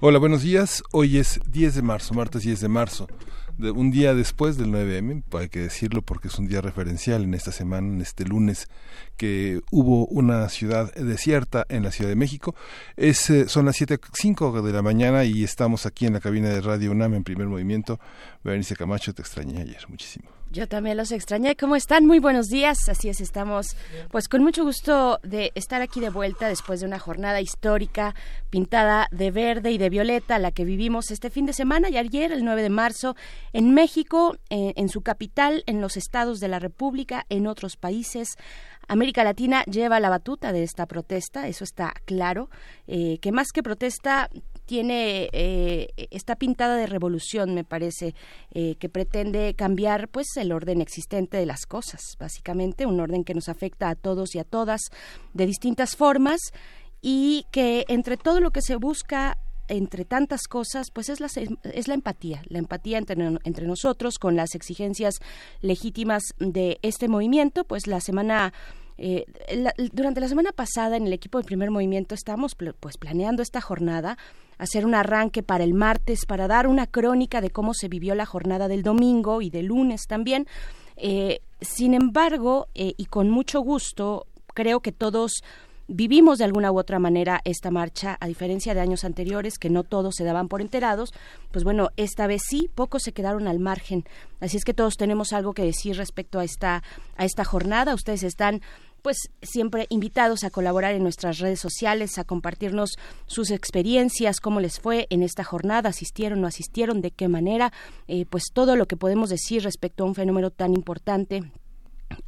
Hola, buenos días. Hoy es 10 de marzo, martes 10 de marzo. De un día después del 9M, hay que decirlo porque es un día referencial en esta semana, en este lunes, que hubo una ciudad desierta en la Ciudad de México. Es, eh, son las 7.05 de la mañana y estamos aquí en la cabina de Radio UNAM en primer movimiento. Berenice Camacho, te extrañé ayer muchísimo. Yo también los extrañé. ¿Cómo están? Muy buenos días. Así es, estamos pues con mucho gusto de estar aquí de vuelta después de una jornada histórica pintada de verde y de violeta, la que vivimos este fin de semana y ayer, el 9 de marzo, en México, eh, en su capital, en los estados de la República, en otros países. América Latina lleva la batuta de esta protesta, eso está claro, eh, que más que protesta tiene eh, está pintada de revolución me parece eh, que pretende cambiar pues el orden existente de las cosas. Básicamente un orden que nos afecta a todos y a todas de distintas formas y que entre todo lo que se busca entre tantas cosas, pues es la, es la empatía, la empatía entre, entre nosotros con las exigencias legítimas de este movimiento, pues la semana eh, durante la semana pasada en el equipo de primer movimiento estábamos pues planeando esta jornada, hacer un arranque para el martes, para dar una crónica de cómo se vivió la jornada del domingo y del lunes también. Eh, sin embargo, eh, y con mucho gusto, creo que todos vivimos de alguna u otra manera esta marcha, a diferencia de años anteriores que no todos se daban por enterados, pues bueno, esta vez sí, pocos se quedaron al margen. Así es que todos tenemos algo que decir respecto a esta, a esta jornada. Ustedes están pues siempre invitados a colaborar en nuestras redes sociales, a compartirnos sus experiencias, cómo les fue en esta jornada, asistieron, no asistieron, de qué manera, eh, pues todo lo que podemos decir respecto a un fenómeno tan importante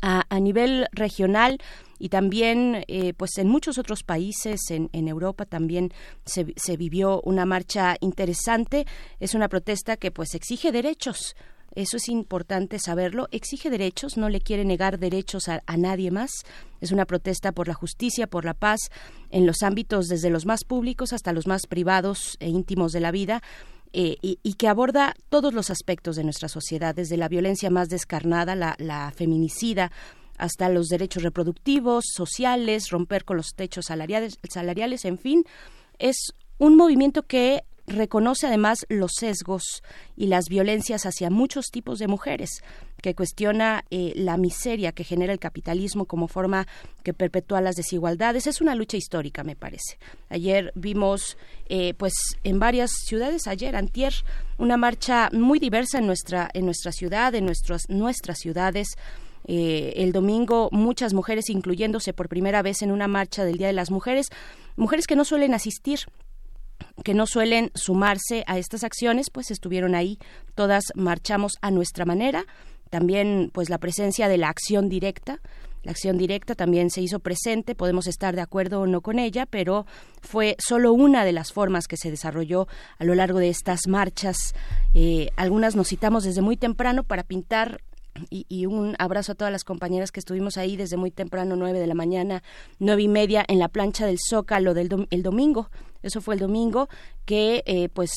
a, nivel regional y también eh, pues en muchos otros países en, en Europa también se, se, vivió una marcha interesante. Es una protesta que pues exige derechos eso es importante saberlo. Exige derechos, no le quiere negar derechos a, nadie más. Es una protesta por la justicia, por la paz, en los ámbitos desde los más públicos hasta los más privados e íntimos de la vida. Eh, y, que aborda todos los aspectos de nuestra sociedad, desde la violencia más descarnada, la, la feminicida, hasta los derechos reproductivos, sociales, romper con los techos salariales, salariales en fin. Es un movimiento que reconoce además los sesgos y las violencias hacia muchos tipos de mujeres, que cuestiona eh, la miseria que genera el capitalismo como forma que perpetúa las desigualdades. Es una lucha histórica, me parece. Ayer vimos, eh, pues, en varias ciudades, ayer, antier, una marcha muy diversa en nuestra, en nuestra ciudad, en nuestras, nuestras ciudades. Eh, el domingo muchas mujeres incluyéndose por primera vez en una marcha del Día de las Mujeres, mujeres que no suelen asistir que no suelen sumarse a estas acciones, pues estuvieron ahí, todas marchamos a nuestra manera, también pues la presencia de la acción directa, la acción directa también se hizo presente, podemos estar de acuerdo o no con ella, pero fue solo una de las formas que se desarrolló a lo largo de estas marchas. Eh, algunas nos citamos desde muy temprano para pintar y, un abrazo a todas las compañeras que estuvimos ahí desde muy temprano, nueve de la mañana, nueve y media, en la plancha del Zócalo del el domingo. Eso fue el domingo que, eh, pues,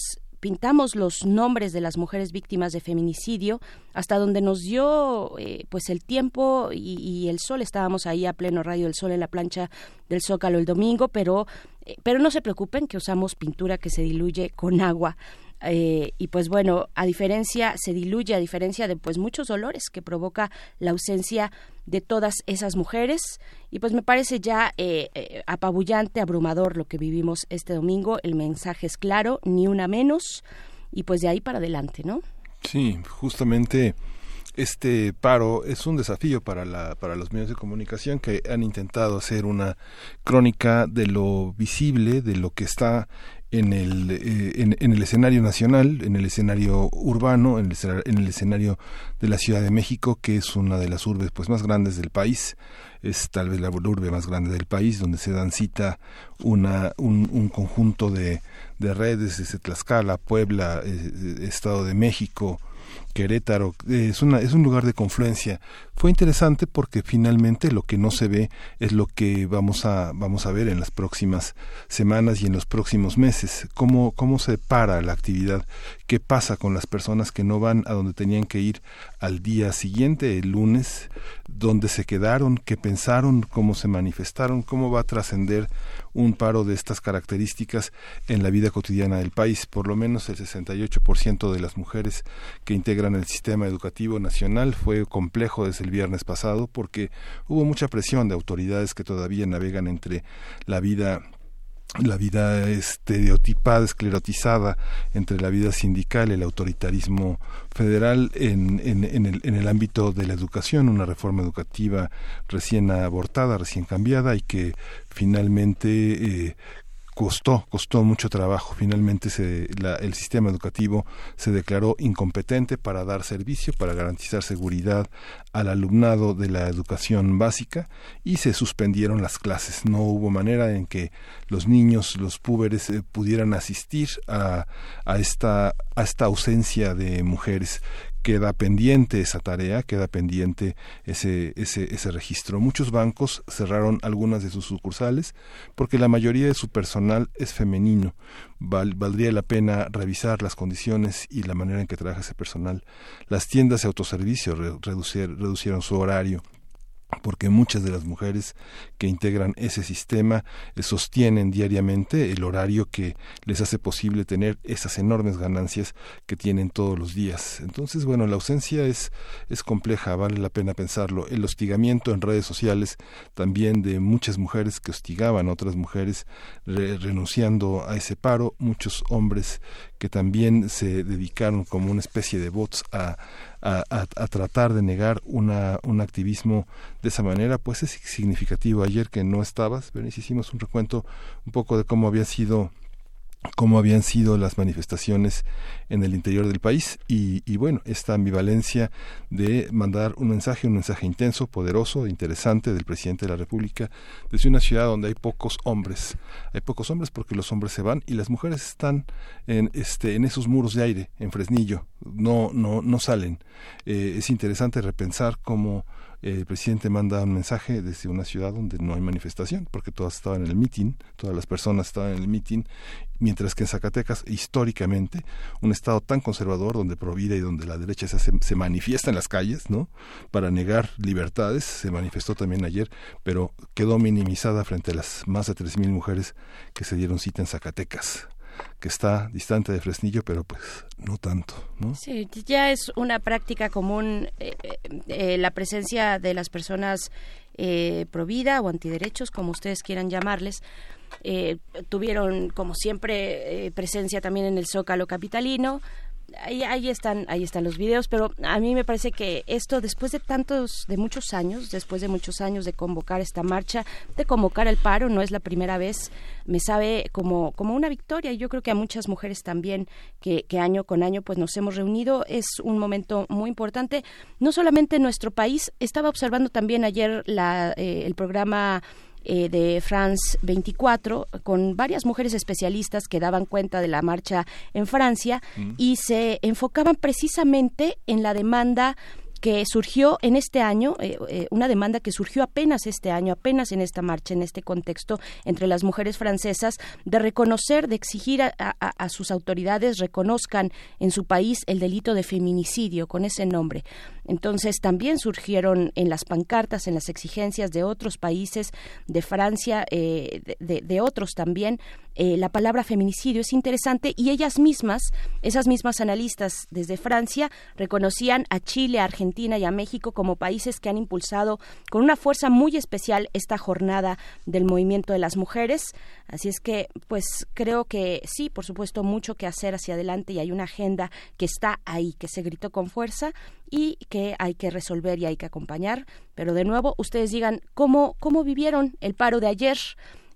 pintamos los nombres de las mujeres víctimas de feminicidio hasta donde nos dio eh, pues el tiempo y, el sol. Estábamos ahí a pleno rayo del sol en la plancha del zócalo el domingo pero eh, pero no se preocupen que usamos pintura que se diluye con agua eh, y pues bueno, a diferencia, se diluye a diferencia de pues muchos dolores que provoca la ausencia de todas esas mujeres y pues me parece ya eh, eh, apabullante, abrumador lo que vivimos este domingo. El mensaje es claro, ni una menos y pues de ahí para adelante, ¿no? Sí, justamente este paro es un desafío para, la, para los medios de comunicación que han intentado hacer una crónica de lo visible, de lo que está en el, eh, en, el escenario nacional, en el escenario urbano, en el, en el escenario de la Ciudad de México, que es una de las urbes pues más grandes del país, es tal vez la urbe más grande del país, donde se dan cita una, un, un conjunto de, de redes desde Tlaxcala, Puebla, eh, Estado de México, Querétaro, es, una, es un lugar de confluencia. Fue interesante porque finalmente lo que no se ve es lo que vamos a, vamos a ver en las próximas semanas y en los próximos meses. Cómo, cómo se para la actividad, qué pasa con las personas que no van a donde tenían que ir al día siguiente, el lunes, dónde se quedaron, qué pensaron, cómo se manifestaron, cómo va a trascender un paro de estas características en la vida cotidiana del país. Por lo menos el 68% de las mujeres que integran el sistema educativo nacional fue complejo desde el viernes pasado porque hubo mucha presión de autoridades que todavía navegan entre la vida la vida estereotipada, esclerotizada entre la vida sindical el autoritarismo federal en, en, en, el, en el ámbito de la educación, una reforma educativa recién abortada, recién cambiada y que finalmente eh, costó, costó mucho trabajo. Finalmente se, el sistema educativo se declaró incompetente para dar servicio, para garantizar seguridad al alumnado de la educación básica y se suspendieron las clases. No hubo manera en que los niños, los púberes eh, pudieran asistir a, a, esta, a esta ausencia de mujeres queda pendiente esa tarea, queda pendiente ese, ese, ese registro. Muchos bancos cerraron algunas de sus sucursales porque la mayoría de su personal es femenino. valdría la pena revisar las condiciones y la manera en que trabaja ese personal. Las tiendas de autoservicio reducieron su horario porque muchas de las mujeres que integran ese sistema eh, sostienen diariamente el horario que les hace posible tener esas enormes ganancias que tienen todos los días. Entonces, bueno, la ausencia es, es compleja, vale la pena pensarlo. El hostigamiento en redes sociales también de muchas mujeres que hostigaban a otras mujeres renunciando a ese paro, muchos hombres que también se dedicaron como una especie de bots a a, tratar de negar una, un activismo de esa manera, pues es significativo. Ayer que no estabas, hicimos un recuento un poco de cómo había sido cómo habían sido las manifestaciones en el interior del país y, y, bueno, esta ambivalencia de mandar un mensaje, un mensaje intenso, poderoso, interesante del presidente de la República desde una ciudad donde hay pocos hombres. Hay pocos hombres porque los hombres se van y las mujeres están en, este, en esos muros de aire, en Fresnillo, no, no, no salen. Eh, es interesante repensar cómo el presidente manda un mensaje desde una ciudad donde no hay manifestación, porque todas estaban en el mitin, todas las personas estaban en el mitin, mientras que en Zacatecas, históricamente, un estado tan conservador donde provida y donde la derecha se, se manifiesta en las calles, ¿no? Para negar libertades, se manifestó también ayer, pero quedó minimizada frente a las más de 3.000 mujeres que se dieron cita en Zacatecas que está distante de Fresnillo, pero pues no tanto, ¿no? Sí, ya es una práctica común eh, eh, eh, la presencia de las personas eh, pro vida o antiderechos, como ustedes quieran llamarles. tuvieron, como siempre, presencia también en el Zócalo capitalino, ahí, ahí están ahí están los videos pero a mí me parece que esto después de tantos de muchos años después de muchos años de convocar esta marcha de convocar el paro no es la primera vez me sabe como como una victoria. Y yo creo que a muchas mujeres también que, año con año pues nos hemos reunido. Es un momento muy importante. No solamente en nuestro país estaba observando también ayer la, eh, el programa eh, de France 24 con varias mujeres especialistas que daban cuenta de la marcha en Francia mm. y se enfocaban precisamente en la demanda que surgió en este año, eh, eh, una demanda que surgió apenas este año, apenas en esta marcha, en este contexto entre las mujeres francesas, de reconocer, de exigir a, sus autoridades reconozcan en su país el delito de feminicidio con ese nombre. Entonces también surgieron en las pancartas, en las exigencias de otros países, de Francia, eh, de, otros también, la palabra feminicidio es interesante y ellas mismas, esas mismas analistas desde Francia, reconocían a Chile, a Argentina, y a México como países que han impulsado con una fuerza muy especial esta jornada del movimiento de las mujeres. Así es que, pues creo que sí, por supuesto, mucho que hacer hacia adelante y hay una agenda que está ahí, que se gritó con fuerza y que hay que resolver y hay que acompañar. Pero de nuevo, ustedes digan cómo, cómo vivieron el paro de ayer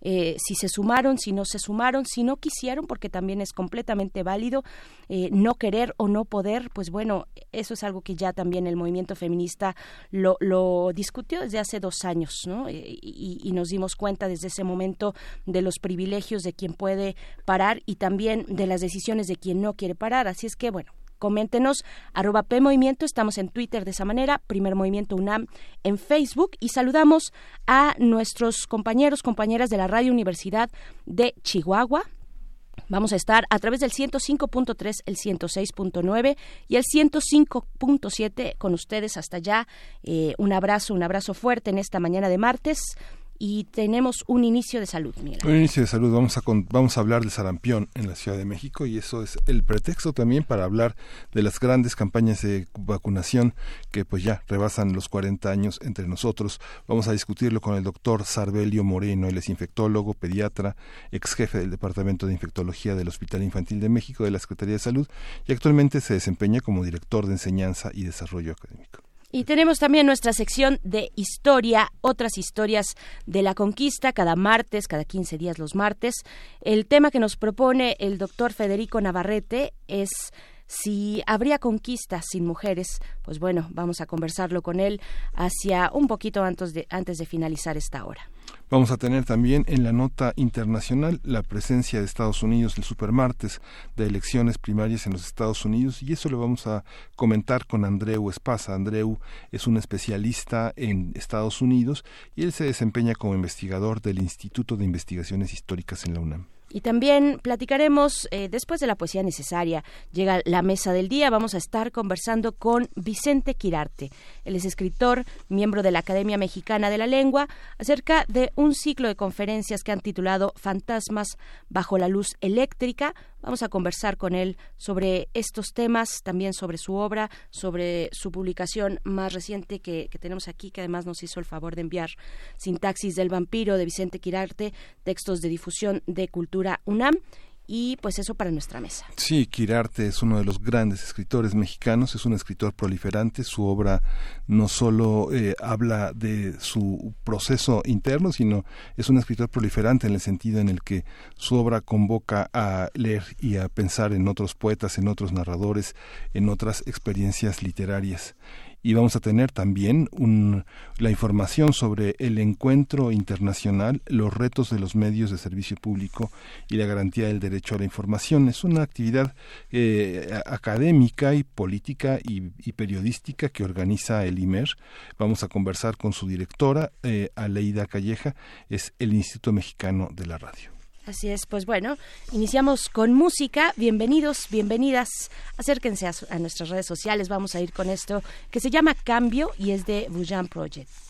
eh, si se sumaron, si no se sumaron, si no quisieron, porque también es completamente válido eh, no querer o no poder, pues bueno, eso es algo que ya también el movimiento feminista lo, lo discutió desde hace dos años, ¿no? Eh, y, y nos dimos cuenta desde ese momento de los privilegios de quien puede parar y también de las decisiones de quien no quiere parar. Así es que, bueno, Coméntenos, arroba Movimiento, estamos en Twitter de esa manera, Primer Movimiento UNAM en Facebook y saludamos a nuestros compañeros, compañeras de la Radio Universidad de Chihuahua, Vamos a estar a través del 105.3, el 106.9 y el 105.7 con ustedes hasta allá. Eh, un abrazo, un abrazo fuerte en esta mañana de martes y tenemos un inicio de salud. Miguel. Un inicio de salud. Vamos a, vamos a hablar de sarampión en la Ciudad de México y eso es el pretexto también para hablar de las grandes campañas de vacunación que pues ya rebasan los 40 años entre nosotros. Vamos a discutirlo con el doctor Sarbelio Moreno, él es infectólogo, pediatra, ex jefe del Departamento de Infectología del Hospital Infantil de México de la Secretaría de Salud y actualmente se desempeña como director de enseñanza y desarrollo académico. Y tenemos también nuestra sección de historia, otras historias de la conquista, cada martes, cada 15 días los martes. El tema que nos propone el doctor Federico Navarrete es si habría conquista sin mujeres, pues bueno, vamos a conversarlo con él hacia un poquito antes de, antes de finalizar esta hora. Vamos a tener también en la nota internacional la presencia de Estados Unidos el supermartes de elecciones primarias en los Estados Unidos y eso lo vamos a comentar con Andreu Espasa. Andreu es un especialista en Estados Unidos y él se desempeña como investigador del Instituto de Investigaciones Históricas en la UNAM. Y también platicaremos, eh, después de la poesía necesaria, llega la mesa del día, vamos a estar conversando con Vicente Quirarte. Él es escritor, miembro de la Academia Mexicana de la Lengua, acerca de un ciclo de conferencias que han titulado Fantasmas bajo la luz eléctrica, Vamos a conversar con él sobre estos temas, también sobre su obra, sobre su publicación más reciente que, que, tenemos aquí, que además nos hizo el favor de enviar Sintaxis del Vampiro de Vicente Quirarte, textos de difusión de cultura UNAM y pues eso para nuestra mesa. Sí, Quirarte es uno de los grandes escritores mexicanos, es un escritor proliferante, su obra no solo eh, habla de su proceso interno, sino es un escritor proliferante en el sentido en el que su obra convoca a leer y a pensar en otros poetas, en otros narradores, en otras experiencias literarias y vamos a tener también la información sobre el encuentro internacional, los retos de los medios de servicio público y la garantía del derecho a la información. Es una actividad eh, académica y política y, periodística que organiza el IMER. Vamos a conversar con su directora, eh, Aleida Calleja, es el Instituto Mexicano de la Radio. Así es, pues bueno, iniciamos con música. Bienvenidos, bienvenidas. Acérquense a, nuestras redes sociales. Vamos a ir con esto que se llama Cambio y es de Bujan Project.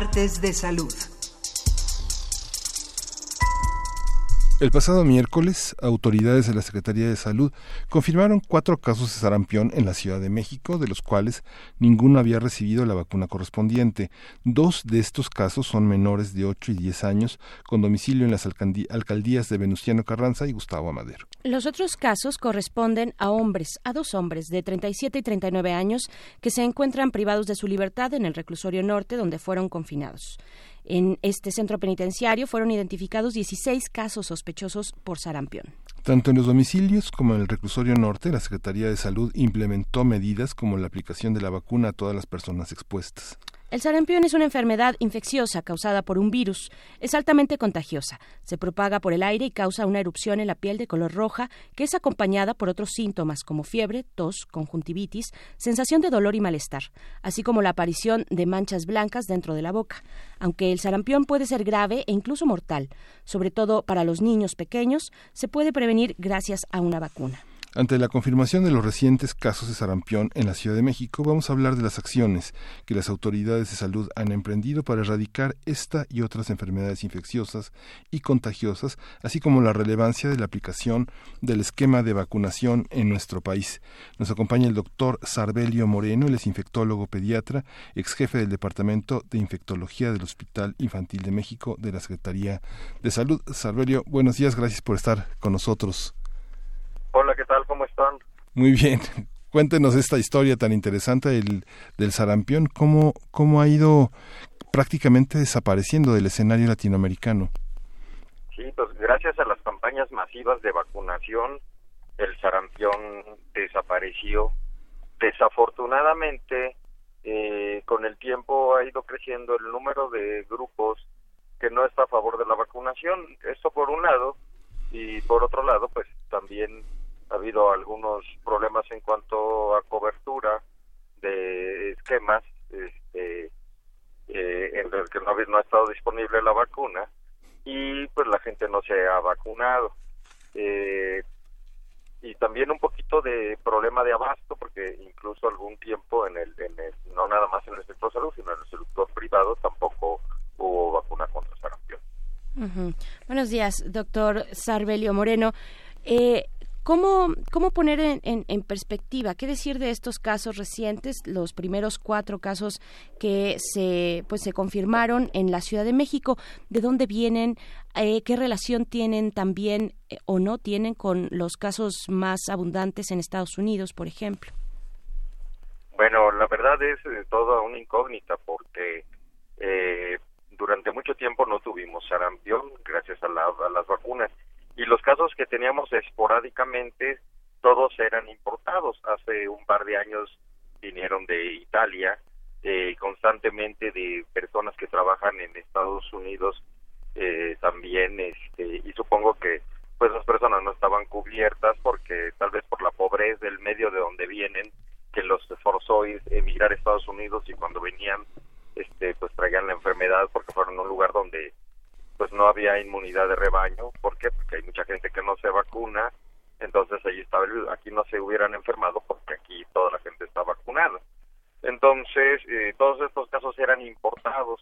Martes de Salud. El pasado miércoles, autoridades de la Secretaría de Salud confirmaron cuatro casos de sarampión en la Ciudad de México, de los cuales ninguno había recibido la vacuna correspondiente. Dos de estos casos son menores de 8 y 10 años, con domicilio en las alcaldías de Venustiano Carranza y Gustavo Amadero. Los otros casos corresponden a hombres, a dos hombres de 37 y 39 años que se encuentran privados de su libertad en el reclusorio norte donde fueron confinados. En este centro penitenciario fueron identificados 16 casos sospechosos por sarampión. Tanto en los domicilios como en el reclusorio norte, la Secretaría de Salud implementó medidas como la aplicación de la vacuna a todas las personas expuestas. El sarampión es una enfermedad infecciosa causada por un virus. Es altamente contagiosa. Se propaga por el aire y causa una erupción en la piel de color roja que es acompañada por otros síntomas como fiebre, tos, conjuntivitis, sensación de dolor y malestar, así como la aparición de manchas blancas dentro de la boca. Aunque el sarampión puede ser grave e incluso mortal, sobre todo para los niños pequeños, se puede prevenir gracias a una vacuna. Ante la confirmación de los recientes casos de sarampión en la Ciudad de México, vamos a hablar de las acciones que las autoridades de salud han emprendido para erradicar esta y otras enfermedades infecciosas y contagiosas, así como la relevancia de la aplicación del esquema de vacunación en nuestro país. Nos acompaña el doctor Sarbelio Moreno, él es infectólogo pediatra, ex jefe del Departamento de Infectología del Hospital Infantil de México de la Secretaría de Salud. Sarbelio, buenos días, gracias por estar con nosotros. Hola, ¿qué tal? ¿Cómo están? Muy bien. Cuéntenos esta historia tan interesante del, del sarampión, cómo, cómo ha ido prácticamente desapareciendo del escenario latinoamericano. Sí, pues gracias a las campañas masivas de vacunación, el sarampión desapareció. Desafortunadamente, eh, con el tiempo ha ido creciendo el número de grupos que no está a favor de la vacunación. Esto por un lado, y por otro lado, pues también ha habido algunos problemas en cuanto a cobertura de esquemas este, eh, en los que no, no ha estado disponible la vacuna y pues la gente no se ha vacunado. Eh, y también un poquito de problema de abasto porque incluso algún tiempo en el, en el no nada más en el sector salud sino en el sector privado tampoco hubo vacuna contra sarampión. Buenos días, doctor Sarbelio Moreno. Eh, ¿Cómo, ¿Cómo poner en, en, perspectiva? ¿Qué decir de estos casos recientes, los primeros cuatro casos que se, pues, se confirmaron en la Ciudad de México? ¿De dónde vienen? Eh, ¿Qué relación tienen también eh, o no tienen con los casos más abundantes en Estados Unidos, por ejemplo? Bueno, la verdad es eh, toda una incógnita porque durante mucho tiempo no tuvimos sarampión gracias a, a las vacunas y los casos que teníamos esporádicamente todos eran importados. Hace un par de años vinieron de Italia, eh, constantemente de personas que trabajan en Estados Unidos eh, también, este, y supongo que pues las personas no estaban cubiertas porque tal vez por la pobreza del medio de donde vienen, que los forzó a emigrar a Estados Unidos y cuando venían, este, pues traían la enfermedad porque fueron a un lugar donde pues no había inmunidad de rebaño. ¿Por qué? Porque hay mucha gente que no se vacuna, entonces allí estaba aquí no se hubieran enfermado porque aquí toda la gente está vacunada. Entonces, eh, todos estos casos eran importados.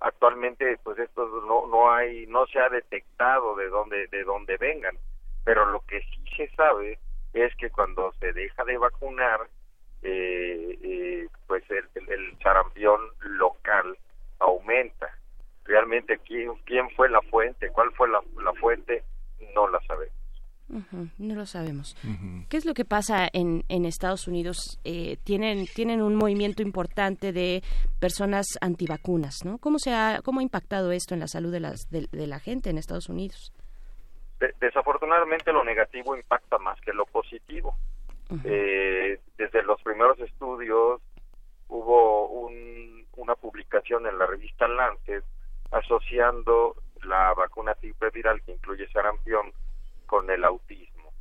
Actualmente, pues esto no, no hay, no se ha detectado de dónde, de dónde vengan. Pero lo que sí se sabe es que cuando se deja de vacunar, eh, eh, pues el, el sarampión local aumenta realmente quién, quién fue la fuente, cuál fue la, fuente, no la sabemos. no lo sabemos. ¿Qué es lo que pasa en, en Estados Unidos? Eh, tienen tienen un movimiento importante de personas antivacunas, ¿no? ¿Cómo se ha cómo ha impactado esto en la salud de las de, la gente en Estados Unidos? desafortunadamente lo negativo impacta más que lo positivo. Eh, desde los primeros estudios hubo un, una publicación en la revista Lancet asociando la vacuna viral que incluye sarampión con el autismo.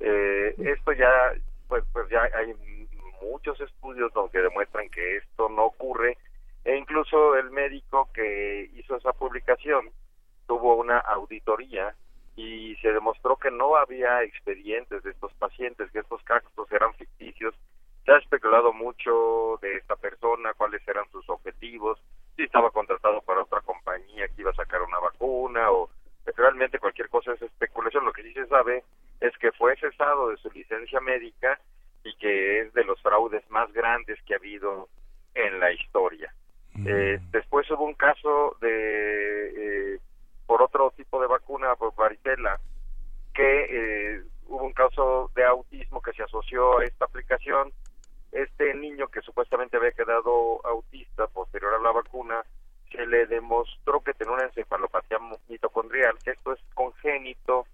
Eh, esto ya, pues, pues ya hay muchos estudios donde demuestran que esto no ocurre e incluso el médico que hizo esa publicación tuvo una auditoría y se demostró que no había expedientes de estos pacientes, que estos casos eran ficticios, Se ha especulado mucho de esta persona, cuáles eran sus objetivos, si estaba contratado para otra compañía que iba a sacar una vacuna o realmente cualquier cosa es especulación. Lo que sí se sabe es que fue cesado de su licencia médica y que es de los fraudes más grandes que ha habido en la historia. Eh, después hubo un caso de eh, por otro tipo de vacuna, por varicela, que eh, hubo un caso de autismo que se asoció a esta aplicación. Este niño que supuestamente había quedado autista posterior a la vacuna, se le demostró que tenía una encefalopatía mitocondrial, que esto es congénito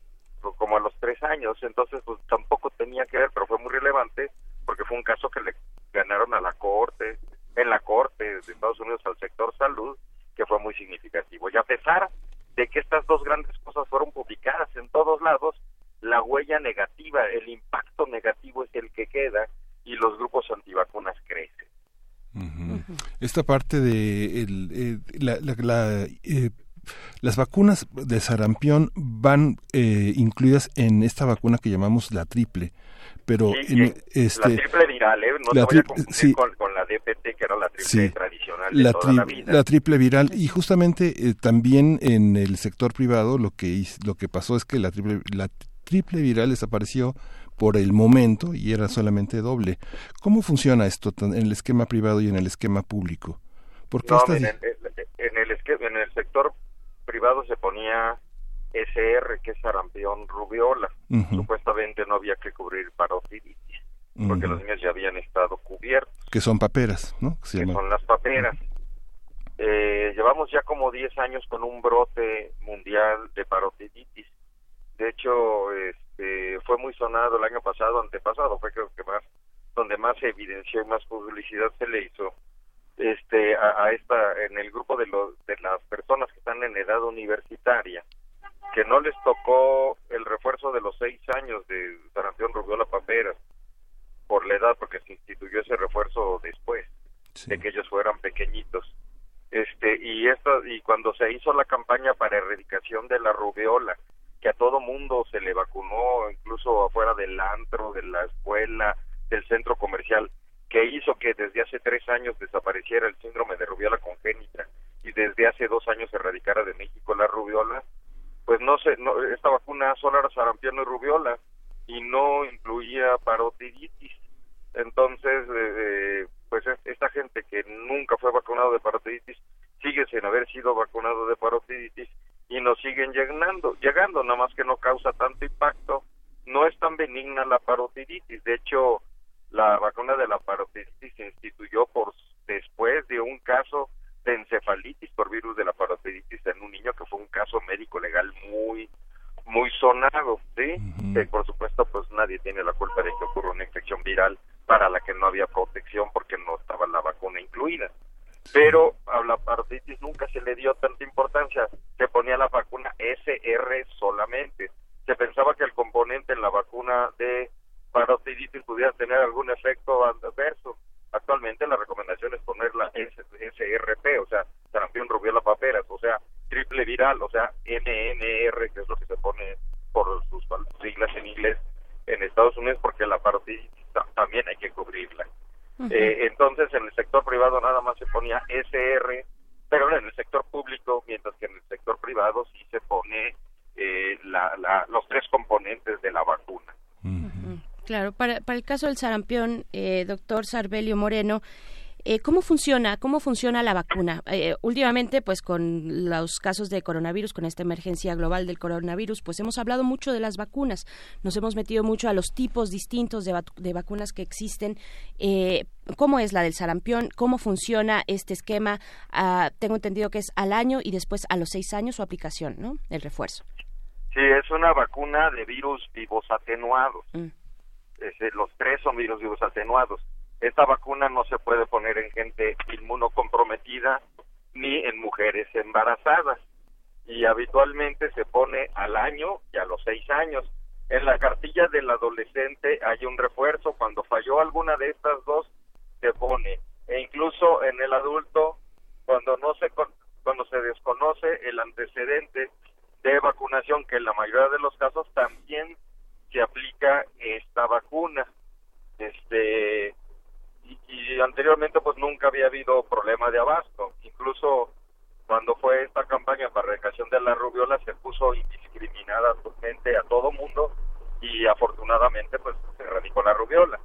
como a los tres años, entonces pues tampoco tenía que ver, pero fue muy relevante porque fue un caso que le ganaron a la corte, en la corte de Estados Unidos al sector salud, que fue muy significativo. Y a pesar de que estas dos grandes cosas fueron publicadas en todos lados, la huella negativa, el impacto negativo es el que queda y los grupos antivacunas crecen. Esta parte de eh, la, eh, las vacunas de sarampión van eh, incluidas en esta vacuna que llamamos la triple pero en, este, la triple viral, ¿eh? no la te sí, con, con, la DPT que era la triple tradicional de la, toda la, vida. la triple viral y justamente eh, también en el sector privado lo que lo que pasó es que la triple la triple viral desapareció por el momento y era solamente doble. ¿Cómo funciona esto en el esquema privado y en el esquema público? Porque no, en, el, en, el, en el sector privado se ponía SR, que es sarampión rubiola. Supuestamente no había que cubrir parotiditis, porque los niños ya habían estado cubiertos. Que son paperas, ¿no? que son las paperas. Eh, llevamos ya como 10 años con un brote mundial de parotiditis. De hecho, este, fue muy sonado el año pasado, antepasado, fue creo que más, donde más se evidenció y más publicidad se le hizo este a, esta en el grupo de los de las personas que están en edad universitaria que no les tocó el refuerzo de los seis años de sarampión rubiola paperas por la edad, porque se instituyó ese refuerzo después de que ellos fueran pequeñitos. Este, y esto, y cuando se hizo la campaña para erradicación de la rubiola, que a todo mundo se le vacunó, incluso afuera del antro, de la escuela, del centro comercial, que hizo que desde hace tres años desapareciera el síndrome de rubiola congénita y desde hace dos años se erradicara de México la rubiola, pues no sé, no, esta vacuna solo era sarampión y rubiola y no incluía parotiditis. Entonces, eh, eh, pues esta gente que nunca fue vacunado de parotiditis sigue sin haber sido vacunado de parotiditis y nos siguen llegando, llegando, nada más que no causa tanto impacto. No es tan benigna la parotiditis. De hecho, la vacuna de la parotiditis se instituyó por después de un caso de encefalitis por virus de la parotiditis en un niño que fue un caso médico legal muy muy sonado, ¿sí? Que por supuesto pues nadie tiene la culpa de que ocurra una infección viral para la que no había protección porque no estaba la vacuna incluida. Pero a la parotiditis nunca se le dio tanta importancia, se ponía la vacuna SR solamente. Se pensaba que el componente en la vacuna de parotiditis pudiera tener algún efecto adverso actualmente la recomendación es ponerla SRP, o sea, sarampión, rubiola, paperas, o sea, triple viral, o sea, MMR, que es lo que se pone por sus siglas en inglés en Estados Unidos, porque la parotiditis también hay que cubrirla. Eh, entonces, en el sector privado nada más se ponía SR, pero en el sector público, mientras que en el sector privado sí se pone eh, la, la, los tres componentes de la vacuna. Claro, para, para el caso del sarampión, eh, doctor Sarbelio Moreno, eh, ¿Cómo funciona? ¿Cómo funciona la vacuna? Eh, últimamente, pues con los casos de coronavirus, con esta emergencia global del coronavirus, pues hemos hablado mucho de las vacunas. Nos hemos metido mucho a los tipos distintos de, de vacunas que existen. Eh, ¿Cómo es la del sarampión? ¿Cómo funciona este esquema? Ah, tengo entendido que es al año y después a los seis años su aplicación, ¿no? El refuerzo. Sí, es una vacuna de virus vivos atenuados. Mm los tres son virus vivos atenuados. Esta vacuna no se puede poner en gente inmunocomprometida ni en mujeres embarazadas y habitualmente se pone al año y a los seis años. En la cartilla del adolescente hay un refuerzo, cuando falló alguna de estas dos se pone e incluso en el adulto cuando no se cuando se desconoce el antecedente de vacunación que en la mayoría de los casos también se aplica esta vacuna. Este, y, anteriormente pues nunca había habido problema de abasto. Incluso cuando fue esta campaña para erradicación de la rubiola se puso indiscriminadamente a todo mundo y afortunadamente pues se erradicó la rubiola.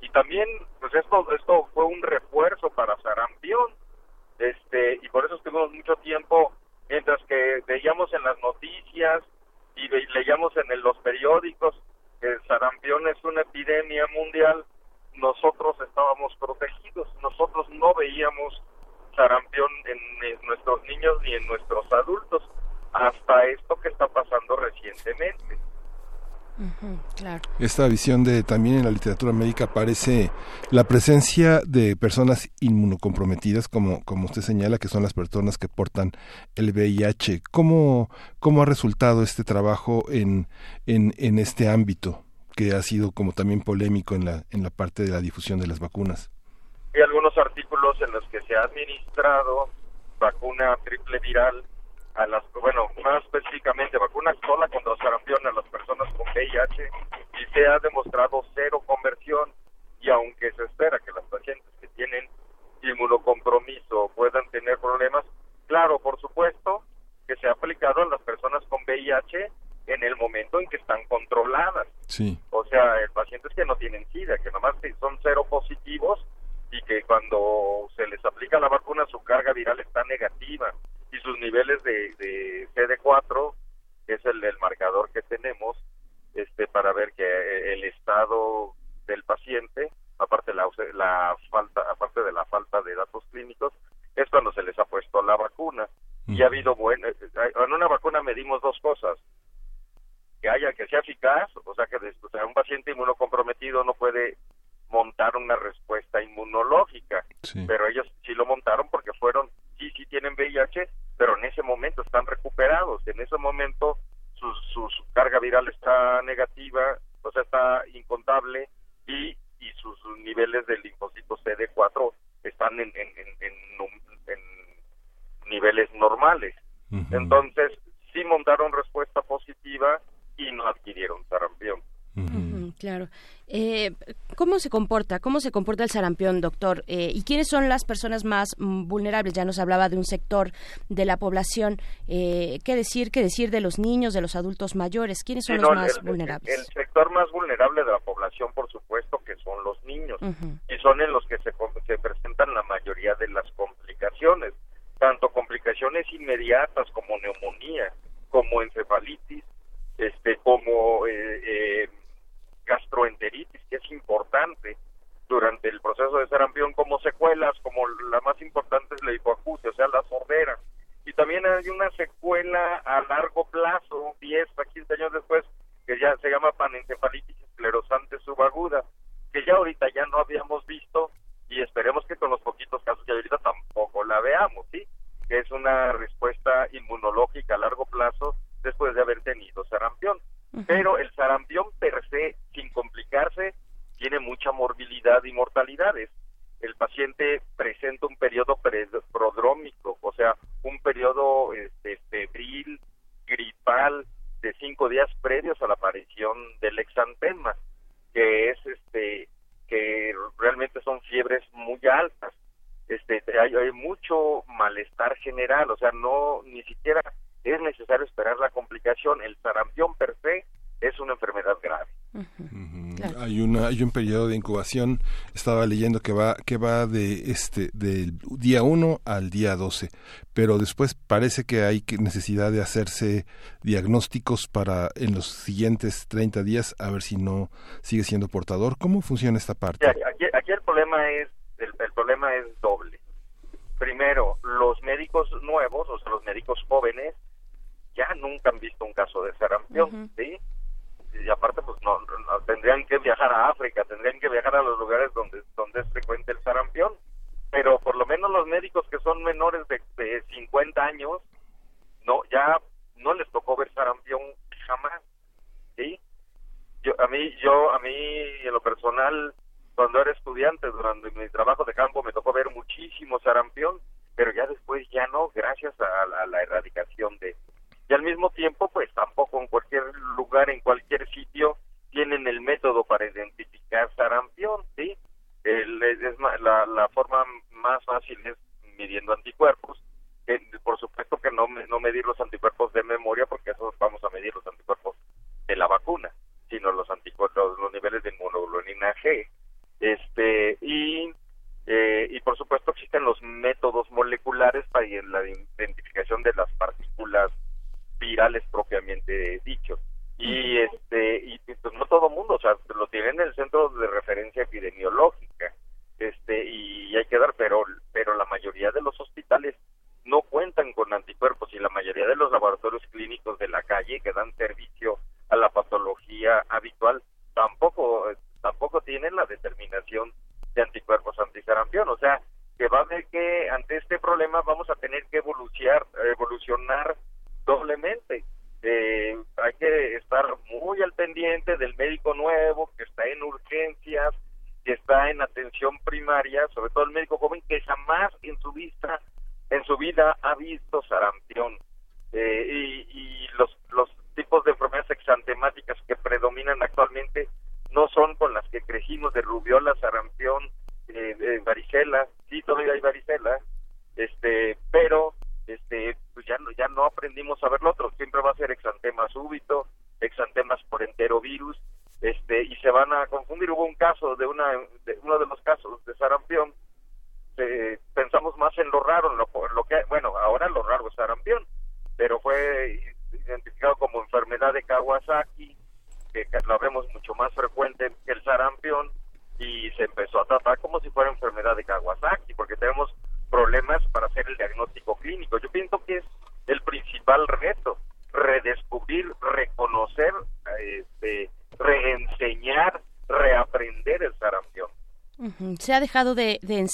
Y también pues esto esto fue un refuerzo para sarampión. Este, y por eso estuvimos mucho tiempo mientras que veíamos en las noticias y leíamos en los periódicos que sarampión es una epidemia mundial, nosotros estábamos protegidos, nosotros no veíamos sarampión en nuestros niños ni en nuestros adultos, hasta esto que está pasando recientemente. Esta visión de también en la literatura médica aparece la presencia de personas inmunocomprometidas, como, como usted señala, que son las personas que portan el VIH. ¿Cómo, cómo ha resultado este trabajo en, en, en este ámbito? Que ha sido como también polémico en la, en la parte de la difusión de las vacunas. Hay algunos artículos en los que se ha administrado vacuna triple viral a las, bueno, más específicamente vacuna sola contra sarampión a las personas con VIH y se ha demostrado cero conversión y aunque se espera que las pacientes que tienen inmunocompromiso puedan tener problemas, claro, por supuesto que se ha aplicado a las personas con VIH en el momento en que están controladas. Sí. O sea, el pacientes que no tienen SIDA, que nomás son cero positivos y que cuando se les aplica la vacuna su carga viral está negativa y sus niveles de, de CD4, que es el, el marcador que tenemos este para ver que eh, el estado del paciente, aparte la, la falta aparte de la falta de datos clínicos, es cuando se les ha puesto la vacuna. Y ha habido bueno, eh, en una vacuna medimos dos cosas, que haya que sea eficaz, o sea que un paciente inmunocomprometido no puede montar una respuesta inmunológica, pero ellos sí lo montaron porque fueron, sí, sí tienen VIH, pero en ese momento están recuperados, en ese momento su, su, carga viral está negativa, o sea, está incontable y, y sus, niveles de linfocito CD4 están en, en, en, niveles normales. Entonces, sí montaron respuesta positiva y no adquirieron sarampión. claro. Eh, ¿Cómo se comporta? ¿Cómo se comporta el sarampión, doctor? Eh, ¿Y quiénes son las personas más mm, vulnerables? Ya nos hablaba de un sector de la población. Eh, ¿Qué decir? ¿Qué decir de los niños, de los adultos mayores? ¿Quiénes son los más vulnerables? El, sector más vulnerable de la población, por supuesto, que son los niños. Y son en los que se, se presentan la mayoría de las complicaciones. Tanto complicaciones inmediatas como neumonía, como encefalitis, este como eh, eh, gastroenteritis, que es importante durante el proceso de sarampión, como secuelas, como la más importante es la hipoacusia, o sea, la sordera. Y también hay una secuela a largo plazo, 10 a 15 años después, que ya se llama panencefalitis esclerosante subaguda, que ya ahorita ya no habíamos visto y esperemos que con los poquitos casos que ahorita tampoco la veamos, ¿sí? Que es una respuesta inmunológica a largo plazo después de haber tenido sarampión. Pero el sarampión per se, sin complicarse, tiene mucha morbilidad y mortalidades. El paciente presenta un periodo prodrómico, o sea, un periodo este, febril, gripal, de cinco días previos a la aparición del exantema, que es este que realmente son fiebres muy altas. Este, hay, hay mucho malestar general, o sea, no ni siquiera es necesario esperar la complicación. El sarampión per se es una enfermedad grave. Hay una hay un periodo de incubación, estaba leyendo que va que va de este del día 1 al día 12, pero después parece que hay necesidad de hacerse diagnósticos para en los siguientes 30 días a ver si no sigue siendo portador. ¿Cómo funciona esta parte? Aquí, aquí el problema es el, el problema es doble. Primero, los médicos nuevos, o sea, los médicos jóvenes ya nunca han visto un caso de sarampión, ¿sí? Y aparte, pues no, tendrían que viajar a África, tendrían que viajar a los lugares donde, donde es frecuente el sarampión. Pero por lo menos los médicos que son menores de, de 50 años, no, ya no les tocó ver sarampión jamás, ¿sí? Yo, a mí, yo, a mí, en lo personal, cuando era estudiante, durante mi trabajo de campo, me tocó ver muchísimo sarampión, pero ya después ya no, gracias a la erradicación de, y al mismo tiempo pues tampoco en cualquier lugar, en cualquier sitio tienen el método para identificar sarampión, ¿sí? el, es la, la forma más fácil es midiendo anticuerpos. por supuesto que no, no medir los anticuerpos de memoria, porque eso vamos a medir los anticuerpos de la vacuna, sino los anticuerpos, los niveles de inmunoglobulina G. Este, y, eh, y por supuesto existen los métodos moleculares para la identificación de las partículas virales propiamente dicho. Y este, y pues no todo mundo, o sea, lo tienen en el centro de referencia epidemiológica este y hay que dar pero pero la mayoría de los hospitales no cuentan con anticuerpos y la mayoría de los laboratorios clínicos de la calle que dan servicio a la patología habitual tampoco tampoco tienen la determinación de anticuerpos antisarampión, o sea, que va a haber que ante este problema vamos a tener que evolucionar evolucionar doblemente. Eh, hay que estar muy al pendiente del médico nuevo que está en urgencias, que está en atención primaria, sobre todo el médico joven que jamás en su vista, en su vida ha visto sarampión. Eh, y, los, los tipos de enfermedades exantemáticas que predominan actualmente no son con las que crecimos de rubiola, sarampión, eh, varicela, sí todavía hay varicela, este, pero este, pues ya no, ya no aprendimos a ver lo otro, siempre va a ser exantema súbito, exantemas por enterovirus, este y se van a confundir. Hubo un caso de una de uno de los casos de sarampión pensamos más en lo raro en lo, lo, que bueno ahora lo raro es sarampión pero fue identificado como enfermedad de Kawasaki que lo vemos mucho más frecuente que el sarampión y se empezó a tratar como si fuera enfermedad de Kawasaki porque tenemos problemas para hacer el diagnóstico clínico yo pienso que es el principal reto redescubrir reconocer este reenseñar, reaprender el sarampión. Se ha dejado de, de,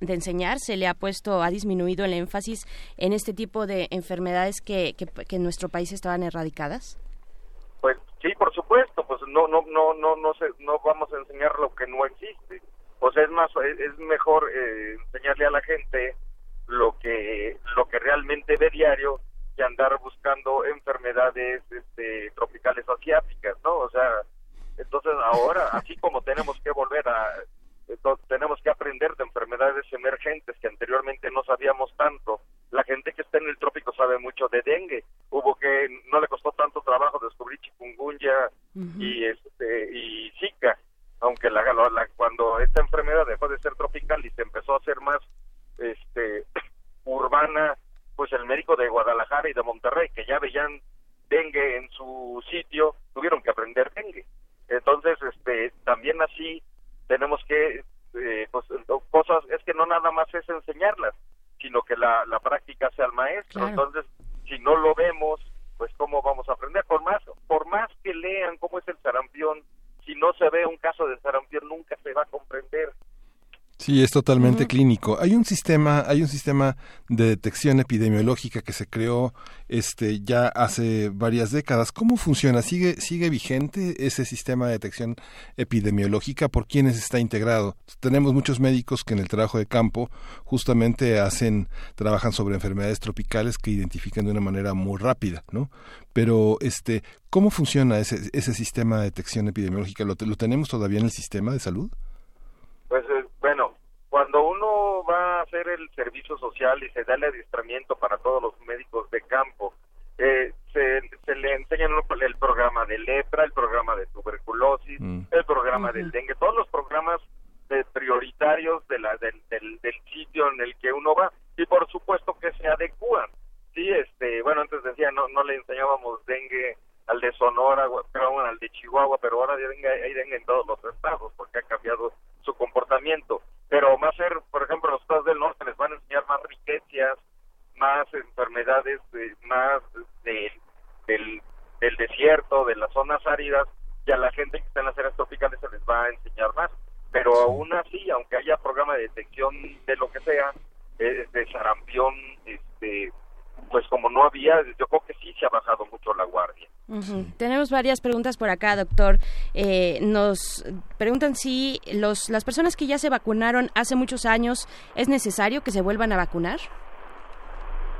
de enseñar, se le ha puesto, ha disminuido el énfasis en este tipo de enfermedades que, que, en nuestro país estaban erradicadas. Pues sí, por supuesto, pues no, no, no, no, no, se, no vamos a enseñar lo que no existe. Pues es más, es, mejor eh, enseñarle a la gente lo que, lo que realmente ve diario que andar buscando enfermedades este, tropicales asiáticas, ¿no? O sea, entonces ahora, así como tenemos que volver a, tenemos que aprender de enfermedades emergentes que anteriormente no sabíamos tanto, la gente que está en el trópico sabe mucho de dengue, hubo que, no le costó tanto trabajo descubrir chikungunya y este y zika, aunque la, la, cuando esta enfermedad dejó de ser tropical y se empezó a hacer más este urbana pues el médico de Guadalajara y de Monterrey, que ya veían dengue en su sitio, tuvieron que aprender dengue. Entonces, este, también así tenemos que, eh, pues, cosas, es que no nada más es enseñarlas, sino que la, la práctica sea el maestro. Entonces, si no lo vemos, pues cómo vamos a aprender. Por más, por más que lean cómo es el sarampión, si no se ve un caso de sarampión, nunca se va a comprender. Sí, es totalmente clínico. Hay un sistema, hay un sistema de detección epidemiológica que se creó este ya hace varias décadas. ¿Cómo funciona? ¿Sigue sigue vigente ese sistema de detección epidemiológica? ¿Por quiénes está integrado? Tenemos muchos médicos que en el trabajo de campo justamente hacen trabajan sobre enfermedades tropicales que identifican de una manera muy rápida, ¿no? Pero este, ¿cómo funciona ese ese sistema de detección epidemiológica? ¿Lo, lo tenemos todavía en el sistema de salud? Pues eh, bueno, cuando uno va a hacer el servicio social y se da el adiestramiento para todos los médicos de campo, eh, se, le enseña el programa de lepra, el programa de tuberculosis, mm. el programa del dengue, todos los programas prioritarios de la, del, del, sitio en el que uno va y por supuesto que se adecúan. Sí, este, bueno, antes decía, no, no le enseñábamos dengue al de Sonora, al de Chihuahua, pero ahora dengue, hay dengue en todos los estados porque ha cambiado su comportamiento. Pero va a ser, por ejemplo, los estados del norte les van a enseñar más riquezas, más enfermedades, más del, del desierto, de las zonas áridas, y a la gente que está en las áreas tropicales se les va a enseñar más. Pero aún así, aunque haya programa de detección de lo que sea, eh, de sarampión, este, pues como no había, yo creo que sí se ha bajado mucho la guardia. Tenemos varias preguntas por acá, doctor. Eh, nos preguntan si los, las personas que ya se vacunaron hace muchos años, ¿es necesario que se vuelvan a vacunar?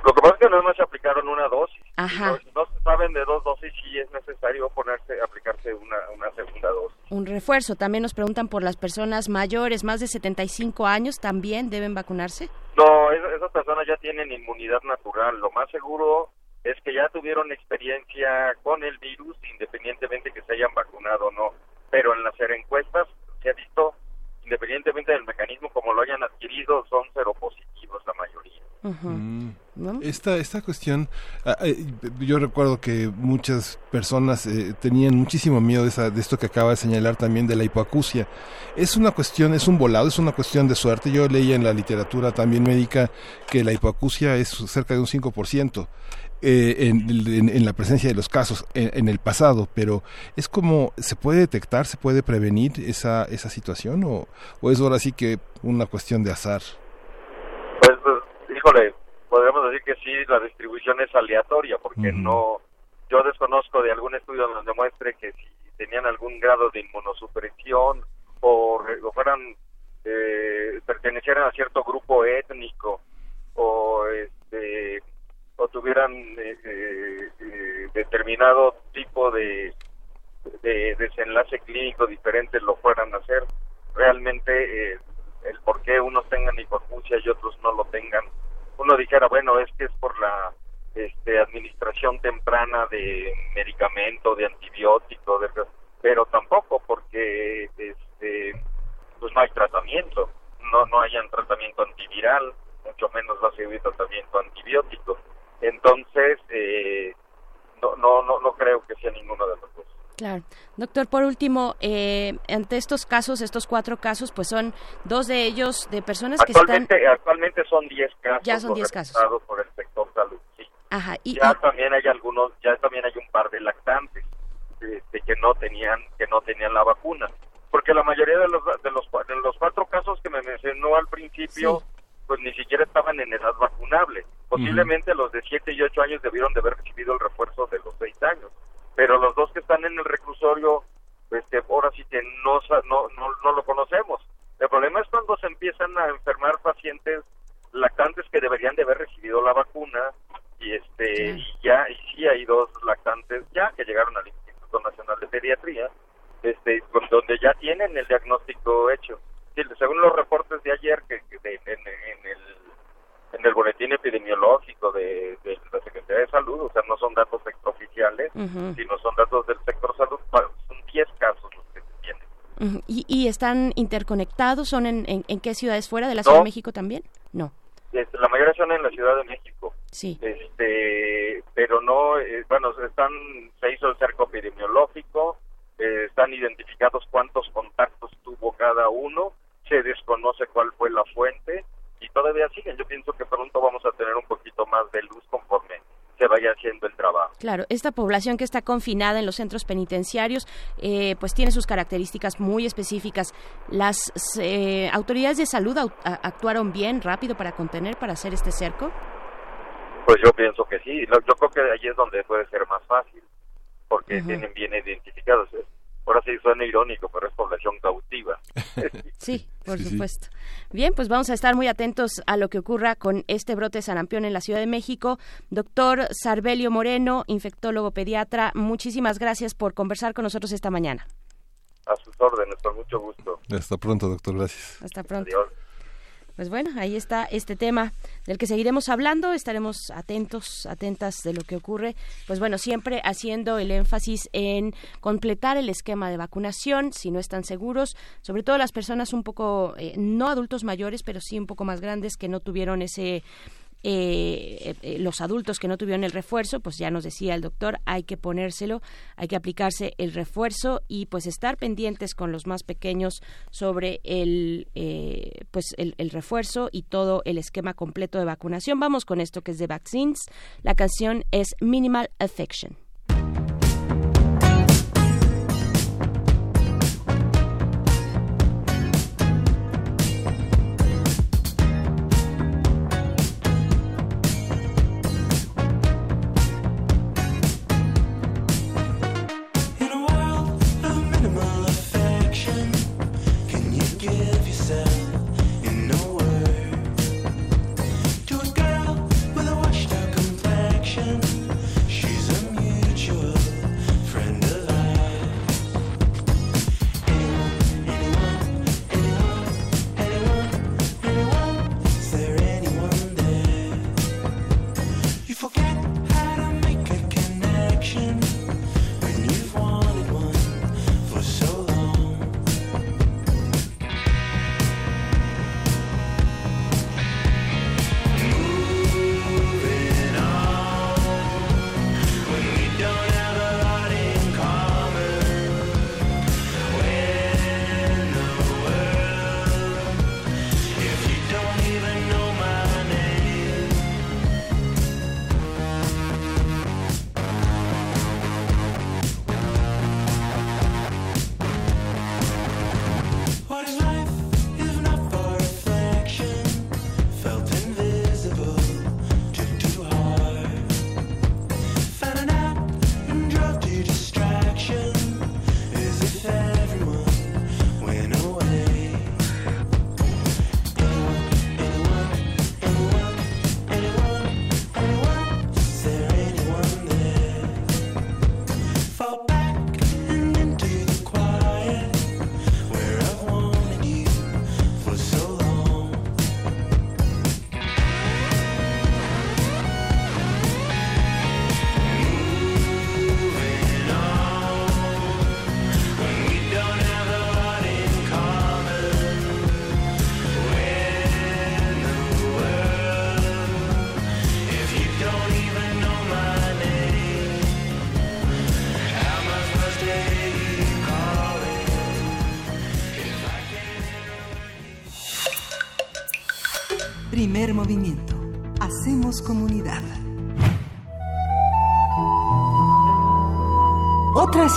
Lo que que pasa es que nada más se aplicaron una dosis. Ajá. Si no, se saben de dos dosis, sí es necesario ponerse, aplicarse una, una segunda dosis. Un refuerzo. También nos preguntan por las personas mayores, más de 75 años, ¿también deben vacunarse? No, esas personas ya tienen inmunidad natural. Lo más seguro es que ya tuvieron experiencia con el virus, independientemente que se hayan vacunado o no. Pero en las encuestas se ha visto, independientemente del mecanismo como lo hayan adquirido, son seropositivos la mayoría. Mm. Esta, esta cuestión, ah, eh, yo recuerdo que muchas personas eh, tenían muchísimo miedo de, esa, de esto que acaba de señalar también de la hipoacusia. Es una cuestión, es un volado, es una cuestión de suerte. Yo leía en la literatura también médica que la hipoacusia es cerca de un 5%. Eh, en, la presencia de los casos en, el pasado, pero es como, ¿se puede detectar, se puede prevenir esa, esa situación o, o es ahora sí que una cuestión de azar? Híjole, podríamos decir que sí, la distribución es aleatoria, porque no, yo desconozco de algún estudio donde muestre que si tenían algún grado de inmunosupresión o, o fueran, eh, pertenecieran a cierto grupo étnico o este o tuvieran eh, eh, eh, determinado tipo de, de, desenlace clínico diferente lo fueran a hacer. Realmente el por qué unos tengan hipoacusia y otros no lo tengan, uno dijera, bueno, es que es por la este, administración temprana de medicamento, de antibiótico, pero tampoco porque este, pues no hay tratamiento, no, no hayan tratamiento antiviral, mucho menos va a servir tratamiento antibiótico. Entonces, eh, no, no, no, no creo que sea ninguno de los dos. Claro. Doctor, por último, eh, ante estos casos, estos cuatro casos, pues son dos de ellos de personas que están... Actualmente son diez casos. Ya son diez casos. por el sector salud, sí. Ajá. Y, ya también hay algunos, ya también hay un par de lactantes este, que no tenían, que no tenían la vacuna. Porque la mayoría de los, de los, de los cuatro casos que me mencionó al principio pues ni siquiera estaban en edad vacunable. Posiblemente los de 7 y 8 años debieron de haber recibido el refuerzo de los 6 años, pero los dos que están en el reclusorio, este, ahora sí que no, no, no, lo conocemos. El problema es cuando se empiezan a enfermar pacientes lactantes que deberían de haber recibido la vacuna y este y ya y sí hay dos lactantes ya que llegaron al Instituto Nacional de Pediatría este donde ya tienen el diagnóstico hecho según los reportes de ayer que, en, el en el boletín epidemiológico de, la Secretaría de Salud, o sea, no son datos extraoficiales, sino son datos del sector salud, son 10 casos los que se tienen. ¿Y, ¿Y, están interconectados? ¿Son en, en, qué ciudades fuera de la Ciudad de México también? No. Este, la mayoría son en la Ciudad de México. Sí. Este, pero no, eh, bueno, están, se hizo el cerco epidemiológico, eh, están identificados cuántos contactos tuvo cada uno, se desconoce cuál fue la fuente y todavía siguen. Yo pienso que pronto vamos a tener un poquito más de luz conforme se vaya haciendo el trabajo. Claro, esta población que está confinada en los centros penitenciarios, eh, pues tiene sus características muy específicas. ¿Las eh, autoridades de salud actuaron bien, rápido para contener, para hacer este cerco? Pues yo pienso que sí. Yo creo que ahí es donde puede ser más fácil, porque tienen bien identificados. Ahora sí suena irónico, pero es población cautiva. sí, por supuesto. Bien, pues vamos a estar muy atentos a lo que ocurra con este brote de sarampión en la Ciudad de México. Doctor Sarbelio Moreno, infectólogo pediatra, muchísimas gracias por conversar con nosotros esta mañana. A sus órdenes, con mucho gusto. Hasta pronto, doctor, gracias. Hasta pronto. Adiós. Pues bueno, ahí está este tema del que seguiremos hablando, estaremos atentos, atentas de lo que ocurre, pues bueno, siempre haciendo el énfasis en completar el esquema de vacunación, si no están seguros, sobre todo las personas un poco, eh, no adultos mayores, pero sí un poco más grandes que no tuvieron ese eh, eh, los adultos que no tuvieron el refuerzo, pues ya nos decía el doctor, hay que ponérselo, hay que aplicarse el refuerzo y pues estar pendientes con los más pequeños sobre el, eh, pues el, el, refuerzo y todo el esquema completo de vacunación. Vamos con esto que es de Vaccines. La canción es Minimal Affection.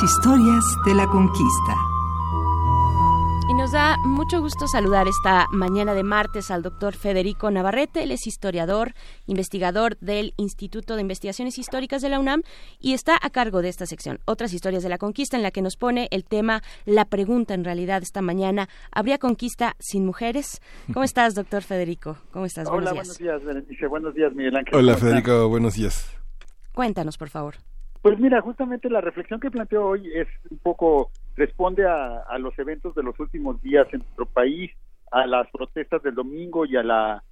Historias de la conquista. Y nos da mucho gusto saludar esta mañana de martes al doctor Federico Navarrete. Él es historiador, investigador del Instituto de Investigaciones Históricas de la UNAM y está a cargo de esta sección, Otras historias de la conquista, en la que nos pone el tema, la pregunta en realidad esta mañana, ¿habría conquista sin mujeres? ¿Cómo estás, doctor Federico? ¿Cómo estás? Hola, buenos días, Buenos días, Miguel Ángel. Hola, Federico. Buenos días. Cuéntanos, por favor. Pues mira, justamente la reflexión que planteo hoy es un poco responde a, los eventos de los últimos días en nuestro país, a las protestas del domingo y a la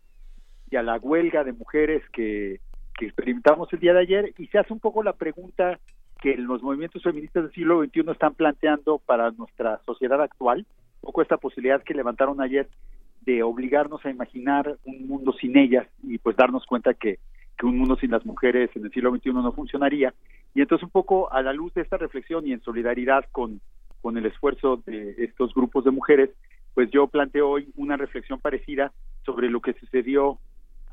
y a la huelga de mujeres que, que experimentamos el día de ayer y se hace un poco la pregunta que los movimientos feministas del siglo XXI están planteando para nuestra sociedad actual, un poco esta posibilidad que levantaron ayer de obligarnos a imaginar un mundo sin ellas y pues darnos cuenta que, que un mundo sin las mujeres en el siglo XXI no funcionaría. Y entonces un poco a la luz de esta reflexión y en solidaridad con, con el esfuerzo de estos grupos de mujeres, pues yo planteo hoy una reflexión parecida sobre lo que sucedió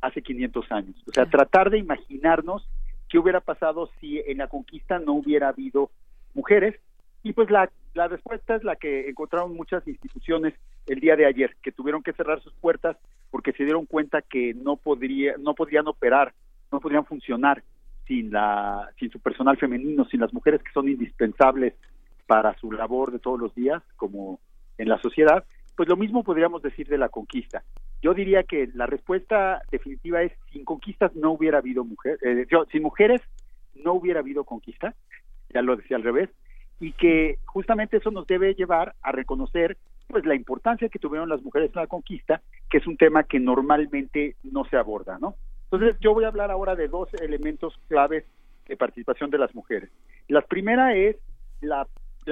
hace 500 años. O sea, tratar de imaginarnos qué hubiera pasado si en la conquista no hubiera habido mujeres. Y pues la, la respuesta es la que encontraron muchas instituciones el día de ayer, que tuvieron que cerrar sus puertas porque se dieron cuenta que no podría, no podrían operar, no podrían funcionar sin la, sin su personal femenino, sin las mujeres que son indispensables para su labor de todos los días, como en la sociedad, pues lo mismo podríamos decir de la conquista. Yo diría que la respuesta definitiva es sin conquistas no hubiera habido mujeres, eh, sin mujeres no hubiera habido conquista, ya lo decía al revés, y que justamente eso nos debe llevar a reconocer pues la importancia que tuvieron las mujeres en la conquista, que es un tema que normalmente no se aborda, ¿no? Entonces yo voy a hablar ahora de dos elementos claves de participación de las mujeres. La primera es la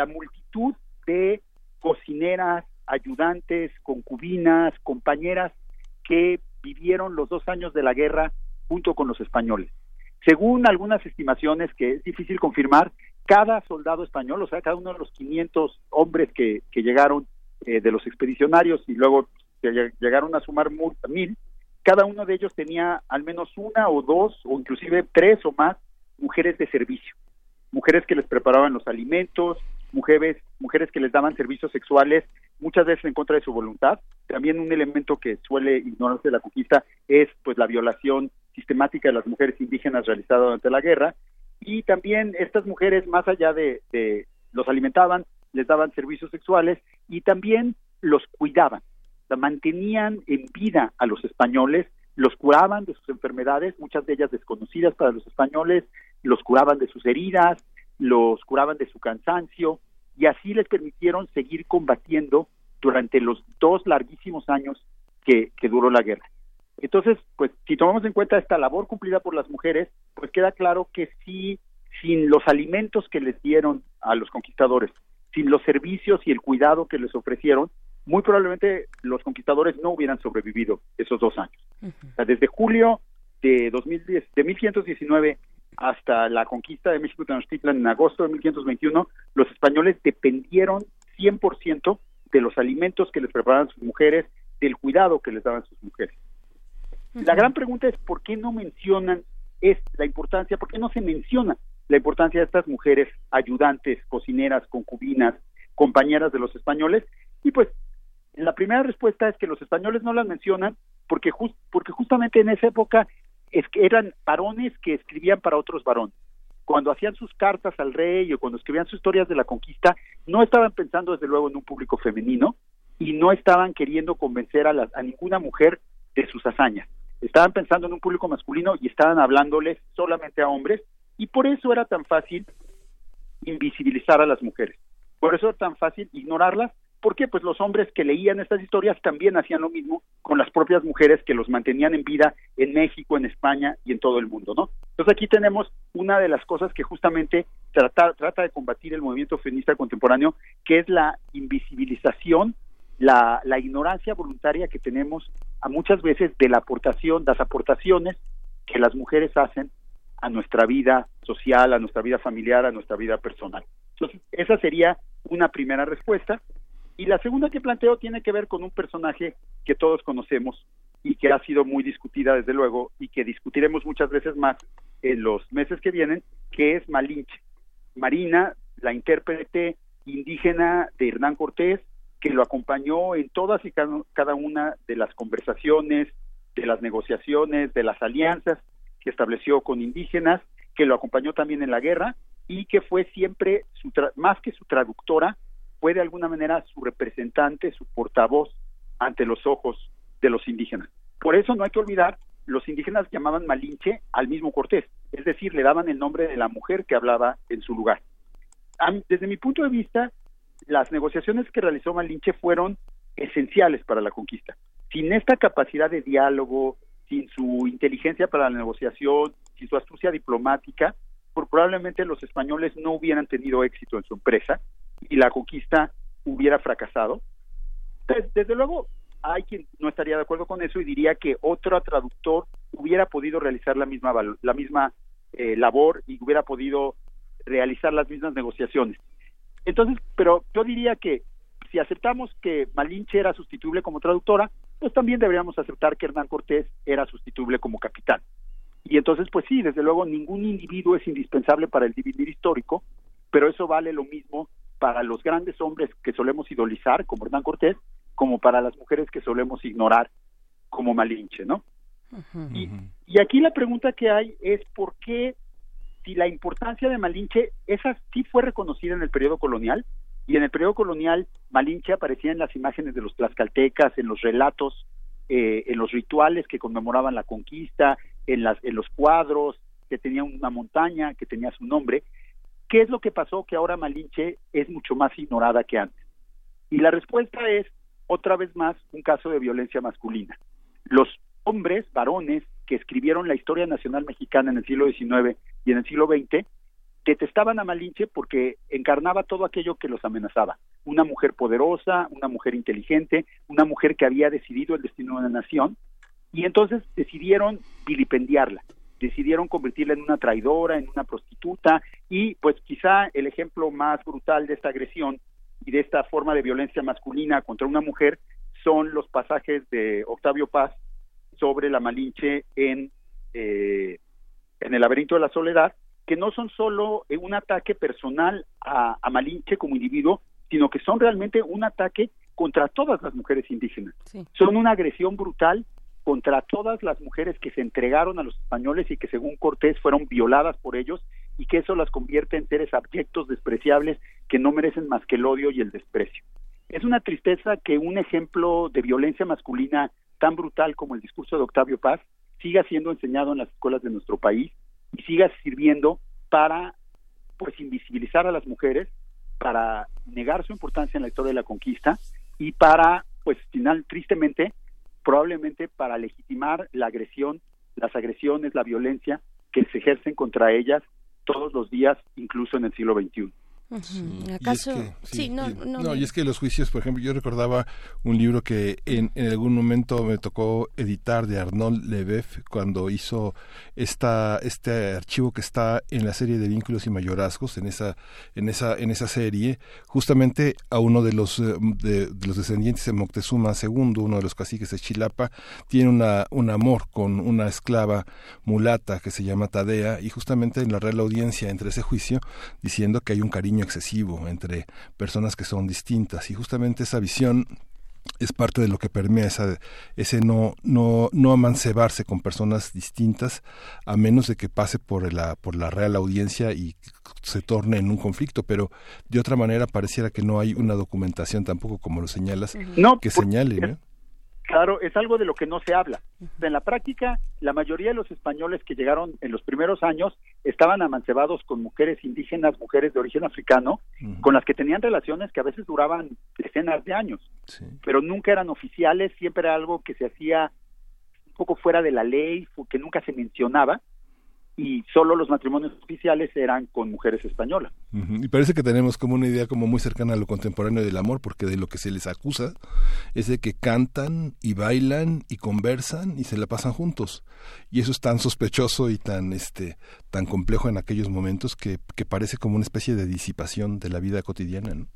multitud de cocineras, ayudantes, concubinas, compañeras que vivieron los dos años de la guerra junto con los españoles. Según algunas estimaciones que es difícil confirmar, cada soldado español, o sea, cada uno de los 500 hombres que, llegaron eh, de los expedicionarios y luego llegaron a sumar mil, cada uno de ellos tenía al menos una o dos o inclusive tres o más mujeres de servicio, mujeres que les preparaban los alimentos, mujeres, mujeres que les daban servicios sexuales, muchas veces en contra de su voluntad. También un elemento que suele ignorarse de la conquista es pues la violación sistemática de las mujeres indígenas realizada durante la guerra. Y también estas mujeres, más allá de, de los alimentaban, les daban servicios sexuales y también los cuidaban, la mantenían en vida a los españoles, los curaban de sus enfermedades, muchas de ellas desconocidas para los españoles, los curaban de sus heridas, los curaban de su cansancio y así les permitieron seguir combatiendo durante los dos larguísimos años que, duró la guerra. Entonces, pues si tomamos en cuenta esta labor cumplida por las mujeres, pues queda claro que sí, sin los alimentos que les dieron a los conquistadores, sin los servicios y el cuidado que les ofrecieron, muy probablemente los conquistadores no hubieran sobrevivido esos dos años. desde julio de 2010, de 1519 hasta la conquista de México Tenochtitlan en agosto de 1521, los españoles dependieron 100% de los alimentos que les preparaban sus mujeres, del cuidado que les daban sus mujeres. La gran pregunta es por qué no mencionan es la importancia, por qué no se menciona la importancia de estas mujeres ayudantes, cocineras, concubinas, compañeras de los españoles y pues la primera respuesta es que los españoles no las mencionan porque porque justamente en esa época es que eran varones que escribían para otros varones. Cuando hacían sus cartas al rey o cuando escribían sus historias de la conquista, no estaban pensando desde luego en un público femenino y no estaban queriendo convencer a, a ninguna mujer de sus hazañas. Estaban pensando en un público masculino y estaban hablándoles solamente a hombres y por eso era tan fácil invisibilizar a las mujeres. Por eso era tan fácil ignorarlas ¿Por qué? Pues los hombres que leían estas historias también hacían lo mismo con las propias mujeres que los mantenían en vida en México, en España y en todo el mundo, ¿no? Entonces aquí tenemos una de las cosas que justamente trata, trata de combatir el movimiento feminista contemporáneo, que es la invisibilización, la, la ignorancia voluntaria que tenemos a muchas veces de la aportación, las aportaciones que las mujeres hacen a nuestra vida social, a nuestra vida familiar, a nuestra vida personal. Entonces, esa sería una primera respuesta. Y la segunda que planteo tiene que ver con un personaje que todos conocemos y que ha sido muy discutida desde luego y que discutiremos muchas veces más en los meses que vienen, que es Malinche. Marina, la intérprete indígena de Hernán Cortés, que lo acompañó en todas y cada una de las conversaciones, de las negociaciones, de las alianzas que estableció con indígenas, que lo acompañó también en la guerra y que fue siempre, su más que su traductora, fue de alguna manera su representante, su portavoz ante los ojos de los indígenas. Por eso no hay que olvidar, los indígenas llamaban Malinche al mismo Cortés, es decir, le daban el nombre de la mujer que hablaba en su lugar. Desde mi punto de vista, las negociaciones que realizó Malinche fueron esenciales para la conquista. Sin esta capacidad de diálogo, sin su inteligencia para la negociación, sin su astucia diplomática, probablemente los españoles no hubieran tenido éxito en su empresa y la conquista hubiera fracasado. Desde, luego, hay quien no estaría de acuerdo con eso y diría que otro traductor hubiera podido realizar la misma la misma eh, labor y hubiera podido realizar las mismas negociaciones. Entonces, pero yo diría que si aceptamos que Malinche era sustituible como traductora, pues también deberíamos aceptar que Hernán Cortés era sustituible como capitán. Y entonces, pues sí, desde luego ningún individuo es indispensable para el dividir histórico, pero eso vale lo mismo para los grandes hombres que solemos idolizar, como Hernán Cortés, como para las mujeres que solemos ignorar, como Malinche, ¿no? y, y, aquí la pregunta que hay es por qué, si la importancia de Malinche, esa sí fue reconocida en el periodo colonial, y en el periodo colonial Malinche aparecía en las imágenes de los tlaxcaltecas, en los relatos, eh, en los rituales que conmemoraban la conquista, en, las, en los cuadros, que tenía una montaña, que tenía su nombre. ¿Qué es lo que pasó que ahora Malinche es mucho más ignorada que antes? Y la respuesta es, otra vez más, un caso de violencia masculina. Los hombres, varones, que escribieron la historia nacional mexicana en el siglo XIX y en el siglo XX, detestaban a Malinche porque encarnaba todo aquello que los amenazaba. Una mujer poderosa, una mujer inteligente, una mujer que había decidido el destino de la nación, y entonces decidieron vilipendiarla decidieron convertirla en una traidora, en una prostituta y pues quizá el ejemplo más brutal de esta agresión y de esta forma de violencia masculina contra una mujer son los pasajes de Octavio Paz sobre la Malinche en, eh, en el laberinto de la soledad, que no son solo un ataque personal a, Malinche como individuo, sino que son realmente un ataque contra todas las mujeres indígenas. Son una agresión brutal contra todas las mujeres que se entregaron a los españoles y que según Cortés fueron violadas por ellos y que eso las convierte en seres abyectos, despreciables, que no merecen más que el odio y el desprecio. Es una tristeza que un ejemplo de violencia masculina tan brutal como el discurso de Octavio Paz siga siendo enseñado en las escuelas de nuestro país y siga sirviendo para pues invisibilizar a las mujeres, para negar su importancia en la historia de la conquista y para pues final tristemente probablemente para legitimar la agresión, las agresiones, la violencia que se ejercen contra ellas todos los días, incluso en el siglo XXI. ¿Acaso? sí, no, no, y es que los juicios, por ejemplo, yo recordaba un libro que en, en algún momento me tocó editar de Arnold Lebeuf cuando hizo esta, este archivo que está en la serie de vínculos y mayorazgos, en esa, en esa, en esa serie, justamente a uno de los, eh, de, los descendientes de Moctezuma II, uno de los caciques de Chilapa, tiene una, un amor con una esclava mulata que se llama Tadea, y justamente en la real audiencia entre ese juicio, diciendo que hay un cariño excesivo entre personas que son distintas y justamente esa visión es parte de lo que permea esa, ese no, no, no amancebarse con personas distintas a menos de que pase por la, por la real audiencia y se torne en un conflicto, pero de otra manera pareciera que no hay una documentación tampoco como lo señalas que señale. Claro, es algo de lo que no se habla. En la práctica, la mayoría de los españoles que llegaron en los primeros años estaban amancebados con mujeres indígenas, mujeres de origen africano, con las que tenían relaciones que a veces duraban decenas de años, pero nunca eran oficiales, siempre era algo que se hacía un poco fuera de la ley, que nunca se mencionaba, y solo los matrimonios oficiales eran con mujeres españolas. Y parece que tenemos como una idea como muy cercana a lo contemporáneo del amor, porque de lo que se les acusa es de que cantan y bailan y conversan y se la pasan juntos. Y eso es tan sospechoso y tan este tan complejo en aquellos momentos que, que parece como una especie de disipación de la vida cotidiana, ¿no?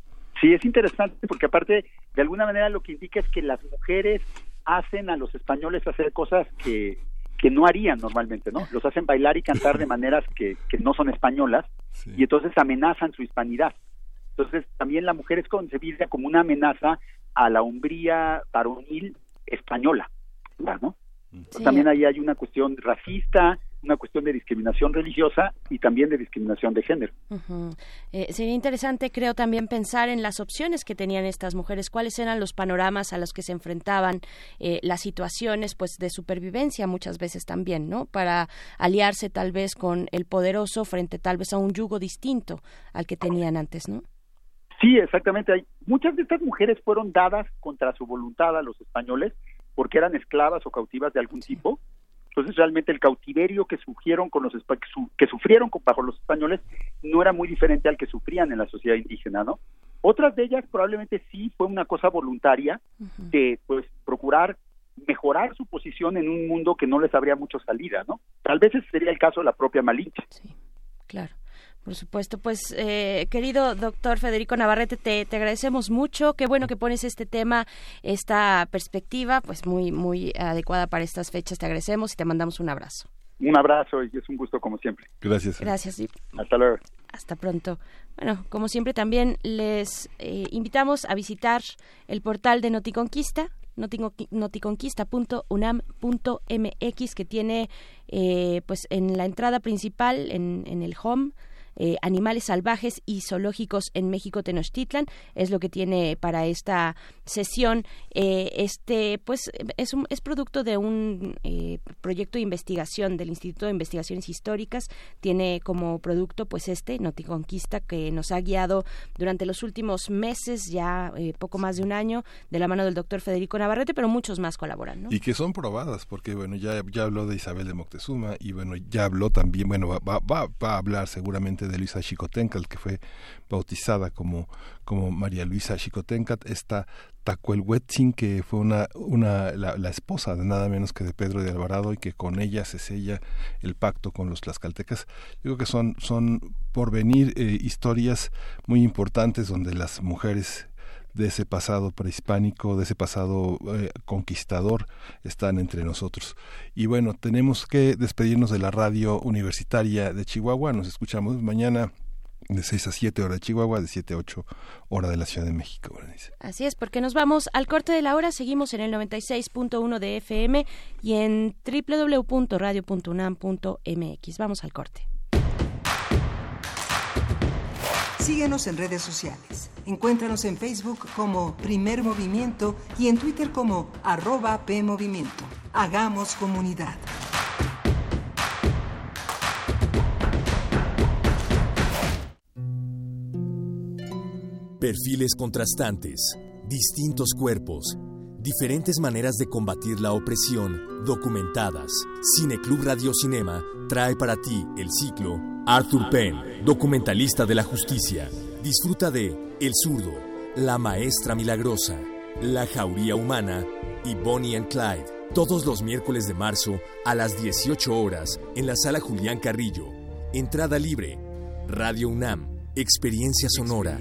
Sí, es interesante porque aparte, de alguna manera lo que indica es que las mujeres hacen a los españoles hacer cosas que, que no harían normalmente, ¿no? Los hacen bailar y cantar de maneras que, que no son españolas y entonces amenazan su hispanidad. Entonces también la mujer es concebida como una amenaza a la hombría varonil española, ¿no? También ahí hay una cuestión racista, una cuestión de discriminación religiosa y también de discriminación de género. Eh, sería interesante, creo, también pensar en las opciones que tenían estas mujeres, cuáles eran los panoramas a los que se enfrentaban, eh, las situaciones, pues, de supervivencia muchas veces también, ¿no? Para aliarse tal vez con el poderoso frente tal vez a un yugo distinto al que tenían antes, ¿no? Sí, exactamente. Hay, muchas de estas mujeres fueron dadas contra su voluntad a los españoles porque eran esclavas o cautivas de algún tipo entonces realmente el cautiverio que sufrieron con los que sufrieron bajo los españoles no era muy diferente al que sufrían en la sociedad indígena, ¿no? Otras de ellas probablemente sí fue una cosa voluntaria de pues procurar mejorar su posición en un mundo que no les habría mucho salida, ¿no? Tal vez ese sería el caso de la propia Malinche. Sí, claro. Por supuesto, pues eh, querido doctor Federico Navarrete, te, te, agradecemos mucho. Qué bueno que pones este tema, esta perspectiva, pues muy, muy adecuada para estas fechas. Te agradecemos y te mandamos un abrazo. Un abrazo y es un gusto como siempre. Gracias. Gracias. Hasta luego. Hasta pronto. Bueno, como siempre también les eh, invitamos a visitar el portal de Noticonquista, noticonquista.unam.mx que tiene eh, pues en la entrada principal en, en el home eh, animales salvajes y zoológicos en México Tenochtitlan es lo que tiene para esta sesión. Eh, este pues es es producto de un eh, proyecto de investigación del Instituto de Investigaciones Históricas. Tiene como producto pues este Noticonquista que nos ha guiado durante los últimos meses ya poco más de un año de la mano del doctor Federico Navarrete pero muchos más colaboran y que son probadas porque bueno ya ya habló de Isabel de Moctezuma y bueno ya habló también bueno va, va, va a hablar seguramente de Luisa Xicotencat, que fue bautizada como, como María Luisa Xicotencat, esta Tacuelhuetzin, que fue una, una, la, esposa de nada menos que de Pedro de Alvarado y que con ella se sella el pacto con los tlaxcaltecas. Yo creo que son, son por venir eh, historias muy importantes donde las mujeres de ese pasado prehispánico, de ese pasado eh, conquistador, están entre nosotros. Y bueno, tenemos que despedirnos de la radio universitaria de Chihuahua. Nos escuchamos mañana de 6 a 7 hora de Chihuahua, de 7 a 8 hora de la Ciudad de México. Así es, porque nos vamos al corte de la hora, seguimos en el 96.1 de FM y en www.radio.unam.mx. Vamos al corte. Síguenos en redes sociales. Encuéntranos en Facebook como Primer Movimiento y en Twitter como arroba PMovimiento. Hagamos comunidad. Perfiles contrastantes, distintos cuerpos, diferentes maneras de combatir la opresión, documentadas. Cineclub Radio Cinema trae para ti el ciclo Arthur Penn, documentalista de la justicia. Disfruta de El Zurdo, La Maestra Milagrosa, La Jauría Humana y Bonnie and Clyde. Todos los miércoles de marzo a las 18 horas en la sala Julián Carrillo. Entrada libre. Radio UNAM. Experiencia sonora.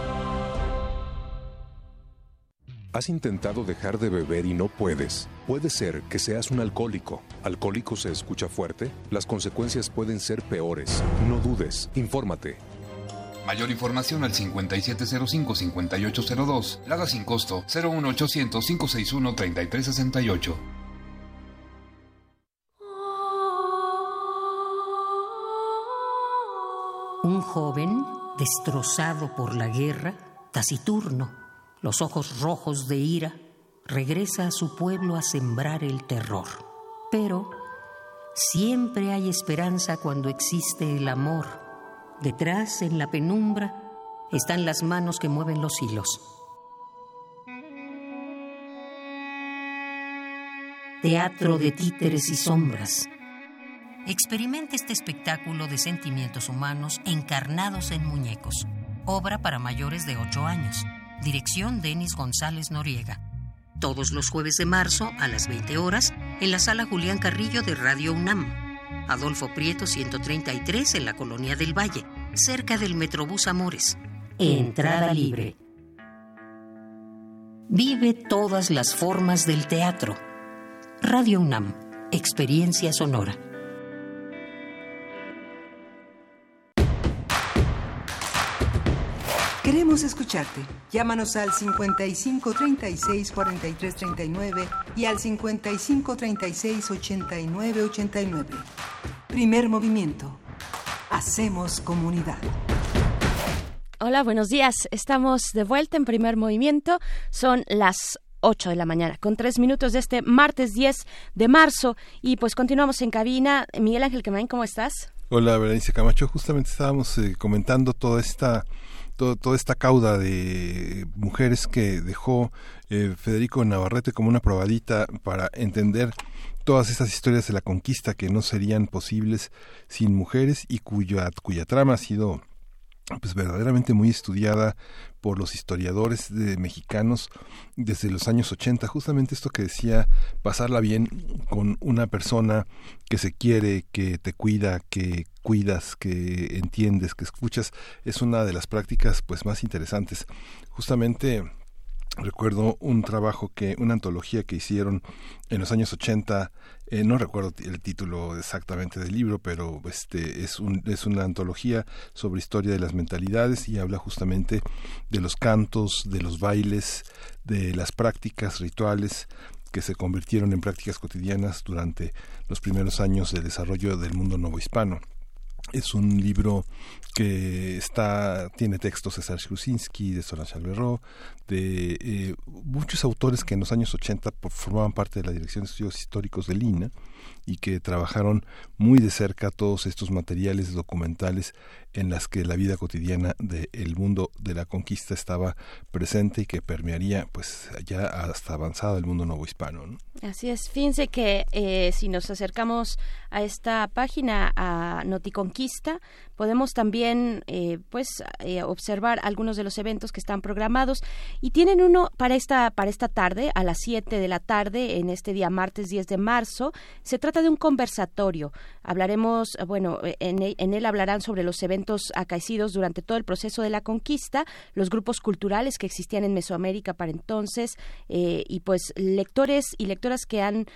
¿Has intentado dejar de beber y no puedes? Puede ser que seas un alcohólico. ¿Alcohólico se escucha fuerte? Las consecuencias pueden ser peores. No dudes, infórmate. Mayor información al 5705-5802. Lada sin costo 01800-561-3368. Un joven destrozado por la guerra, taciturno, los ojos rojos de ira, regresa a su pueblo a sembrar el terror. Pero siempre hay esperanza cuando existe el amor. Detrás, en la penumbra, están las manos que mueven los hilos. Teatro de títeres y sombras. Experimenta este espectáculo de sentimientos humanos encarnados en muñecos. Obra para mayores de 8 años. Dirección Denis González Noriega. Todos los jueves de marzo a las 20 horas en la sala Julián Carrillo de Radio UNAM. Adolfo Prieto 133 en la Colonia del Valle, cerca del Metrobús Amores. Entrada libre. Vive todas las formas del teatro. Radio UNAM, experiencia sonora. Queremos escucharte. Llámanos al 55 36 43 39 y al 55 36 89 89. Primer movimiento. Hacemos comunidad. Hola, buenos días. Estamos de vuelta en primer movimiento. Son las 8 de la mañana, con tres minutos de este martes 10 de marzo. Y pues continuamos en cabina. Miguel Ángel Quemain, ¿cómo estás? Hola, Berenice Camacho. Justamente estábamos eh, comentando toda esta toda esta cauda de mujeres que dejó eh, Federico Navarrete como una probadita para entender todas estas historias de la conquista que no serían posibles sin mujeres y cuya, cuya trama ha sido pues verdaderamente muy estudiada por los historiadores de mexicanos desde los años 80, justamente esto que decía, pasarla bien con una persona que se quiere, que te cuida, que cuidas, que entiendes, que escuchas, es una de las prácticas pues más interesantes. Justamente recuerdo un trabajo que una antología que hicieron en los años 80 eh, no recuerdo el título exactamente del libro pero este es un es una antología sobre historia de las mentalidades y habla justamente de los cantos de los bailes de las prácticas rituales que se convirtieron en prácticas cotidianas durante los primeros años del desarrollo del mundo novohispano es un libro que está tiene textos de Serge Krusinski, de Solange Alberro, de eh, muchos autores que en los años 80 formaban parte de la Dirección de Estudios Históricos de Lina y que trabajaron muy de cerca todos estos materiales documentales en las que la vida cotidiana del mundo de la conquista estaba presente y que permearía pues ya hasta avanzado el mundo nuevo hispano. Así es, fíjense que eh, si nos acercamos a esta página a Noticonquista, podemos también eh, pues eh, observar algunos de los eventos que están programados y tienen uno para esta para esta tarde a las 7 de la tarde en este día martes 10 de marzo se trata de un conversatorio hablaremos bueno en, en él hablarán sobre los eventos acaecidos durante todo el proceso de la conquista los grupos culturales que existían en Mesoamérica para entonces eh, y pues lectores y lectoras que han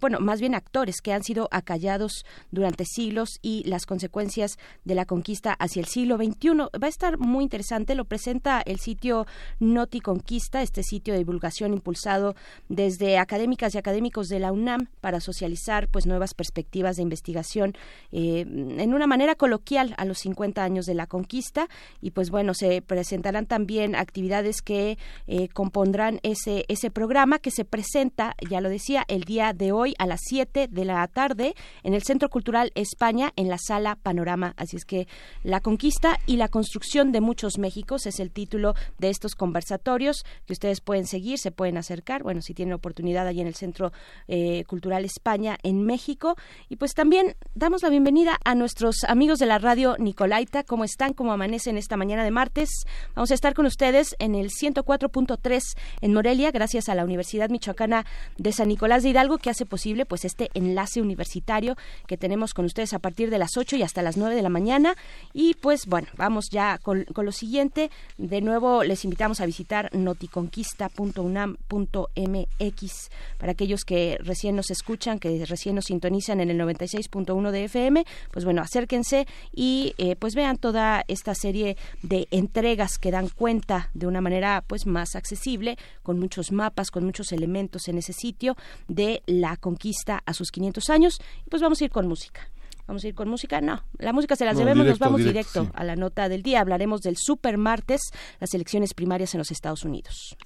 bueno más bien actores que han sido acallados durante siglos y las consecuencias de la conquista hacia el siglo XXI. Va a estar muy interesante, lo presenta el sitio Noti Conquista, este sitio de divulgación impulsado desde académicas y académicos de la UNAM para socializar pues nuevas perspectivas de investigación eh, en una manera coloquial a los 50 años de la conquista y pues bueno, se presentarán también actividades que eh, compondrán ese, ese programa que se presenta, ya lo decía, el día de hoy a las 7 de la tarde en el Centro Cultural España en la sala Panorama. Así es que La conquista y la construcción de muchos Méxicos es el título de estos conversatorios que ustedes pueden seguir, se pueden acercar, bueno, si tienen oportunidad allí en el Centro eh, Cultural España en México. Y pues también damos la bienvenida a nuestros amigos de la radio Nicolaita. ¿Cómo están? ¿Cómo amanecen esta mañana de martes? Vamos a estar con ustedes en el 104.3 en Morelia, gracias a la Universidad Michoacana de San Nicolás de Hidalgo, que hace posible pues este enlace universitario que tenemos con ustedes a partir de las 8 y hasta las 9 de la mañana. Y pues bueno, vamos ya con, con lo siguiente. De nuevo les invitamos a visitar noticonquista.unam.mx para aquellos que recién nos escuchan, que recién nos sintonizan en el 96.1 de FM, pues bueno, acérquense y eh, pues vean toda esta serie de entregas que dan cuenta de una manera pues más accesible, con muchos mapas, con muchos elementos en ese sitio de la conquista a sus 500 años. Y pues vamos a ir con música. Vamos a ir con música. No, la música se las debemos, nos vamos directo, a la nota del día. Hablaremos del super martes, las elecciones primarias en los Estados Unidos.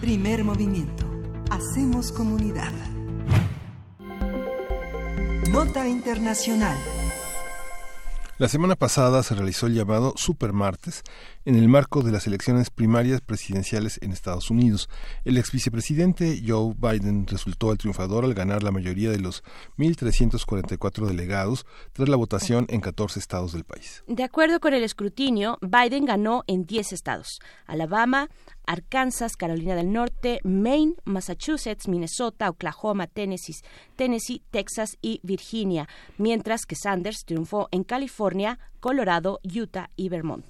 Primer movimiento. Hacemos comunidad. Nota Internacional. La semana pasada se realizó el llamado Super Martes en el marco de las elecciones primarias presidenciales en Estados Unidos. El ex vicepresidente Joe Biden resultó el triunfador al ganar la mayoría de los 1.344 delegados tras la votación en 14 estados del país. De acuerdo con el escrutinio, Biden ganó en 10 estados: Alabama, Arkansas, Carolina del Norte, Maine, Massachusetts, Minnesota, Oklahoma, Tennessee, Tennessee, Texas y Virginia, mientras que Sanders triunfó en California, Colorado, Utah y Vermont.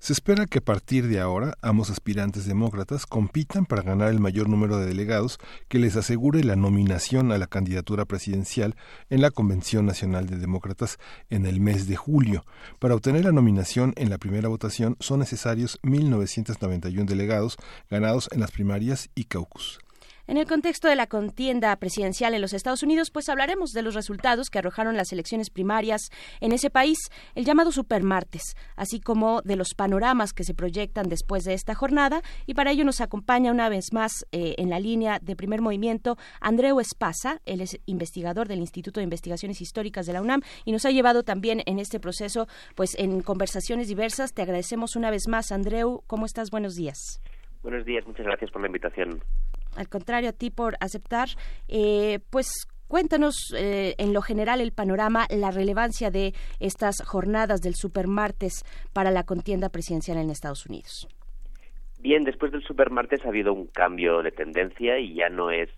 Se espera que a partir de ahora ambos aspirantes demócratas compitan para ganar el mayor número de delegados que les asegure la nominación a la candidatura presidencial en la Convención Nacional de Demócratas en el mes de julio. Para obtener la nominación en la primera votación son necesarios 1.991 delegados ganados en las primarias y caucus. En el contexto de la contienda presidencial en los Estados Unidos, pues hablaremos de los resultados que arrojaron las elecciones primarias en ese país, el llamado supermartes, así como de los panoramas que se proyectan después de esta jornada. Y para ello nos acompaña una vez más eh, en la línea de primer movimiento Andreu Espasa, él es investigador del Instituto de Investigaciones Históricas de la UNAM y nos ha llevado también en este proceso, pues en conversaciones diversas. Te agradecemos una vez más, Andreu. ¿Cómo estás? Buenos días. Buenos días, muchas gracias por la invitación. Al contrario, a ti por aceptar. Eh, pues Cuéntanos eh, en lo general el panorama, la relevancia de estas jornadas del supermartes para la contienda presidencial en Estados Unidos. Bien, después del supermartes ha habido un cambio de tendencia y ya no es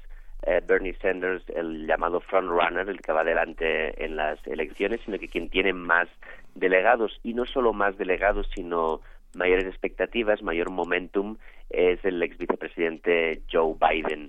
eh, Bernie Sanders el llamado frontrunner, el que va adelante en las elecciones, sino que quien tiene más delegados y no solo más delegados, sino mayores expectativas, mayor momentum, es el ex vicepresidente Joe Biden.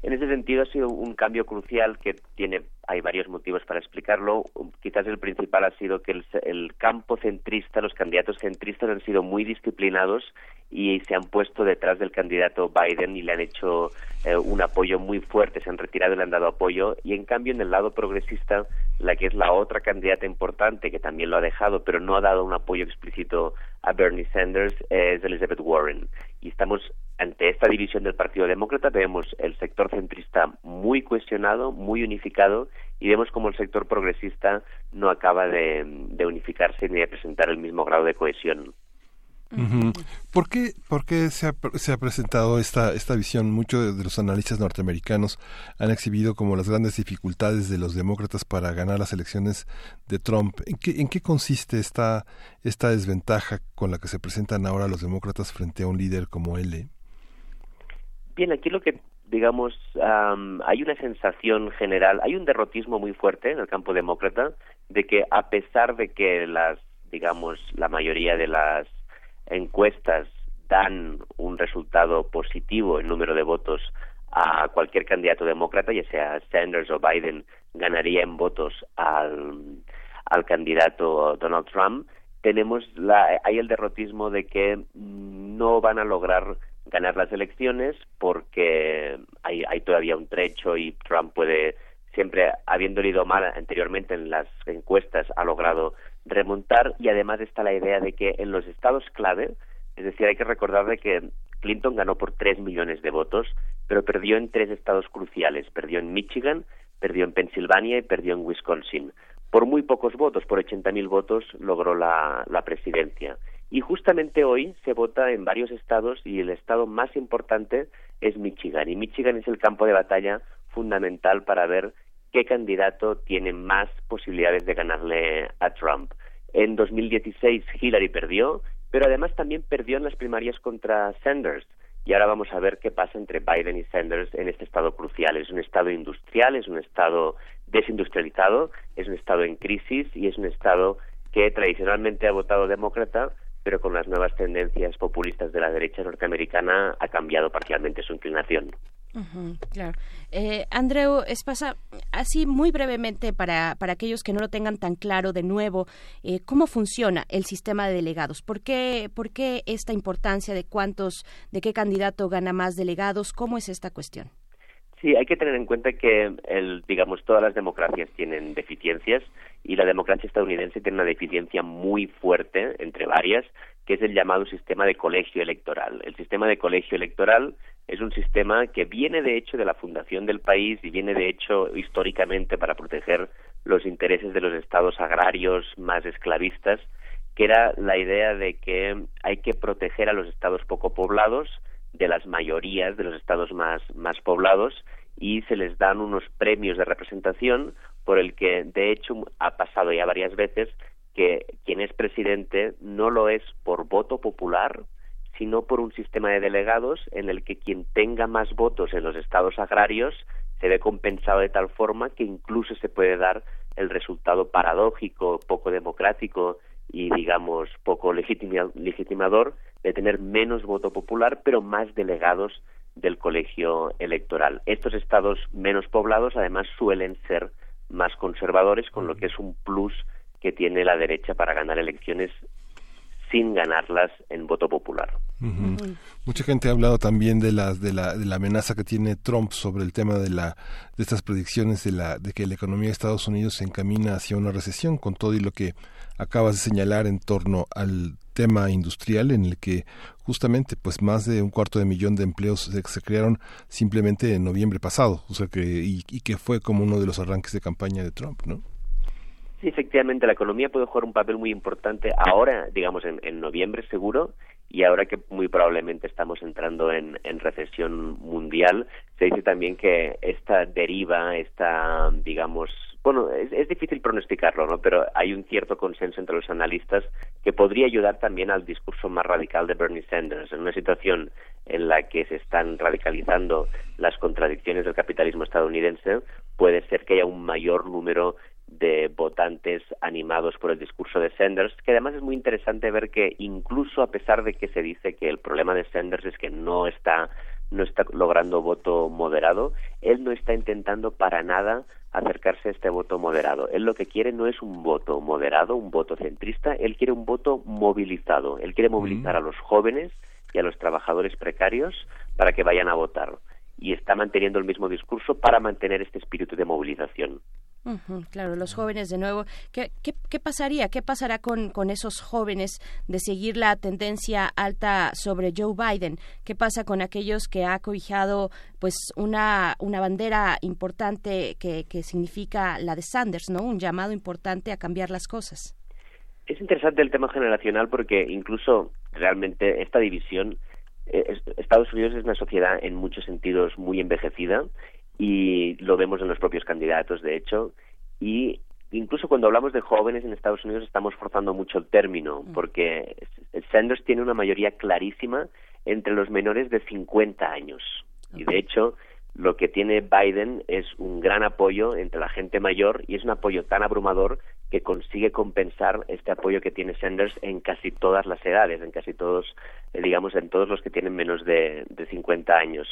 En ese sentido ha sido un cambio crucial que tiene, hay varios motivos para explicarlo. Quizás el principal ha sido que el, campo centrista, los candidatos centristas han sido muy disciplinados y se han puesto detrás del candidato Biden y le han hecho eh, un apoyo muy fuerte, se han retirado y le han dado apoyo. Y en cambio, en el lado progresista, la que es la otra candidata importante, que también lo ha dejado, pero no ha dado un apoyo explícito a Bernie Sanders, es Elizabeth Warren. Y estamos ante esta división del Partido Demócrata, vemos el sector centrista muy cuestionado, muy unificado, y vemos como el sector progresista no acaba de, de unificarse ni de presentar el mismo grado de cohesión. ¿Por qué, por qué se, ha, se, ha, presentado esta, esta visión? Muchos de los analistas norteamericanos han exhibido como las grandes dificultades de los demócratas para ganar las elecciones de Trump. ¿En qué, en qué consiste esta, esta desventaja con la que se presentan ahora los demócratas frente a un líder como él? Bien, aquí lo que digamos, hay una sensación general, hay un derrotismo muy fuerte en el campo demócrata de que a pesar de que las, digamos, la mayoría de las encuestas dan un resultado positivo en número de votos a cualquier candidato demócrata, ya sea Sanders o Biden, ganaría en votos al, al candidato Donald Trump, tenemos la, hay el derrotismo de que no van a lograr ganar las elecciones porque hay, hay todavía un trecho y Trump puede siempre habiendo ido mal anteriormente en las encuestas ha logrado remontar y además está la idea de que en los estados clave, es decir, hay que recordar de que Clinton ganó por tres millones de votos, pero perdió en tres estados cruciales, perdió en Michigan, perdió en Pensilvania y perdió en Wisconsin. Por muy pocos votos, por 80.000 votos, logró la, la presidencia. Y justamente hoy se vota en varios estados y el estado más importante es Michigan. Y Michigan es el campo de batalla fundamental para ver qué candidato tiene más posibilidades de ganarle a Trump. En 2016 Hillary perdió, pero además también perdió en las primarias contra Sanders. y ahora vamos a ver qué pasa entre Biden y Sanders en este estado crucial. Es un estado industrial, es un estado desindustrializado, es un estado en crisis y es un estado que tradicionalmente ha votado demócrata, pero con las nuevas tendencias populistas de la derecha norteamericana ha cambiado parcialmente su inclinación claro. Eh, Andreu Espasa, así muy brevemente para, para aquellos que no lo tengan tan claro de nuevo, eh, ¿cómo funciona el sistema de delegados? ¿Por qué, ¿Por qué esta importancia de cuántos, de qué candidato gana más delegados? ¿Cómo es esta cuestión? Sí, hay que tener en cuenta que, el, digamos, todas las democracias tienen deficiencias y la democracia estadounidense tiene una deficiencia muy fuerte, entre varias, que es el llamado sistema de colegio electoral. El sistema de colegio electoral es un sistema que viene de hecho de la fundación del país y viene de hecho históricamente para proteger los intereses de los estados agrarios más esclavistas, que era la idea de que hay que proteger a los estados poco poblados de las mayorías de los estados más, más poblados y se les dan unos premios de representación por el que de hecho ha pasado ya varias veces que quien es presidente no lo es por voto popular, sino por un sistema de delegados en el que quien tenga más votos en los estados agrarios se ve compensado de tal forma que incluso se puede dar el resultado paradójico, poco democrático y digamos poco legitimador de tener menos voto popular pero más delegados del colegio electoral. Estos estados menos poblados además suelen ser más conservadores, con lo que es un plus que tiene la derecha para ganar elecciones sin ganarlas en voto popular. Mucha gente ha hablado también de la, de la, de la amenaza que tiene Trump sobre el tema de la de estas predicciones de la de que la economía de Estados Unidos se encamina hacia una recesión con todo y lo que acabas de señalar en torno al tema industrial en el que justamente pues más de un cuarto de millón de empleos se, crearon simplemente en noviembre pasado, o sea que y, y que fue como uno de los arranques de campaña de Trump, ¿no? Sí, efectivamente, la economía puede jugar un papel muy importante ahora, digamos, en, en noviembre seguro, y ahora que muy probablemente estamos entrando en, recesión mundial, se dice también que esta deriva, esta, digamos, bueno, es, difícil pronosticarlo, ¿no? Pero hay un cierto consenso entre los analistas que podría ayudar también al discurso más radical de Bernie Sanders. En una situación en la que se están radicalizando las contradicciones del capitalismo estadounidense, puede ser que haya un mayor número de votantes animados por el discurso de Sanders, que además es muy interesante ver que incluso a pesar de que se dice que el problema de Sanders es que no está no está logrando voto moderado, él no está intentando para nada acercarse a este voto moderado. Él lo que quiere no es un voto moderado, un voto centrista, él quiere un voto movilizado. Él quiere movilizar a los jóvenes y a los trabajadores precarios para que vayan a votar. Y está manteniendo el mismo discurso para mantener este espíritu de movilización claro, los jóvenes de nuevo. ¿Qué, qué, pasaría? ¿Qué pasará con, con, esos jóvenes de seguir la tendencia alta sobre Joe Biden? ¿Qué pasa con aquellos que ha cobijado pues una, una bandera importante que, que significa la de Sanders, ¿no? Un llamado importante a cambiar las cosas. Es interesante el tema generacional porque incluso realmente esta división eh, Estados Unidos es una sociedad en muchos sentidos muy envejecida y lo vemos en los propios candidatos, de hecho, y incluso cuando hablamos de jóvenes en Estados Unidos estamos forzando mucho el término, mm. porque Sanders tiene una mayoría clarísima entre los menores de 50 años. Y de hecho, lo que tiene Biden es un gran apoyo entre la gente mayor y es un apoyo tan abrumador que consigue compensar este apoyo que tiene Sanders en casi todas las edades, en casi todos, eh, digamos, en todos los que tienen menos de, de 50 años.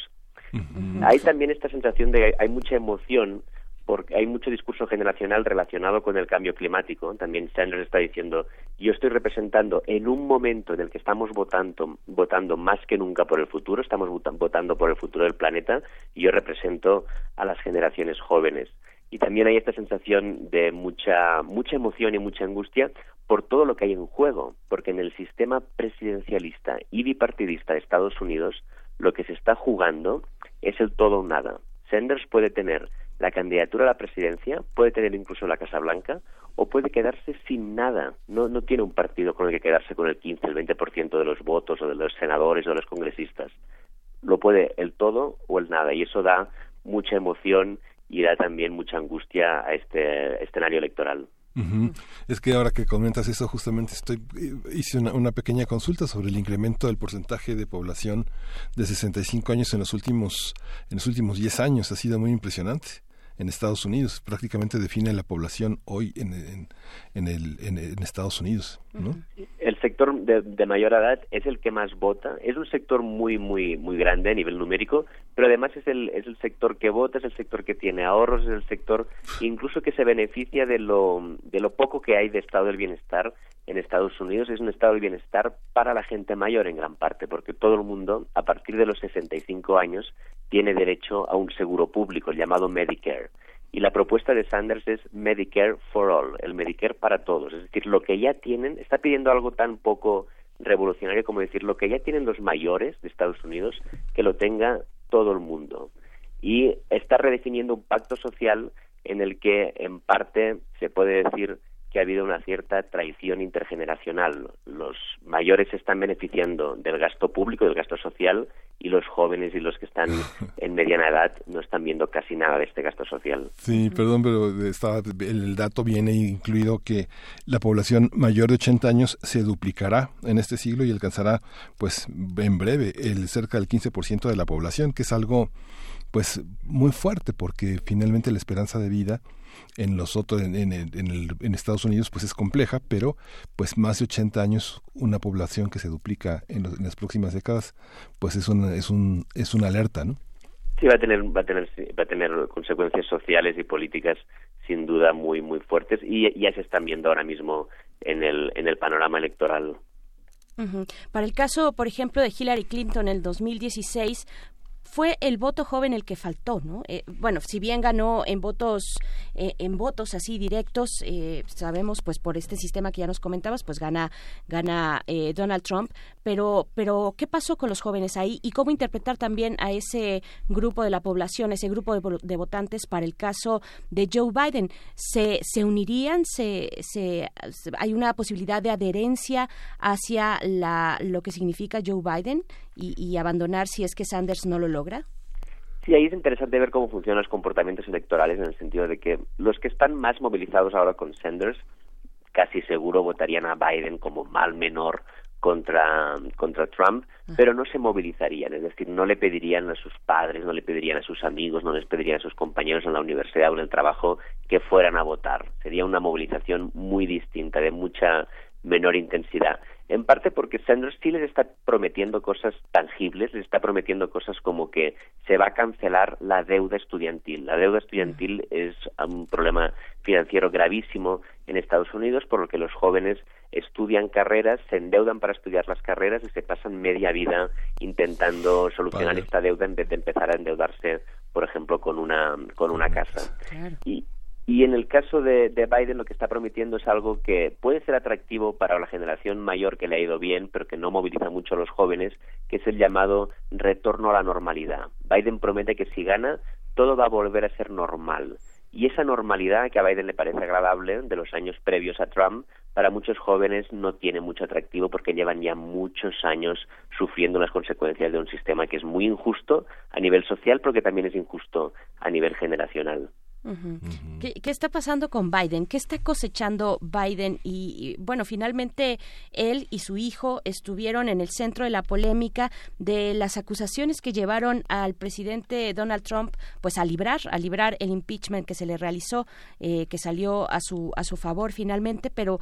Hay también esta sensación de que hay mucha emoción porque hay mucho discurso generacional relacionado con el cambio climático. También Sanders está diciendo, yo estoy representando en un momento en el que estamos votando, votando más que nunca por el futuro, estamos votando por el futuro del planeta, y yo represento a las generaciones jóvenes. Y también hay esta sensación de mucha, mucha emoción y mucha angustia por todo lo que hay en juego, porque en el sistema presidencialista y bipartidista de Estados Unidos lo que se está jugando es el todo o nada. Sanders puede tener la candidatura a la presidencia, puede tener incluso la Casa Blanca o puede quedarse sin nada. No, no tiene un partido con el que quedarse con el 15, el 20% de los votos o de los senadores o de los congresistas. Lo puede el todo o el nada y eso da mucha emoción y da también mucha angustia a este escenario electoral. Es que ahora que comentas eso, justamente estoy eh, hice una, una, pequeña consulta sobre el incremento del porcentaje de población de 65 años en los últimos en los últimos 10 años. Ha sido muy impresionante en Estados Unidos. Prácticamente define la población hoy en, en, en, el, en, Estados Unidos. ¿no? El sector de, de, mayor edad es el que más vota. Es un sector muy, muy, muy grande a nivel numérico, pero además es el, es el sector que vota, es el sector que tiene ahorros, es el sector incluso que se beneficia de lo, de lo poco que hay de estado del bienestar en Estados Unidos. Es un estado del bienestar para la gente mayor en gran parte, porque todo el mundo, a partir de los 65 años, tiene derecho a un seguro público llamado Medicare. Y la propuesta de Sanders es Medicare for All, el Medicare para todos. Es decir, lo que ya tienen, está pidiendo algo tan poco revolucionario como decir lo que ya tienen los mayores de Estados Unidos, que lo tenga todo el mundo. Y está redefiniendo un pacto social en el que, en parte, se puede decir que ha habido una cierta traición intergeneracional. Los mayores se están beneficiando del gasto público, del gasto social, y los jóvenes y los que están en mediana edad no están viendo casi nada de este gasto social. Sí, perdón, pero el dato viene incluido que la población mayor de 80 años se duplicará en este siglo y alcanzará, pues, en breve, el cerca del 15% de la población, que es algo, pues, muy fuerte, porque finalmente la esperanza de vida en los otros en, en, en, Estados Unidos pues es compleja pero pues más de 80 años una población que se duplica en, las próximas décadas pues es una es un es una alerta no sí va a tener va a tener va a tener consecuencias sociales y políticas sin duda muy muy fuertes y ya se están viendo ahora mismo en el en el panorama electoral. Para el caso, por ejemplo, de Hillary Clinton en el 2016, fue el voto joven el que faltó, ¿no? Eh, bueno, si bien ganó en votos, eh, en votos así directos, eh, sabemos, pues por este sistema que ya nos comentabas, pues gana, gana Donald Trump, pero, pero ¿qué pasó con los jóvenes ahí y cómo interpretar también a ese grupo de la población, ese grupo de, votantes para el caso de Joe Biden? ¿Se, se unirían? Se, se, ¿Hay una posibilidad de adherencia hacia la, lo que significa Joe Biden? y, abandonar si es que Sanders no lo logra? Sí, ahí es interesante ver cómo funcionan los comportamientos electorales en el sentido de que los que están más movilizados ahora con Sanders casi seguro votarían a Biden como mal menor contra, contra Trump, pero no se movilizarían, es decir, no le pedirían a sus padres, no le pedirían a sus amigos, no les pedirían a sus compañeros en la universidad o en el trabajo que fueran a votar. Sería una movilización muy distinta, de mucha menor intensidad. En parte porque Sanders sí les está prometiendo cosas tangibles, les está prometiendo cosas como que se va a cancelar la deuda estudiantil. La deuda estudiantil es un problema financiero gravísimo en Estados Unidos por lo que los jóvenes estudian carreras, se endeudan para estudiar las carreras y se pasan media vida intentando solucionar esta deuda en vez de empezar a endeudarse, por ejemplo, con una, con una casa. Y, y en el caso de, Biden lo que está prometiendo es algo que puede ser atractivo para la generación mayor que le ha ido bien, pero que no moviliza mucho a los jóvenes, que es el llamado retorno a la normalidad. Biden promete que si gana, todo va a volver a ser normal. Y esa normalidad que a Biden le parece agradable de los años previos a Trump, para muchos jóvenes no tiene mucho atractivo porque llevan ya muchos años sufriendo las consecuencias de un sistema que es muy injusto a nivel social, pero que también es injusto a nivel generacional. ¿Qué, está pasando con Biden? ¿Qué está cosechando Biden? Y, bueno, finalmente él y su hijo estuvieron en el centro de la polémica de las acusaciones que llevaron al presidente Donald Trump, pues a librar, a librar el impeachment que se le realizó, eh, que salió a su a su favor finalmente, pero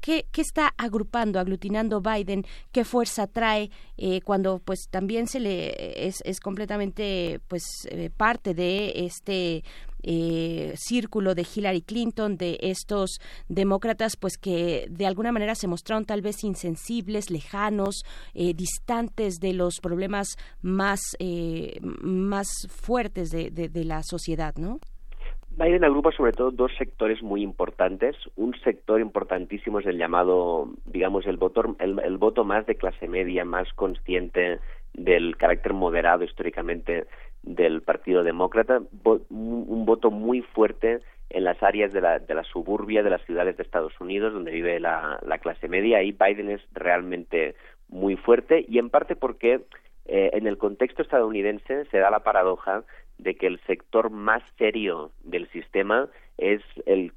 ¿Qué, está agrupando, aglutinando Biden? ¿Qué fuerza trae eh, cuando pues también se le es, es completamente pues eh, parte de este eh, círculo de Hillary Clinton, de estos demócratas, pues que de alguna manera se mostraron tal vez insensibles, lejanos, distantes de los problemas más, más fuertes de, de, de la sociedad, ¿no? Biden agrupa sobre todo dos sectores muy importantes. Un sector importantísimo es el llamado, digamos, el voto, el, voto más de clase media, más consciente del carácter moderado históricamente del Partido Demócrata, un, voto muy fuerte en las áreas de la, de la suburbia de las ciudades de Estados Unidos, donde vive la, la clase media. Ahí Biden es realmente muy fuerte y en parte porque eh, en el contexto estadounidense se da la paradoja de que el sector más serio del sistema es el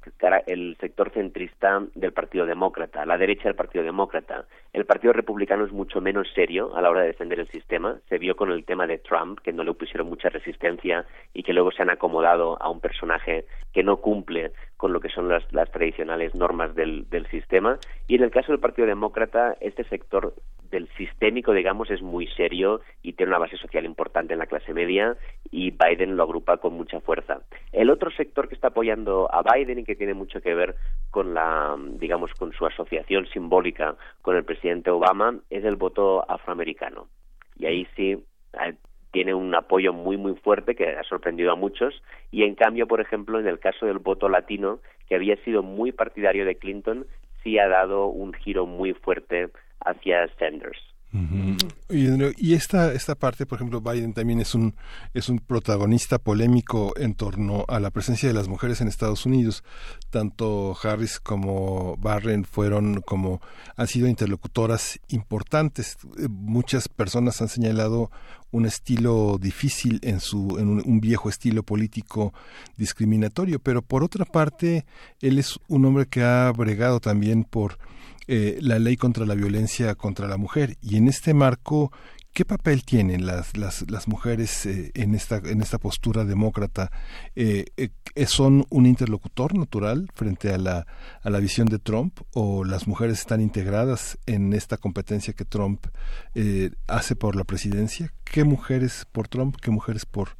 el sector centrista del Partido Demócrata, la derecha del Partido Demócrata. El Partido Republicano es mucho menos serio a la hora de defender el sistema. Se vio con el tema de Trump, que no le pusieron mucha resistencia y que luego se han acomodado a un personaje que no cumple con lo que son las, tradicionales normas del, del sistema. Y en el caso del Partido Demócrata, este sector del sistémico, digamos, es muy serio y tiene una base social importante en la clase media y Biden lo agrupa con mucha fuerza. El otro sector que está apoyando a Biden y que tiene mucho que ver con la, digamos, con su asociación simbólica con el presidente Obama es el voto afroamericano. Y ahí sí eh, tiene un apoyo muy muy fuerte que ha sorprendido a muchos y en cambio, por ejemplo, en el caso del voto latino, que había sido muy partidario de Clinton, sí ha dado un giro muy fuerte hacia Sanders. Y esta esta parte, por ejemplo, Biden también es un es un protagonista polémico en torno a la presencia de las mujeres en Estados Unidos. Tanto Harris como Barren fueron como han sido interlocutoras importantes. Muchas personas han señalado un estilo difícil en su en un, viejo estilo político discriminatorio, pero por otra parte él es un hombre que ha bregado también por eh, la ley contra la violencia contra la mujer y en este marco ¿Qué papel tienen las, las, las mujeres eh, en, esta, en esta postura demócrata? Eh, ¿Son un interlocutor natural frente a la, a la visión de Trump o las mujeres están integradas en esta competencia que Trump hace por la presidencia? ¿Qué mujeres por Trump, qué mujeres por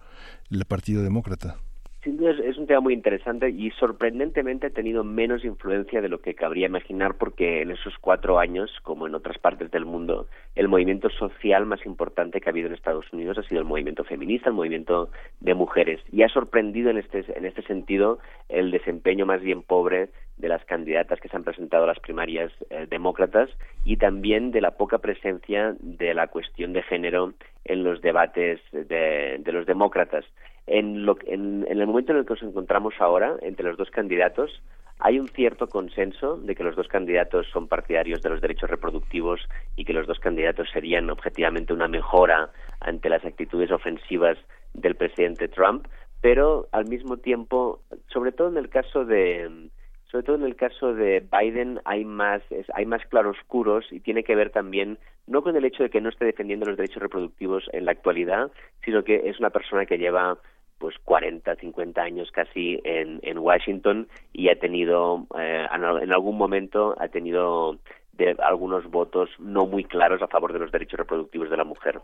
el Partido Demócrata? Sin duda es un tema muy interesante y sorprendentemente ha tenido menos influencia de lo que cabría imaginar porque en esos cuatro años, como en otras partes del mundo, el movimiento social más importante que ha habido en Estados Unidos ha sido el movimiento feminista, el movimiento de mujeres. Y ha sorprendido en este, en este sentido el desempeño más bien pobre de las candidatas que se han presentado a las primarias eh, demócratas y también de la poca presencia de la cuestión de género en los debates de, de los demócratas. En, lo, en, el momento en el que nos encontramos ahora, entre los dos candidatos, hay un cierto consenso de que los dos candidatos son partidarios de los derechos reproductivos y que los dos candidatos serían objetivamente una mejora ante las actitudes ofensivas del presidente Trump, pero al mismo tiempo, sobre todo en el caso de sobre todo en el caso de Biden hay más hay más claroscuros y tiene que ver también no con el hecho de que no esté defendiendo los derechos reproductivos en la actualidad, sino que es una persona que lleva pues 40, 50 años casi en, en Washington y ha tenido, eh, en algún momento ha tenido de algunos votos no muy claros a favor de los derechos reproductivos de la mujer.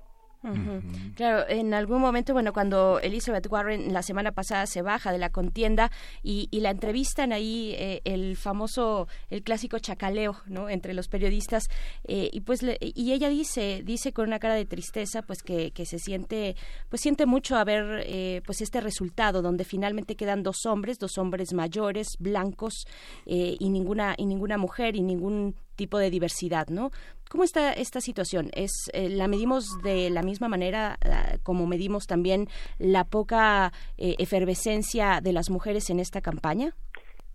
Claro, en algún momento, bueno, cuando Elizabeth Warren la semana pasada se baja de la contienda y, la entrevistan ahí eh, el famoso, el clásico chacaleo, ¿no? Entre los periodistas eh, y pues y ella dice, dice con una cara de tristeza, pues que, que se siente, pues siente mucho a ver, eh, pues este resultado donde finalmente quedan dos hombres, dos hombres mayores, blancos y ninguna y ninguna mujer y ningún tipo de diversidad, ¿no? ¿Cómo está esta situación? ¿Es, eh, ¿La medimos de la misma manera eh, como medimos también la poca eh, efervescencia de las mujeres en esta campaña?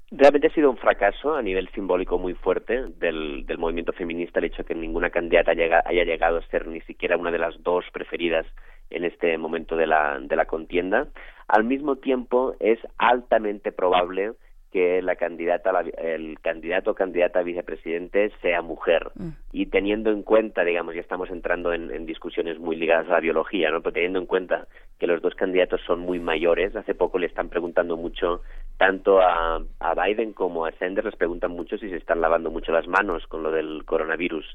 Realmente ha sido un fracaso a nivel simbólico muy fuerte del, del movimiento feminista el hecho de que ninguna candidata haya llegado a ser ni siquiera una de las dos preferidas en este momento de la, de la contienda. Al mismo tiempo, es altamente probable que la candidata, el candidato o candidata a vicepresidente sea mujer. Mm. Y teniendo en cuenta, digamos, ya estamos entrando en, discusiones muy ligadas a la biología, ¿no? Pero teniendo en cuenta que los dos candidatos son muy mayores, hace poco le están preguntando mucho, tanto a, a Biden como a Sanders, les preguntan mucho si se están lavando mucho las manos con lo del coronavirus.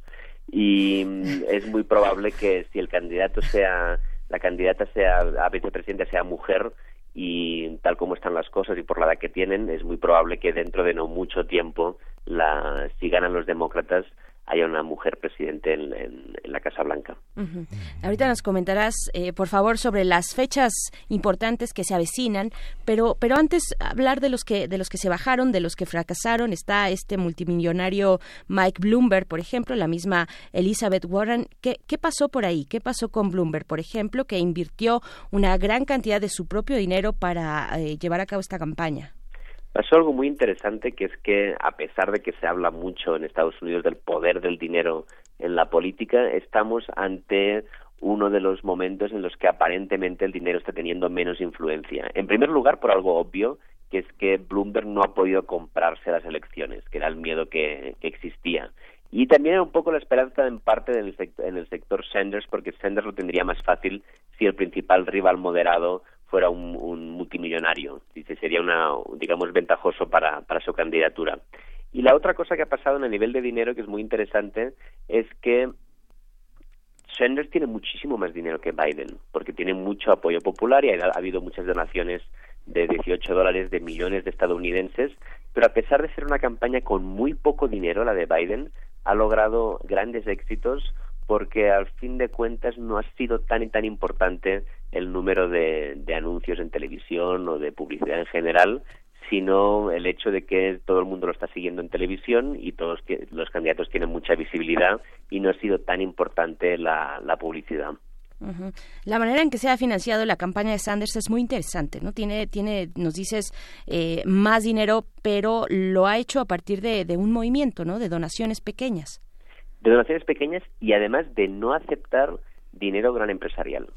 Y mm, es muy probable que si el candidato sea, la candidata sea a vicepresidente sea mujer, y tal como están las cosas y por la edad que tienen, es muy probable que dentro de no mucho tiempo, la, si ganan los demócratas, haya una mujer presidente en, la Casa Blanca. Ahorita nos comentarás, eh, por favor, sobre las fechas importantes que se avecinan, pero pero antes hablar de los que de los que se bajaron, de los que fracasaron, está este multimillonario Mike Bloomberg, por ejemplo, la misma Elizabeth Warren. ¿Qué, qué pasó por ahí? ¿Qué pasó con Bloomberg, por ejemplo, que invirtió una gran cantidad de su propio dinero para eh, llevar a cabo esta campaña? Pasó algo muy interesante que es que a pesar de que se habla mucho en Estados Unidos del poder del dinero en la política, estamos ante uno de los momentos en los que aparentemente el dinero está teniendo menos influencia. En primer lugar, por algo obvio, que es que Bloomberg no ha podido comprarse las elecciones, que era el miedo que, existía. Y también un poco la esperanza en parte en el, sector, en el sector Sanders, porque Sanders lo tendría más fácil si el principal rival moderado fuera un, multimillonario. Dice, sería una, digamos, ventajoso para, para su candidatura. Y la otra cosa que ha pasado en el nivel de dinero, que es muy interesante, es que Sanders tiene muchísimo más dinero que Biden, porque tiene mucho apoyo popular y ha, habido muchas donaciones de 18 dólares de millones de estadounidenses, pero a pesar de ser una campaña con muy poco dinero, la de Biden, ha logrado grandes éxitos porque al fin de cuentas no ha sido tan y tan importante el número de anuncios en televisión o de publicidad en general, sino el hecho de que todo el mundo lo está siguiendo en televisión y todos los candidatos tienen mucha visibilidad y no ha sido tan importante la, publicidad. La manera en que se ha financiado la campaña de Sanders es muy interesante, ¿no? Tiene, tiene, nos dices, eh, más dinero, pero lo ha hecho a partir de, de un movimiento, ¿no? De donaciones pequeñas. De donaciones pequeñas y además de no aceptar dinero gran empresarial.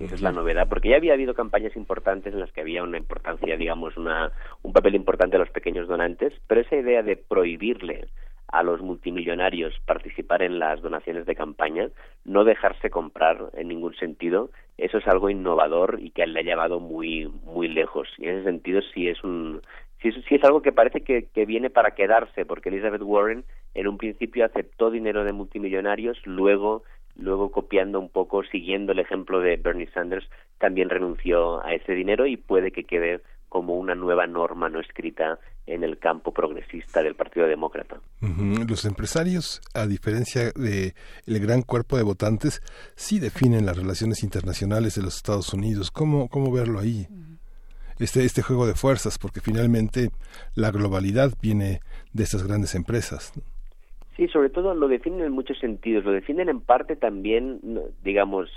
Esa es la novedad, porque ya había habido campañas importantes en las que había una importancia, digamos, una, un papel importante a los pequeños donantes, pero esa idea de prohibirle a los multimillonarios participar en las donaciones de campaña, no dejarse comprar en ningún sentido, eso es algo innovador y que le ha llevado muy muy lejos. Y en ese sentido sí es un sí es, sí es algo que parece que, que viene para quedarse, porque Elizabeth Warren en un principio aceptó dinero de multimillonarios, luego luego copiando un poco, siguiendo el ejemplo de Bernie Sanders, también renunció a ese dinero y puede que quede como una nueva norma no escrita en el campo progresista del Partido Demócrata. Los empresarios, a diferencia del el gran cuerpo de votantes, sí definen las relaciones internacionales de los Estados Unidos. ¿Cómo, cómo verlo ahí? Este, este juego de fuerzas, porque finalmente la globalidad viene de estas grandes empresas. Sí, sobre todo lo definen en muchos sentidos. Lo definen en parte también, digamos,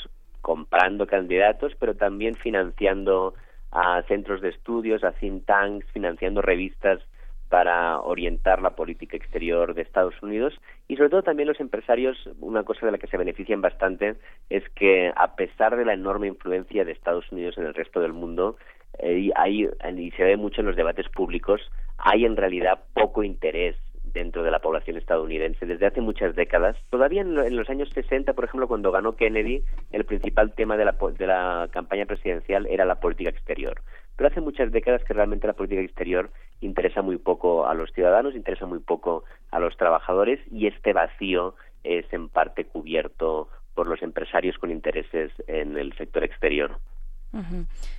comprando candidatos, pero también financiando a centros de estudios, a think tanks, financiando revistas para orientar la política exterior de Estados Unidos y sobre todo también los empresarios, una cosa de la que se benefician bastante es que a pesar de la enorme influencia de Estados Unidos en el resto del mundo, eh, hay, y se ve mucho en los debates públicos, hay en realidad poco interés dentro de la población estadounidense desde hace muchas décadas. Todavía en, los años 60, por ejemplo, cuando ganó Kennedy, el principal tema de la, de la campaña presidencial era la política exterior. Pero hace muchas décadas que realmente la política exterior interesa muy poco a los ciudadanos, interesa muy poco a los trabajadores y este vacío es en parte cubierto por los empresarios con intereses en el sector exterior.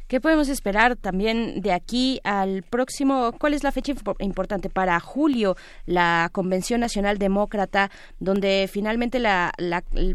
¿Qué podemos esperar también de aquí al próximo? ¿Cuál es la fecha importante para julio? La Convención Nacional Demócrata, donde finalmente la,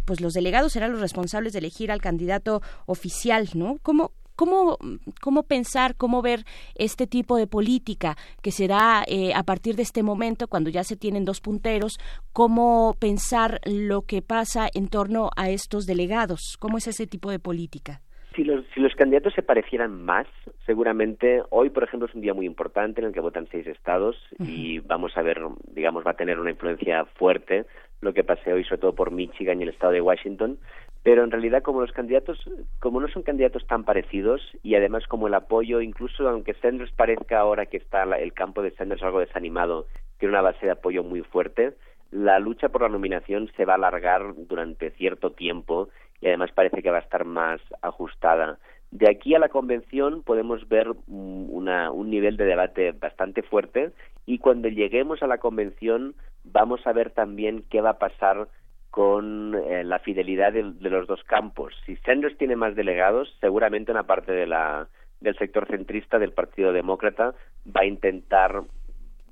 pues los delegados serán los responsables de elegir al candidato oficial, ¿no? ¿Cómo, ¿Cómo, ¿Cómo pensar, cómo ver este tipo de política que será eh, a partir de este momento, cuando ya se tienen dos punteros, cómo pensar lo que pasa en torno a estos delegados? ¿Cómo es ese tipo de política? Si los, si los candidatos se parecieran más, seguramente hoy, por ejemplo, es un día muy importante en el que votan seis estados y vamos a ver, digamos, va a tener una influencia fuerte lo que pase hoy, sobre todo por Michigan y el estado de Washington. Pero en realidad, como los candidatos, como no son candidatos tan parecidos y además como el apoyo, incluso aunque Sanders parezca ahora que está el campo de Sanders algo desanimado, tiene una base de apoyo muy fuerte, la lucha por la nominación se va a alargar durante cierto tiempo y además parece que va a estar más ajustada. De aquí a la convención podemos ver una, un nivel de debate bastante fuerte y cuando lleguemos a la convención vamos a ver también qué va a pasar con eh, la fidelidad de, los dos campos. Si Sanders tiene más delegados, seguramente una parte de la, del sector centrista del Partido Demócrata va a intentar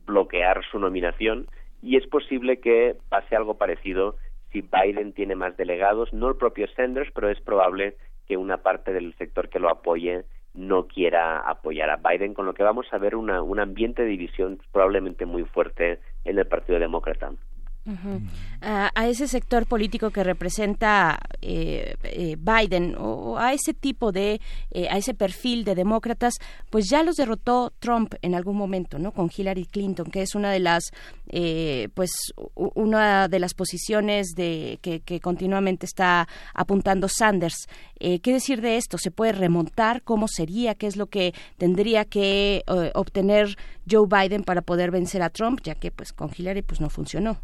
bloquear su nominación y es posible que pase algo parecido si Biden tiene más delegados, no el propio Sanders, pero es probable que una parte del sector que lo apoye no quiera apoyar a Biden, con lo que vamos a ver una, un ambiente de división probablemente muy fuerte en el Partido Demócrata. A, ese sector político que representa eh, eh, Biden o a ese tipo de eh, a ese perfil de demócratas pues ya los derrotó Trump en algún momento no con Hillary Clinton que es una de las pues una de las posiciones de que, que continuamente está apuntando Sanders. Qué decir de esto se puede remontar cómo sería qué es lo que tendría que obtener Joe Biden para poder vencer a Trump ya que pues con Hillary pues no funcionó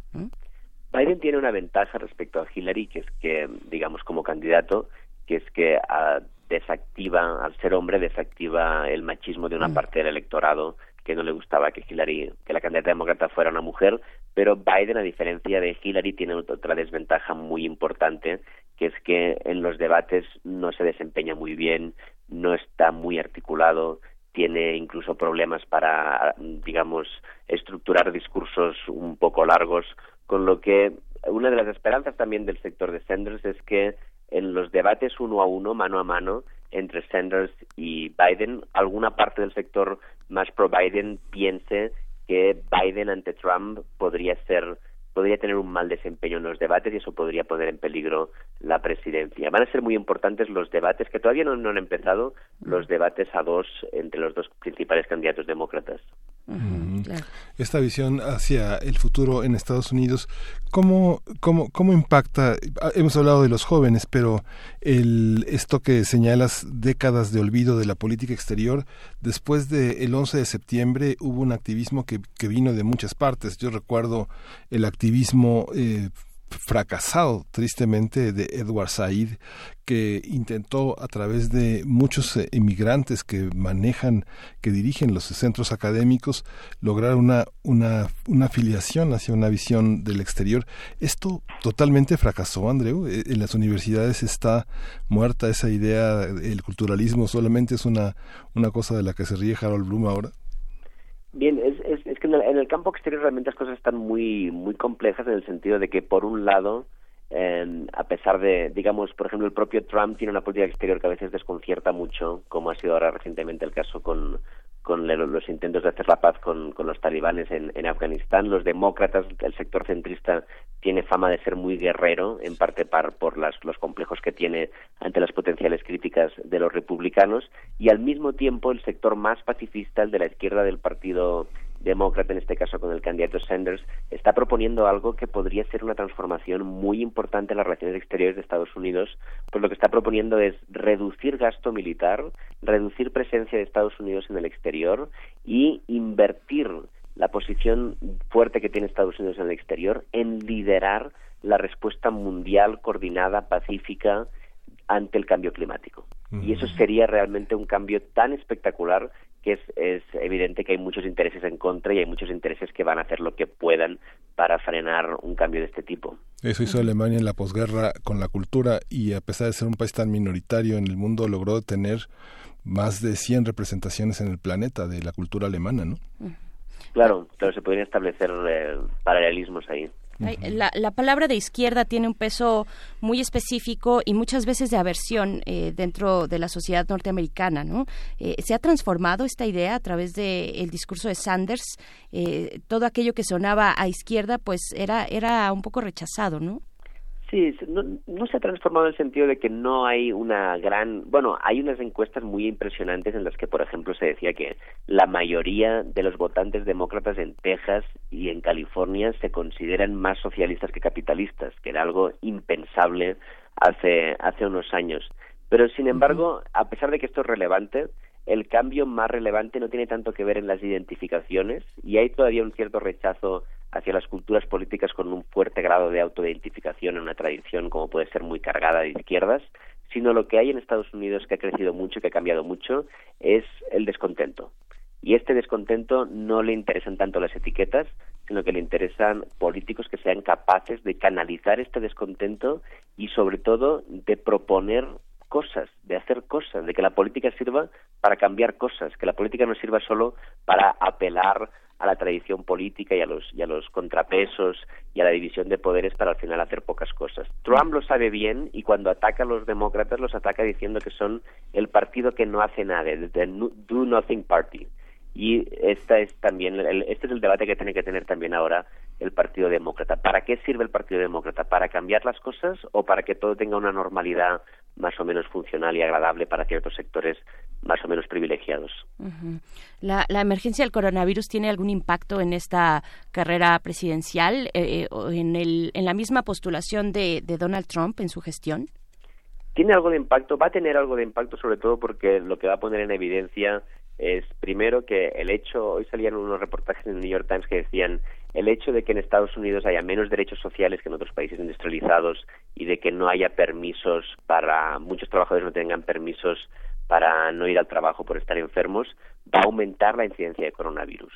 Biden tiene una ventaja respecto a Hillary, que es que, digamos, como candidato, que es que ah, desactiva, al ser hombre, desactiva el machismo de una mm. parte del electorado que no le gustaba que Hillary, que la candidata demócrata fuera una mujer, pero Biden, a diferencia de Hillary, tiene otra desventaja muy importante, que es que en los debates no se desempeña muy bien, no está muy articulado, tiene incluso problemas para, digamos, estructurar discursos un poco largos, con lo que una de las esperanzas también del sector de Sanders es que en los debates uno a uno, mano a mano, entre Sanders y Biden, alguna parte del sector más pro Biden piense que Biden ante Trump podría ser podría tener un mal desempeño en los debates y eso podría poner en peligro la presidencia. Van a ser muy importantes los debates, que todavía no, no han empezado, los debates a dos entre los dos principales candidatos demócratas. Esta visión hacia el futuro en Estados Unidos, ¿cómo, cómo, cómo impacta? Hemos hablado de los jóvenes, pero el, esto que señalas, décadas de olvido de la política exterior, después del 11 de septiembre hubo un activismo que, que vino de muchas partes. Yo recuerdo el activismo eh, fracasado tristemente de Edward Said que intentó a través de muchos eh, inmigrantes que manejan que dirigen los centros académicos lograr una una una afiliación hacia una visión del exterior. Esto totalmente fracasó Andreu. Eh, en las universidades está muerta esa idea el culturalismo solamente es una una cosa de la que se ríe Harold Bloom ahora. Bien, es, en el, campo exterior realmente las cosas están muy, muy complejas en el sentido de que, por un lado, eh, a pesar de, digamos, por ejemplo, el propio Trump tiene una política exterior que a veces desconcierta mucho, como ha sido ahora recientemente el caso con, con los intentos de hacer la paz con, los talibanes en, Afganistán. Los demócratas, el sector centrista, tiene fama de ser muy guerrero, en parte por las, los complejos que tiene ante las potenciales críticas de los republicanos, y al mismo tiempo el sector más pacifista, el de la izquierda del Partido demócrata, en este caso con el candidato Sanders, está proponiendo algo que podría ser una transformación muy importante en las relaciones exteriores de Estados Unidos, pues lo que está proponiendo es reducir gasto militar, reducir presencia de Estados Unidos en el exterior y invertir la posición fuerte que tiene Estados Unidos en el exterior en liderar la respuesta mundial coordinada, pacífica, ante el cambio climático. Y eso sería realmente un cambio tan espectacular que es, es, evidente que hay muchos intereses en contra y hay muchos intereses que van a hacer lo que puedan para frenar un cambio de este tipo. Eso hizo Alemania en la posguerra con la cultura y a pesar de ser un país tan minoritario en el mundo logró tener más de 100 representaciones en el planeta de la cultura alemana, ¿no? Claro, pero se podrían establecer eh, paralelismos ahí. La, la, palabra de izquierda tiene un peso muy específico y muchas veces de aversión eh, dentro de la sociedad norteamericana, ¿no? Eh, se ha transformado esta idea a través del discurso de Sanders. Eh, todo aquello que sonaba a izquierda, pues era era un poco rechazado, ¿no? Sí, no, no, se ha transformado en el sentido de que no hay una gran... Bueno, hay unas encuestas muy impresionantes en las que, por ejemplo, se decía que la mayoría de los votantes demócratas en Texas y en California se consideran más socialistas que capitalistas, que era algo impensable hace, hace unos años. Pero, sin embargo, a pesar de que esto es relevante, el cambio más relevante no tiene tanto que ver en las identificaciones y hay todavía un cierto rechazo hacia las culturas políticas con un fuerte grado de autoidentificación en una tradición como puede ser muy cargada de izquierdas, sino lo que hay en Estados Unidos que ha crecido mucho, que ha cambiado mucho, es el descontento. Y este descontento no le interesan tanto las etiquetas, sino que le interesan políticos que sean capaces de canalizar este descontento y sobre todo de proponer cosas, de hacer cosas, de que la política sirva para cambiar cosas, que la política no sirva solo para apelar a la tradición política y a los y a los contrapesos y a la división de poderes para al final hacer pocas cosas. Trump lo sabe bien y cuando ataca a los demócratas los ataca diciendo que son el partido que no hace nada, el do nothing party. Y esta es también este es el debate que tiene que tener también ahora el Partido Demócrata. ¿Para qué sirve el Partido Demócrata? ¿Para cambiar las cosas o para que todo tenga una normalidad más o menos funcional y agradable para ciertos sectores más o menos privilegiados? ¿La, emergencia del coronavirus tiene algún impacto en esta carrera presidencial eh, eh, o en, el, en la misma postulación de, de Donald Trump en su gestión? Tiene algo de impacto, va a tener algo de impacto sobre todo porque lo que va a poner en evidencia es primero que el hecho, hoy salían unos reportajes en el New York Times que decían el hecho de que en Estados Unidos haya menos derechos sociales que en otros países industrializados y de que no haya permisos para muchos trabajadores no tengan permisos para no ir al trabajo por estar enfermos, va a aumentar la incidencia de coronavirus.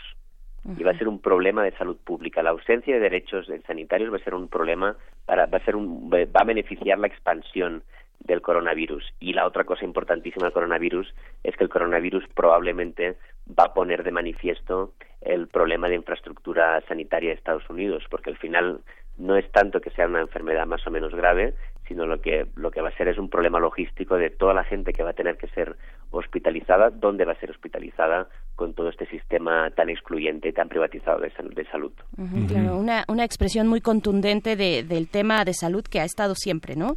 Y va a ser un problema de salud pública. La ausencia de derechos sanitarios va a ser un problema, para, va, a ser un, va a beneficiar la expansión del coronavirus. Y la otra cosa importantísima del coronavirus es que el coronavirus probablemente va a poner de manifiesto el problema de infraestructura sanitaria de Estados Unidos, porque al final no es tanto que sea una enfermedad más o menos grave, sino lo que lo que va a ser es un problema logístico de toda la gente que va a tener que ser hospitalizada, dónde va a ser hospitalizada con todo este sistema tan excluyente y tan privatizado de, de salud. Claro, una, una expresión muy contundente de, del tema de salud que ha estado siempre, ¿no?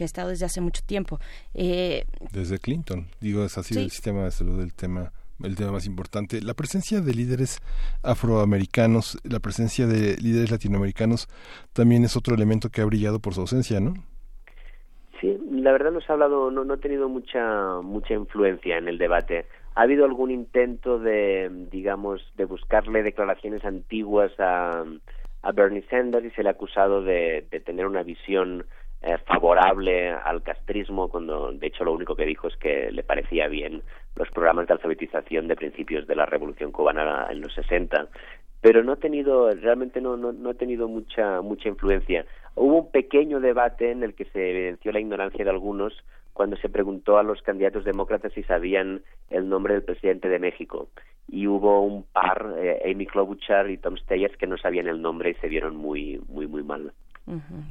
Que ha estado desde hace mucho tiempo. Eh, desde Clinton, digo, es así el sistema de salud el tema el tema más importante. La presencia de líderes afroamericanos, la presencia de líderes latinoamericanos también es otro elemento que ha brillado por su ausencia, ¿no? Sí, la verdad no se ha hablado, no, no ha tenido mucha mucha influencia en el debate. Ha habido algún intento de, digamos, de buscarle declaraciones antiguas a, a Bernie Sanders y se le ha acusado de, de tener una visión eh, favorable al castrismo, cuando de hecho lo único que dijo es que le parecía bien los programas de alfabetización de principios de la Revolución cubana en los 60, pero no ha tenido, realmente no, no, no ha tenido mucha, mucha influencia. Hubo un pequeño debate en el que se evidenció la ignorancia de algunos cuando se preguntó a los candidatos demócratas si sabían el nombre del presidente de México. Y hubo un par, eh, Amy Klobuchar y Tom Steyer, que no sabían el nombre y se vieron muy, muy, muy mal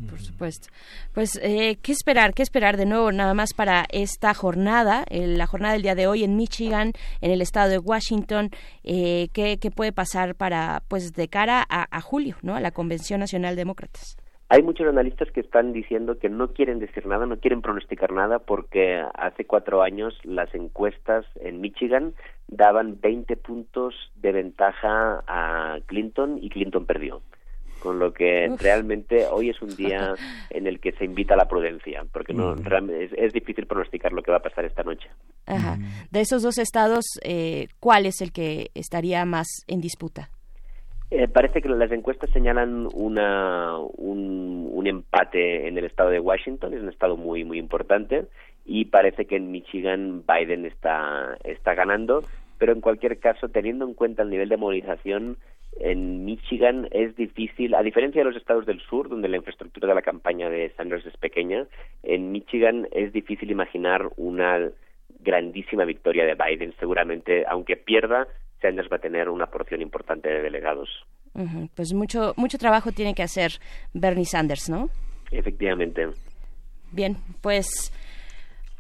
por supuesto. Pues, eh, ¿qué esperar? ¿Qué esperar de nuevo nada más para esta jornada, la jornada del día de hoy en Michigan, en el estado de Washington? Eh, ¿qué, puede pasar para, pues, de cara a, julio, ¿no? A la Convención Nacional de Demócratas. Hay muchos analistas que están diciendo que no quieren decir nada, no quieren pronosticar nada, porque hace cuatro años las encuestas en Michigan daban 20 puntos de ventaja a Clinton y Clinton perdió con lo que realmente hoy es un día en el que se invita a la prudencia, porque no mm. es, difícil pronosticar lo que va a pasar esta noche. Mm. De esos dos estados, eh, ¿cuál es el que estaría más en disputa? Eh, parece que las encuestas señalan una, un, un, empate en el estado de Washington, es un estado muy muy importante, y parece que en Michigan Biden está, está ganando, pero en cualquier caso, teniendo en cuenta el nivel de movilización, en Michigan es difícil, a diferencia de los estados del sur, donde la infraestructura de la campaña de Sanders es pequeña, en Michigan es difícil imaginar una grandísima victoria de Biden. Seguramente, aunque pierda, Sanders va a tener una porción importante de delegados. Pues mucho, mucho trabajo tiene que hacer Bernie Sanders, ¿no? Efectivamente. Bien, pues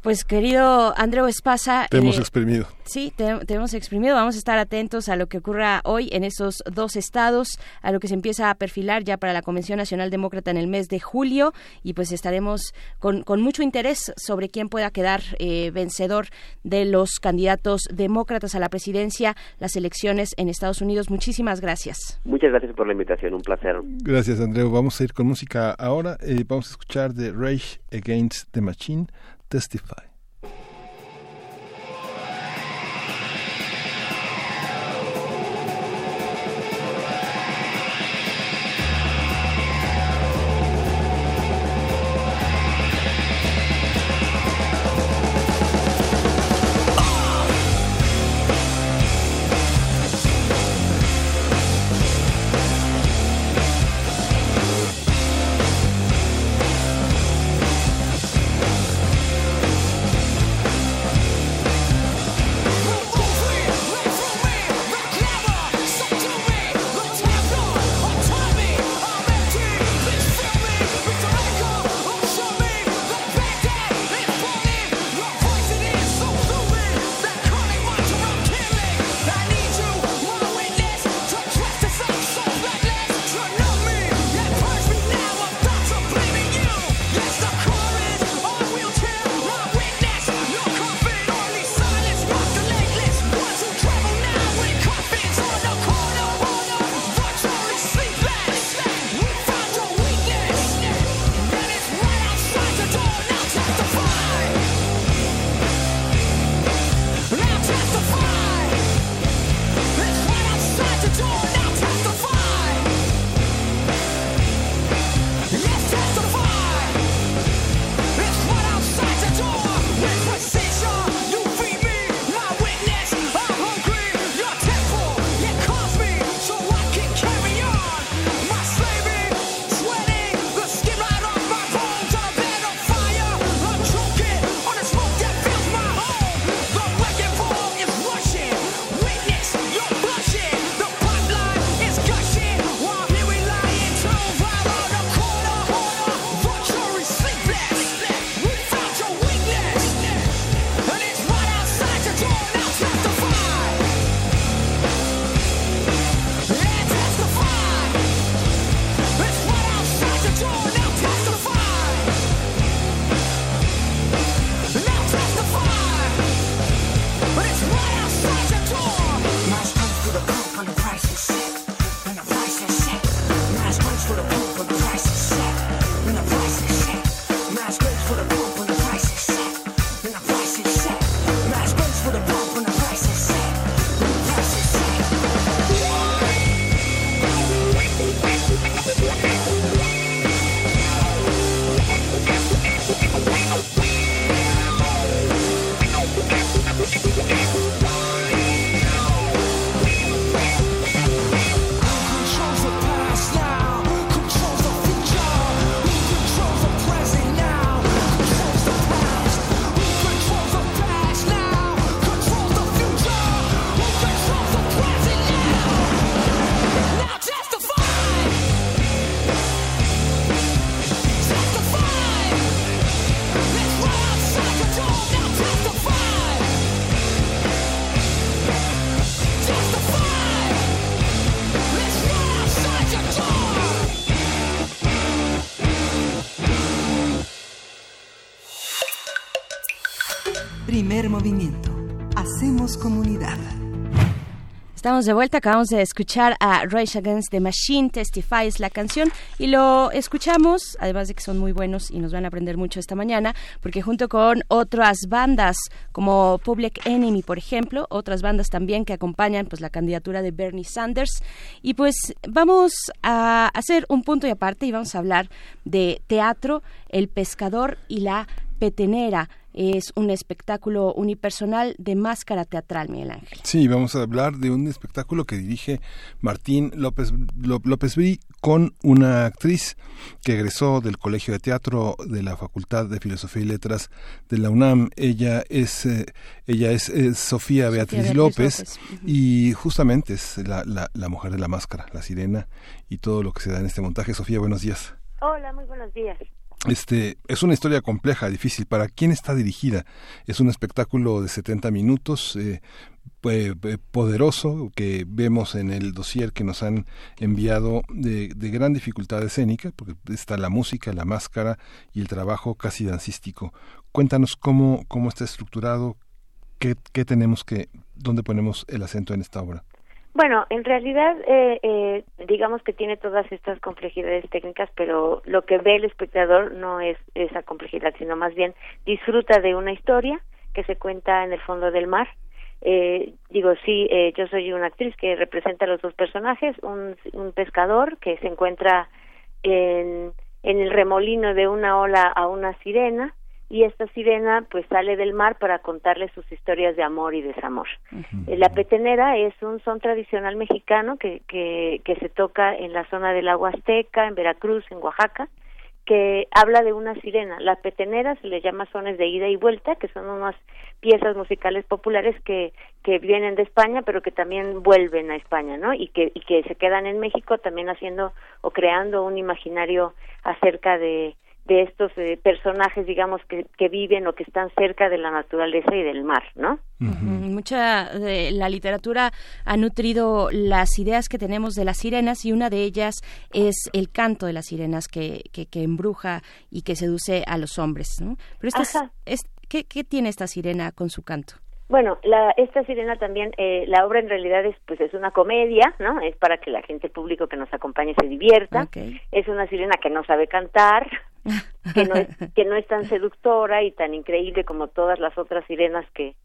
pues querido Andreu Espasa. Te hemos eh, exprimido. Sí, te, hemos exprimido. Vamos a estar atentos a lo que ocurra hoy en esos dos estados, a lo que se empieza a perfilar ya para la Convención Nacional Demócrata en el mes de julio y pues estaremos con, con mucho interés sobre quién pueda quedar eh, vencedor de los candidatos demócratas a la presidencia, las elecciones en Estados Unidos. Muchísimas gracias. Muchas gracias por la invitación, un placer. Gracias, Andreu. Vamos a ir con música ahora. Eh, vamos a escuchar de Rage Against the Machine testify. Movimiento. Hacemos comunidad. Estamos de vuelta, acabamos de escuchar a Rage Against the Machine, Testifies la canción, y lo escuchamos, además de que son muy buenos y nos van a aprender mucho esta mañana, porque junto con otras bandas como Public Enemy, por ejemplo, otras bandas también que acompañan pues la candidatura de Bernie Sanders, y pues vamos a hacer un punto y aparte y vamos a hablar de teatro, el pescador y la petenera es un espectáculo unipersonal de máscara teatral, Miguel Ángel. Sí, vamos a hablar de un espectáculo que dirige Martín López, López Brí con una actriz que egresó del Colegio de Teatro de la Facultad de Filosofía y Letras de la UNAM. Ella es, eh, ella es, Sofía Beatriz, López, y justamente es la, la, la mujer de la máscara, la sirena y todo lo que se da en este montaje. Sofía, buenos días. Hola, muy buenos días. Este, es una historia compleja, difícil. ¿Para quién está dirigida? Es un espectáculo de 70 minutos, eh, poderoso, que vemos en el dossier que nos han enviado de, gran dificultad escénica, porque está la música, la máscara y el trabajo casi dancístico. Cuéntanos cómo, cómo está estructurado, qué, qué tenemos que, dónde ponemos el acento en esta obra. Bueno, en realidad, eh, eh, digamos que tiene todas estas complejidades técnicas, pero lo que ve el espectador no es esa complejidad, sino más bien disfruta de una historia que se cuenta en el fondo del mar. Eh, digo, sí, eh, yo soy una actriz que representa a los dos personajes, un, un pescador que se encuentra en, en el remolino de una ola a una sirena, y esta sirena pues sale del mar para contarle sus historias de amor y desamor. La petenera es un son tradicional mexicano que, que, que se toca en la zona del agua azteca, en Veracruz, en Oaxaca, que habla de una sirena. La petenera se le llama sones de ida y vuelta, que son unas piezas musicales populares que, que vienen de España, pero que también vuelven a España, ¿no? Y que, y que se quedan en México también haciendo o creando un imaginario acerca de, de estos eh, personajes, digamos, que, que, viven o que están cerca de la naturaleza y del mar, ¿no? Mucha de la literatura ha nutrido las ideas que tenemos de las sirenas y una de ellas es el canto de las sirenas que, que, que embruja y que seduce a los hombres, ¿no? Pero esta es, ¿qué, ¿qué tiene esta sirena con su canto? Bueno, la, esta sirena también, eh, la obra en realidad es, pues es una comedia, ¿no? Es para que la gente, el público que nos acompañe se divierta. Es una sirena que no sabe cantar, que no, es, que no es tan seductora y tan increíble como todas las otras sirenas que,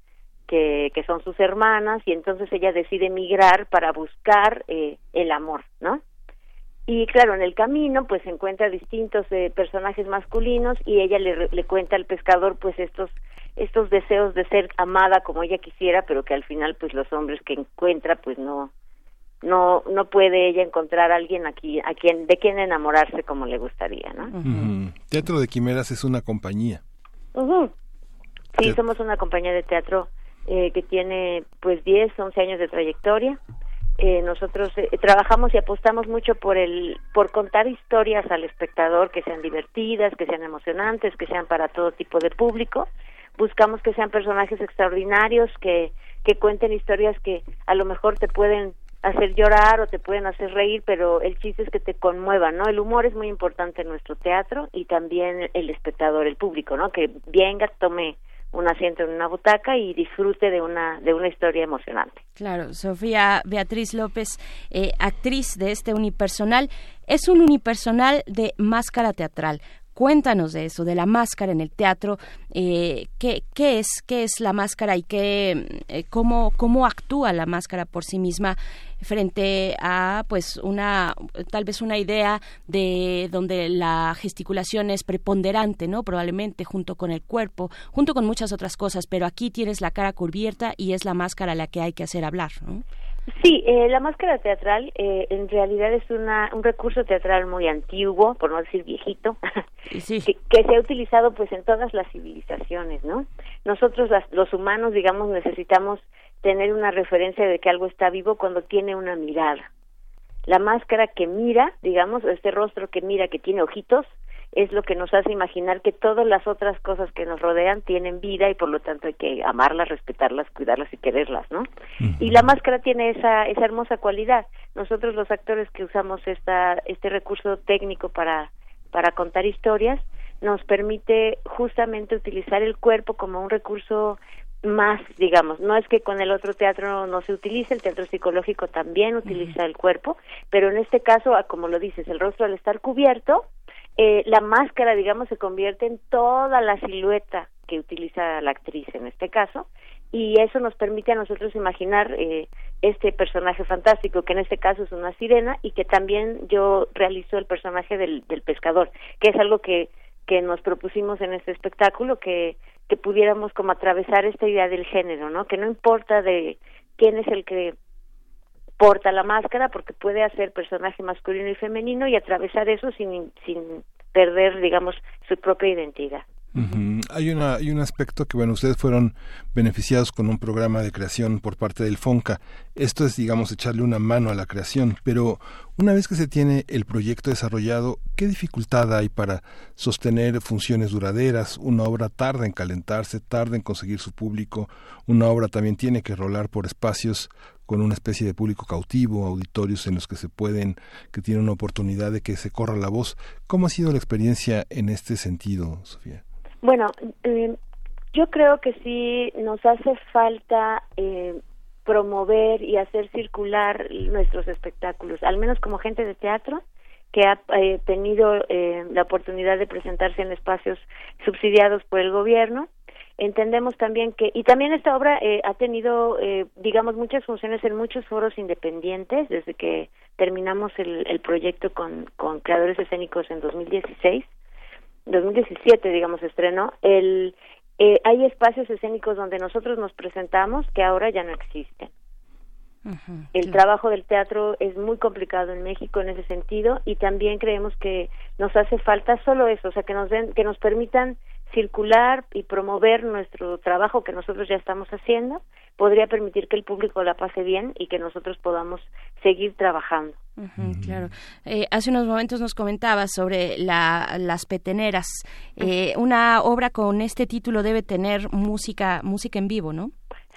que, son sus hermanas y entonces ella decide emigrar para buscar eh, el amor, ¿no? Y claro, en el camino pues encuentra distintos eh, personajes masculinos y ella le, le cuenta al pescador pues estos estos deseos de ser amada como ella quisiera, pero que al final pues los hombres que encuentra pues no no no puede ella encontrar a alguien aquí a quien de quien enamorarse como le gustaría, ¿no? Teatro de Quimeras es una compañía. Sí, somos una compañía de teatro eh, que tiene pues 10, 11 años de trayectoria. Eh, nosotros eh, trabajamos y apostamos mucho por el por contar historias al espectador que sean divertidas, que sean emocionantes, que sean para todo tipo de público buscamos que sean personajes extraordinarios, que, que cuenten historias que a lo mejor te pueden hacer llorar o te pueden hacer reír, pero el chiste es que te conmuevan, ¿no? El humor es muy importante en nuestro teatro y también el espectador, el público, ¿no? Que venga, tome un asiento en una butaca y disfrute de una de una historia emocionante. Claro, Sofía Beatriz López, eh, actriz de este unipersonal, es un unipersonal de máscara teatral. Cuéntanos de eso, de la máscara en el teatro. Eh, ¿qué, ¿qué, es, ¿Qué es la máscara y qué, eh, cómo, cómo actúa la máscara por sí misma frente a, pues, una, tal vez una idea de donde la gesticulación es preponderante, ¿no? Probablemente junto con el cuerpo, junto con muchas otras cosas, pero aquí tienes la cara cubierta y es la máscara la que hay que hacer hablar, ¿no? Sí, eh, la máscara teatral eh, en realidad es una, un recurso teatral muy antiguo, por no decir viejito, que, se ha utilizado pues en todas las civilizaciones, ¿no? Nosotros los humanos, digamos, necesitamos tener una referencia de que algo está vivo cuando tiene una mirada. La máscara que mira, digamos, este rostro que mira, que tiene ojitos, es lo que nos hace imaginar que todas las otras cosas que nos rodean tienen vida y por lo tanto hay que amarlas, respetarlas, cuidarlas y quererlas, ¿no? Y la máscara tiene esa esa hermosa cualidad. Nosotros los actores que usamos esta este recurso técnico para para contar historias nos permite justamente utilizar el cuerpo como un recurso más, digamos, no es que con el otro teatro no se utilice, el teatro psicológico también utiliza el cuerpo, pero en este caso, como lo dices, el rostro al estar cubierto, eh, la máscara, digamos, se convierte en toda la silueta que utiliza la actriz en este caso, y eso nos permite a nosotros imaginar eh, este personaje fantástico, que en este caso es una sirena, y que también yo realizo el personaje del, del pescador, que es algo que, que nos propusimos en este espectáculo, que que pudiéramos como atravesar esta idea del género, ¿no? Que no importa de quién es el que porta la máscara, porque puede hacer personaje masculino y femenino y atravesar eso sin, sin perder, digamos, su propia identidad. Hay, una, hay un aspecto que, bueno, ustedes fueron beneficiados con un programa de creación por parte del FONCA. Esto es, digamos, echarle una mano a la creación, pero una vez que se tiene el proyecto desarrollado, ¿qué dificultad hay para sostener funciones duraderas? Una obra tarda en calentarse, tarda en conseguir su público, una obra también tiene que rolar por espacios con una especie de público cautivo, auditorios en los que se pueden, que tienen una oportunidad de que se corra la voz. ¿Cómo ha sido la experiencia en este sentido, Sofía? Bueno, eh, yo creo que sí nos hace falta eh, promover y hacer circular nuestros espectáculos, al menos como gente de teatro que ha eh, tenido la oportunidad de presentarse en espacios subsidiados por el gobierno. Entendemos también que, y también esta obra ha tenido, digamos, muchas funciones en muchos foros independientes desde que terminamos el, el proyecto con, con creadores escénicos en 2016 2017, digamos, estrenó, el, eh, hay espacios escénicos donde nosotros nos presentamos que ahora ya no existen. el trabajo del teatro es muy complicado en México en ese sentido y también creemos que nos hace falta solo eso, o sea, que nos den, que nos permitan circular y promover nuestro trabajo que nosotros ya estamos haciendo, podría permitir que el público la pase bien y que nosotros podamos seguir trabajando. claro. Eh, hace unos momentos nos comentabas sobre la, las peteneras. Eh, una obra con este título debe tener música, música en vivo, ¿no?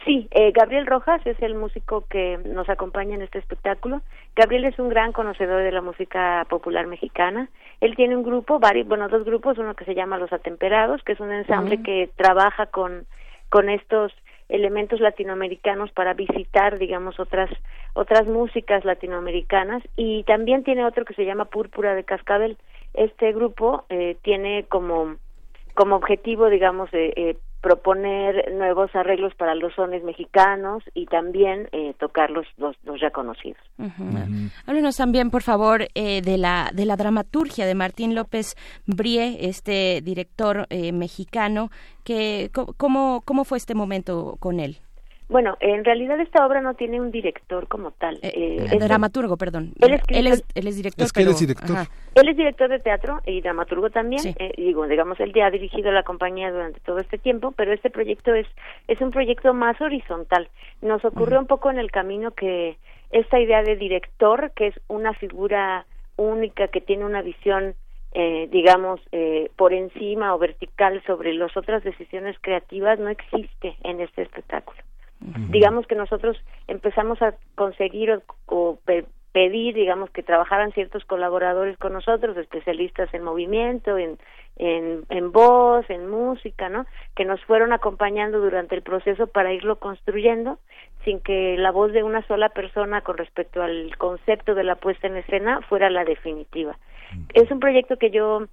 Sí, eh, Gabriel Rojas es el músico que nos acompaña en este espectáculo. Gabriel es un gran conocedor de la música popular mexicana. Él tiene un grupo, varios, bueno, dos grupos, uno que se llama Los Atemperados, que es un ensamble que trabaja con, con estos elementos latinoamericanos para visitar, digamos, otras otras músicas latinoamericanas y también tiene otro que se llama Púrpura de Cascabel. Este grupo eh, tiene como como objetivo, digamos, eh, eh, proponer nuevos arreglos para los sones mexicanos y también eh, tocar los, los, ya conocidos. Háblenos también, por favor, eh, de la de la dramaturgia de Martín López Brie, este director eh, mexicano, que cómo cómo fue este momento con él. Bueno, en realidad esta obra no tiene un director como tal. Eh, eh es dramaturgo, perdón. Él es, él es, director. él es director. Él es director de teatro y dramaturgo también. Eh, digo, digamos, él ya ha dirigido la compañía durante todo este tiempo, pero este proyecto es es un proyecto más horizontal. Nos ocurrió un poco en el camino que esta idea de director, que es una figura única que tiene una visión eh, digamos, eh, por encima o vertical sobre las otras decisiones creativas no existe en este espectáculo. Digamos que nosotros empezamos a conseguir o, pedir, digamos, que trabajaran ciertos colaboradores con nosotros, especialistas en movimiento, en, en, en voz, en música, ¿no? Que nos fueron acompañando durante el proceso para irlo construyendo sin que la voz de una sola persona con respecto al concepto de la puesta en escena fuera la definitiva. Es un proyecto que yo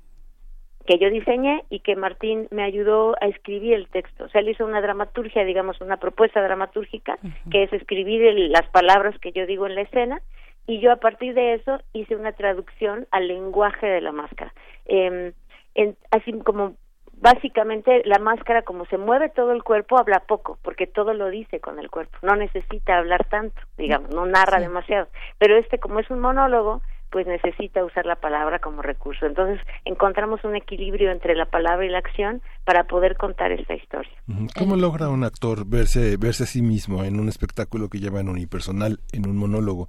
que yo diseñé y que Martín me ayudó a escribir el texto. O sea, él hizo una dramaturgia, digamos, una propuesta dramatúrgica, que es escribir las palabras que yo digo en la escena, y yo a partir de eso hice una traducción al lenguaje de la máscara. Eh, en, así como básicamente la máscara como se mueve todo el cuerpo habla poco porque todo lo dice con el cuerpo no necesita hablar tanto digamos no narra demasiado pero este como es un monólogo pues necesita usar la palabra como recurso. Entonces encontramos un equilibrio entre la palabra y la acción para poder contar esta historia. ¿Cómo logra un actor verse, verse a sí mismo en un espectáculo que lleva en unipersonal, en un monólogo?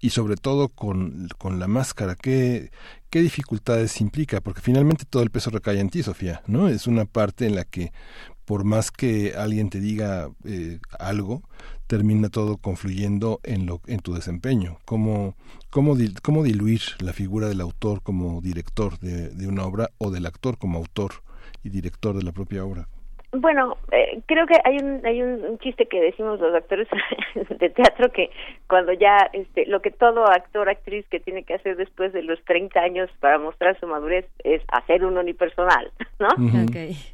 Y sobre todo con, con la máscara, ¿qué, ¿qué dificultades implica? Porque finalmente todo el peso recae en ti, Sofía, ¿no? Es una parte en la que por más que alguien te diga eh, algo, termina todo confluyendo en, lo, en tu desempeño. ¿Cómo, cómo, cómo diluir la figura del autor como director de, una obra o del actor como autor y director de la propia obra? Bueno, eh, creo que hay un hay un, chiste que decimos los actores de teatro que cuando ya este lo que todo actor actriz que tiene que hacer después de los 30 años para mostrar su madurez es hacer un unipersonal, ¿no?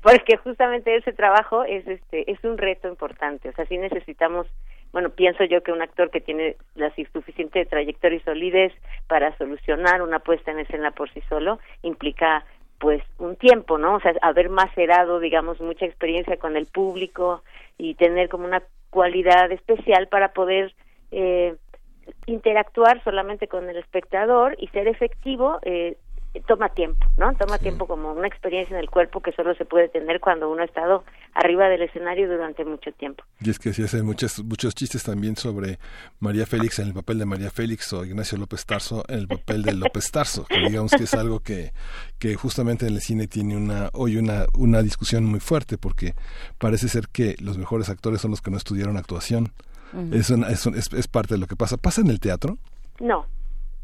Porque justamente ese trabajo es este es un reto importante, o sea, sí necesitamos bueno, pienso yo que un actor que tiene la suficiente trayectoria y solidez para solucionar una puesta en escena por sí solo implica pues un tiempo, ¿no? O sea, haber macerado, digamos, mucha experiencia con el público y tener como una cualidad especial para poder eh, interactuar solamente con el espectador y ser efectivo eh, toma tiempo, ¿no? Toma tiempo como una experiencia en el cuerpo que solo se puede tener cuando uno ha estado arriba del escenario durante mucho tiempo. Y es que se hacen muchos, muchos chistes también sobre María Félix en el papel de María Félix o Ignacio López Tarso en el papel de López Tarso, que digamos que es algo que, que justamente en el cine tiene una, hoy una, una discusión muy fuerte porque parece ser que los mejores actores son los que no estudiaron actuación. es, es, es parte de lo que pasa. ¿Pasa en el teatro? No.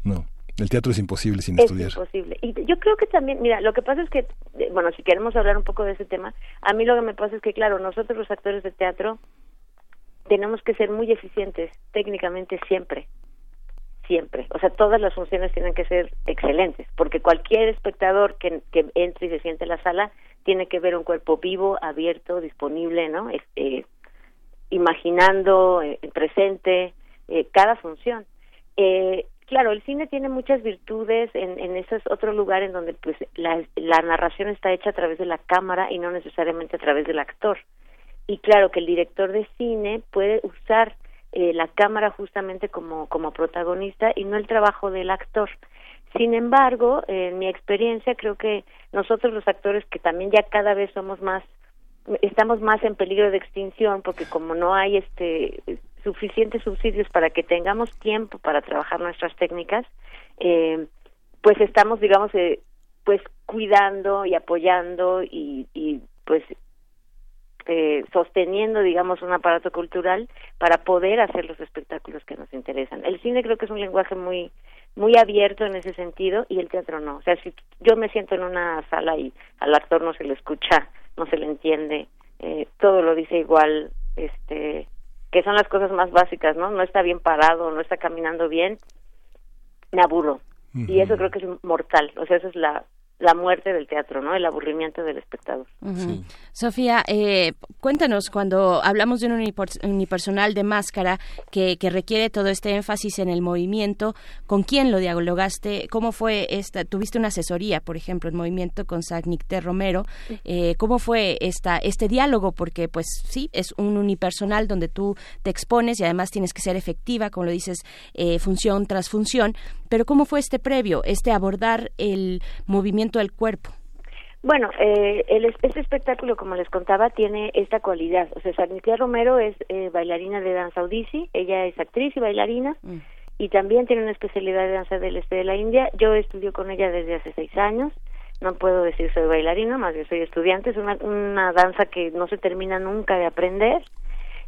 No. El teatro es imposible sin estudiar. Es imposible. Y yo creo que también, mira, lo que pasa es que, eh, bueno, si queremos hablar un poco de ese tema, a mí lo que me pasa es que, claro, nosotros los actores de teatro tenemos que ser muy eficientes técnicamente siempre. Siempre. O sea, todas las funciones tienen que ser excelentes, porque cualquier espectador que, que entre y se siente en la sala tiene que ver un cuerpo vivo, abierto, disponible, ¿no? Este, imaginando, eh, presente, eh, cada función. Eh, claro, el cine tiene muchas virtudes en, en ese otro lugar en donde pues la, la narración está hecha a través de la cámara y no necesariamente a través del actor. Y claro que el director de cine puede usar eh, la cámara justamente como, como protagonista y no el trabajo del actor. Sin embargo, en mi experiencia creo que nosotros los actores que también ya cada vez somos más estamos más en peligro de extinción porque como no hay este suficientes subsidios para que tengamos tiempo para trabajar nuestras técnicas, eh, pues estamos, digamos, eh, pues cuidando y apoyando y, y pues eh, sosteniendo, digamos, un aparato cultural para poder hacer los espectáculos que nos interesan. El cine creo que es un lenguaje muy muy abierto en ese sentido y el teatro no. O sea, si yo me siento en una sala y al actor no se le escucha, no se le entiende, eh, todo lo dice igual, este, que son las cosas más básicas, ¿no? No está bien parado, no está caminando bien, me aburro. Y eso creo que es mortal, o sea, esa es la, la muerte del teatro, ¿no? El aburrimiento del espectador. Sofía, eh, cuéntanos, cuando hablamos de un unipersonal de máscara que, que, requiere todo este énfasis en el movimiento, ¿con quién lo dialogaste? ¿Cómo fue esta? ¿Tuviste una asesoría, por ejemplo, en movimiento con Sagnicte Romero? Eh, ¿Cómo fue esta, este diálogo? Porque, pues sí, es un unipersonal donde tú te expones y además tienes que ser efectiva, como lo dices, eh, función tras función. Pero ¿cómo fue este previo, este abordar el movimiento del cuerpo? Bueno, eh, el, este espectáculo, como les contaba, tiene esta cualidad. O sea, Sarnitia Romero es eh, bailarina de danza Odisi, ella es actriz y bailarina, mm. y también tiene una especialidad de danza del este de la India. Yo estudio con ella desde hace seis años. No puedo decir soy bailarina, más bien soy estudiante. Es una, una danza que no se termina nunca de aprender.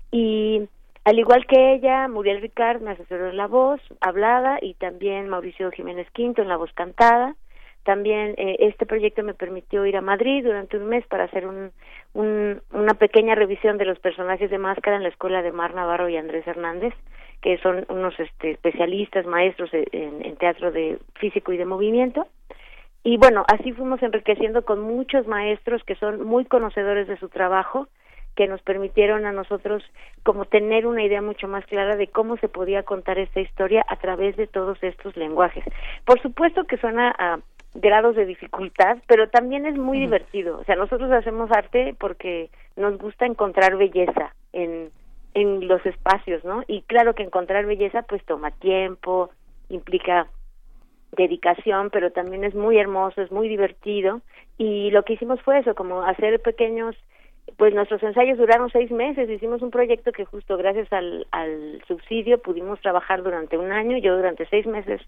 Y al igual que ella, Muriel Ricard me asesoró en la voz hablada y también Mauricio Jiménez Quinto en la voz cantada. También eh, este proyecto me permitió ir a Madrid durante un mes para hacer un, una pequeña revisión de los personajes de máscara en la escuela de Mar Navarro y Andrés Hernández, que son unos este, especialistas, maestros en, en teatro de físico y de movimiento. Y bueno, así fuimos enriqueciendo con muchos maestros que son muy conocedores de su trabajo, que nos permitieron a nosotros como tener una idea mucho más clara de cómo se podía contar esta historia a través de todos estos lenguajes. Por supuesto que suena a grados de dificultad, pero también es muy divertido. O sea, nosotros hacemos arte porque nos gusta encontrar belleza en, en los espacios, ¿no? Y claro que encontrar belleza pues toma tiempo, implica dedicación, pero también es muy hermoso, es muy divertido. Y lo que hicimos fue eso, como hacer pequeños, pues nuestros ensayos duraron seis meses, hicimos un proyecto que justo gracias al, subsidio pudimos trabajar durante un año, yo durante seis meses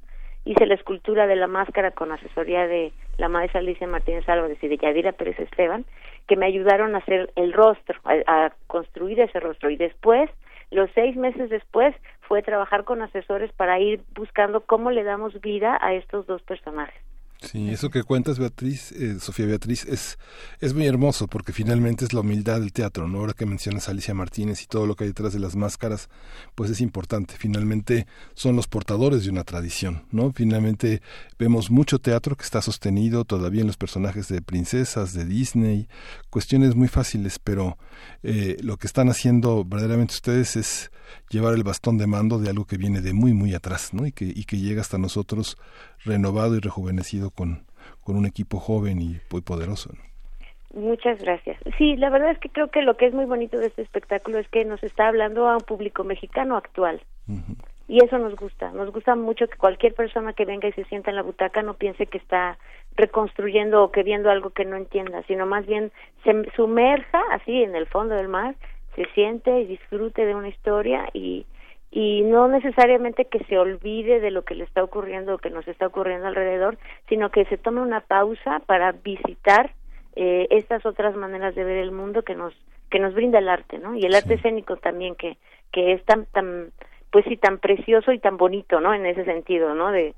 hice la escultura de la máscara con asesoría de la maestra Alicia Martínez Álvarez y de Yadira Pérez Esteban, que me ayudaron a hacer el rostro, a, construir ese rostro. Y después, los seis meses después, fue trabajar con asesores para ir buscando cómo le damos vida a estos dos personajes. Sí, eso que cuentas, Beatriz, eh, Sofía Beatriz, es, es muy hermoso porque finalmente es la humildad del teatro, ¿no? Ahora que mencionas Alicia Martínez y todo lo que hay detrás de las máscaras, pues es importante. Finalmente son los portadores de una tradición, ¿no? Finalmente vemos mucho teatro que está sostenido todavía en los personajes de princesas, de Disney, cuestiones muy fáciles, pero eh, lo que están haciendo verdaderamente ustedes es llevar el bastón de mando de algo que viene de muy, muy atrás, ¿no? Y que, y que llega hasta nosotros renovado y rejuvenecido con, con un equipo joven y muy poderoso. Muchas gracias. Sí, la verdad es que creo que lo que es muy bonito de este espectáculo es que nos está hablando a un público mexicano actual. Y eso nos gusta. Nos gusta mucho que cualquier persona que venga y se sienta en la butaca no piense que está reconstruyendo o que viendo algo que no entienda, sino más bien se sumerja así en el fondo del mar, se siente y disfrute de una historia y, y no necesariamente que se olvide de lo que le está ocurriendo o que nos está ocurriendo alrededor, sino que se tome una pausa para visitar eh, estas otras maneras de ver el mundo que nos que nos brinda el arte, ¿no? Y el arte escénico también que que es tan tan pues sí tan precioso y tan bonito, ¿no? En ese sentido, ¿no? De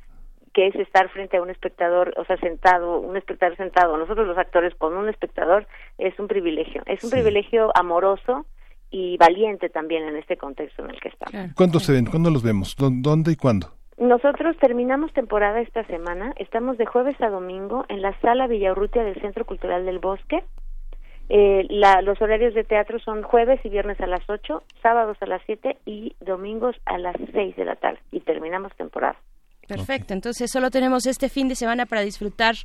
que es estar frente a un espectador, o sea, sentado, un espectador sentado. Nosotros los actores con un espectador es un privilegio, es un privilegio amoroso y valiente también en este contexto en el que estamos. ¿Cuándo se ven? ¿Cuándo los vemos? ¿Dónde y cuándo? Nosotros terminamos temporada esta semana, estamos de jueves a domingo en la sala Villaurrutia del Centro Cultural del Bosque. Eh, la, los horarios de teatro son jueves y viernes a las 8, sábados a las 7 y domingos a las 6 de la tarde y terminamos temporada. Perfecto, entonces solo tenemos este fin de semana para disfrutar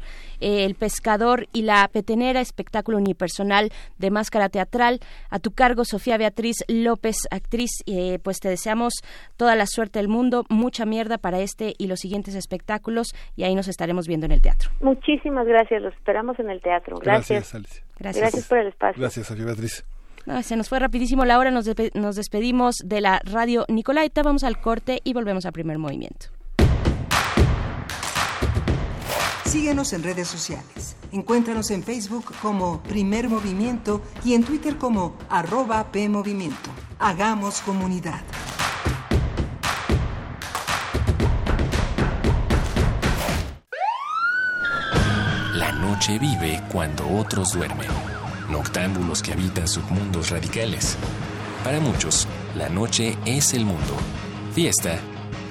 eh, El Pescador y la Petenera, espectáculo unipersonal de máscara teatral. A tu cargo, Sofía Beatriz López, actriz, eh, pues te deseamos toda la suerte del mundo, mucha mierda para este y los siguientes espectáculos y ahí nos estaremos viendo en el teatro. Muchísimas gracias, los esperamos en el teatro. Gracias. Gracias, Gracias. por el espacio. Gracias, Sofía Beatriz. se nos fue rapidísimo la hora, nos, nos despedimos de la radio Nicolaita, vamos al corte y volvemos a primer movimiento. Síguenos en redes sociales. Encuéntranos en Facebook como Primer Movimiento y en Twitter como arroba PMovimiento. Hagamos comunidad. La noche vive cuando otros duermen. Noctámbulos que habitan submundos radicales. Para muchos, la noche es el mundo. Fiesta,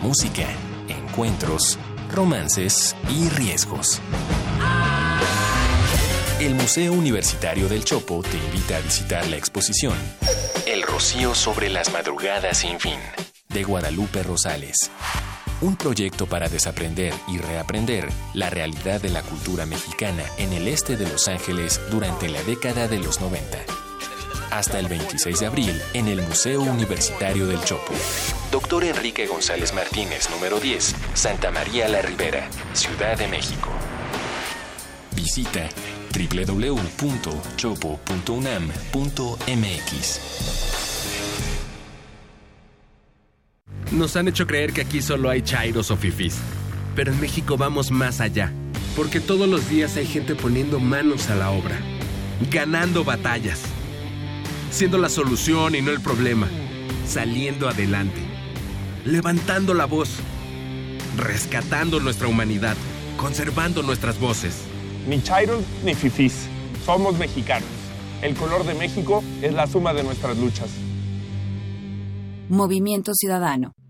música, encuentros romances y riesgos. El Museo Universitario del Chopo te invita a visitar la exposición El Rocío sobre las madrugadas sin fin, de Guadalupe Rosales. Un proyecto para desaprender y reaprender la realidad de la cultura mexicana en el este de Los Ángeles durante la década de los 90 hasta el 26 de abril en el Museo Universitario del Chopo. Doctor Enrique González Martínez, número 10, Santa María la Ribera, Ciudad de México. Visita www.chopo.unam.mx. Nos han hecho creer que aquí solo hay chairos o fifis, pero en México vamos más allá, porque todos los días hay gente poniendo manos a la obra, ganando batallas siendo la solución y no el problema, saliendo adelante, levantando la voz, rescatando nuestra humanidad, conservando nuestras voces. Ni chairos ni fifís, somos mexicanos. El color de México es la suma de nuestras luchas. Movimiento Ciudadano.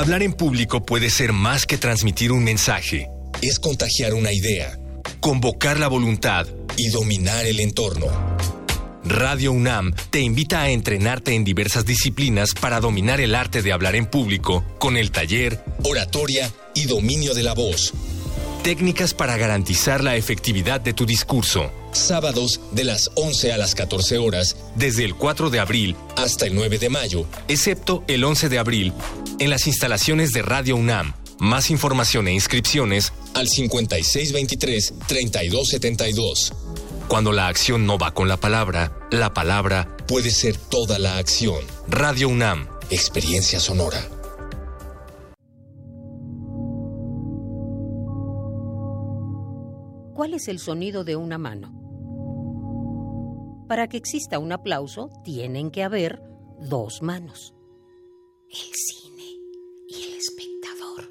Hablar en público puede ser más que transmitir un mensaje. Es contagiar una idea, convocar la voluntad y dominar el entorno. Radio UNAM te invita a entrenarte en diversas disciplinas para dominar el arte de hablar en público con el taller Oratoria y Dominio de la Voz. Técnicas para garantizar la efectividad de tu discurso. Sábados de las 11 a las 14 horas, desde el 4 de abril hasta el 9 de mayo, excepto el 11 de abril, en las instalaciones de Radio UNAM. Más información e inscripciones al 5623-3272. Cuando la acción no va con la palabra, la palabra puede ser toda la acción. Radio UNAM, experiencia sonora. ¿Cuál es el sonido de una mano? Para que exista un aplauso, tienen que haber dos manos. El cine y el espectador.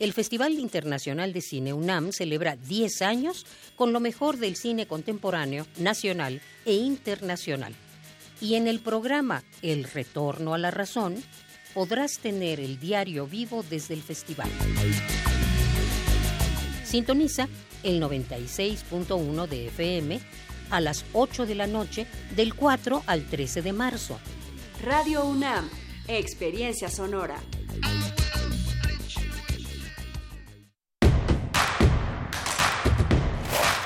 El Festival Internacional de Cine UNAM celebra 10 años con lo mejor del cine contemporáneo, nacional e internacional. Y en el programa El Retorno a la Razón podrás tener el diario vivo desde el festival. Sintoniza el 96.1 de FM a las 8 de la noche del 4 al 13 de marzo. Radio UNAM, experiencia sonora.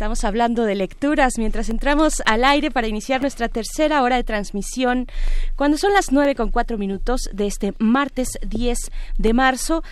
Estamos hablando de lecturas mientras entramos al aire para iniciar nuestra tercera hora de transmisión, cuando son las nueve con cuatro minutos de este martes 10 de marzo.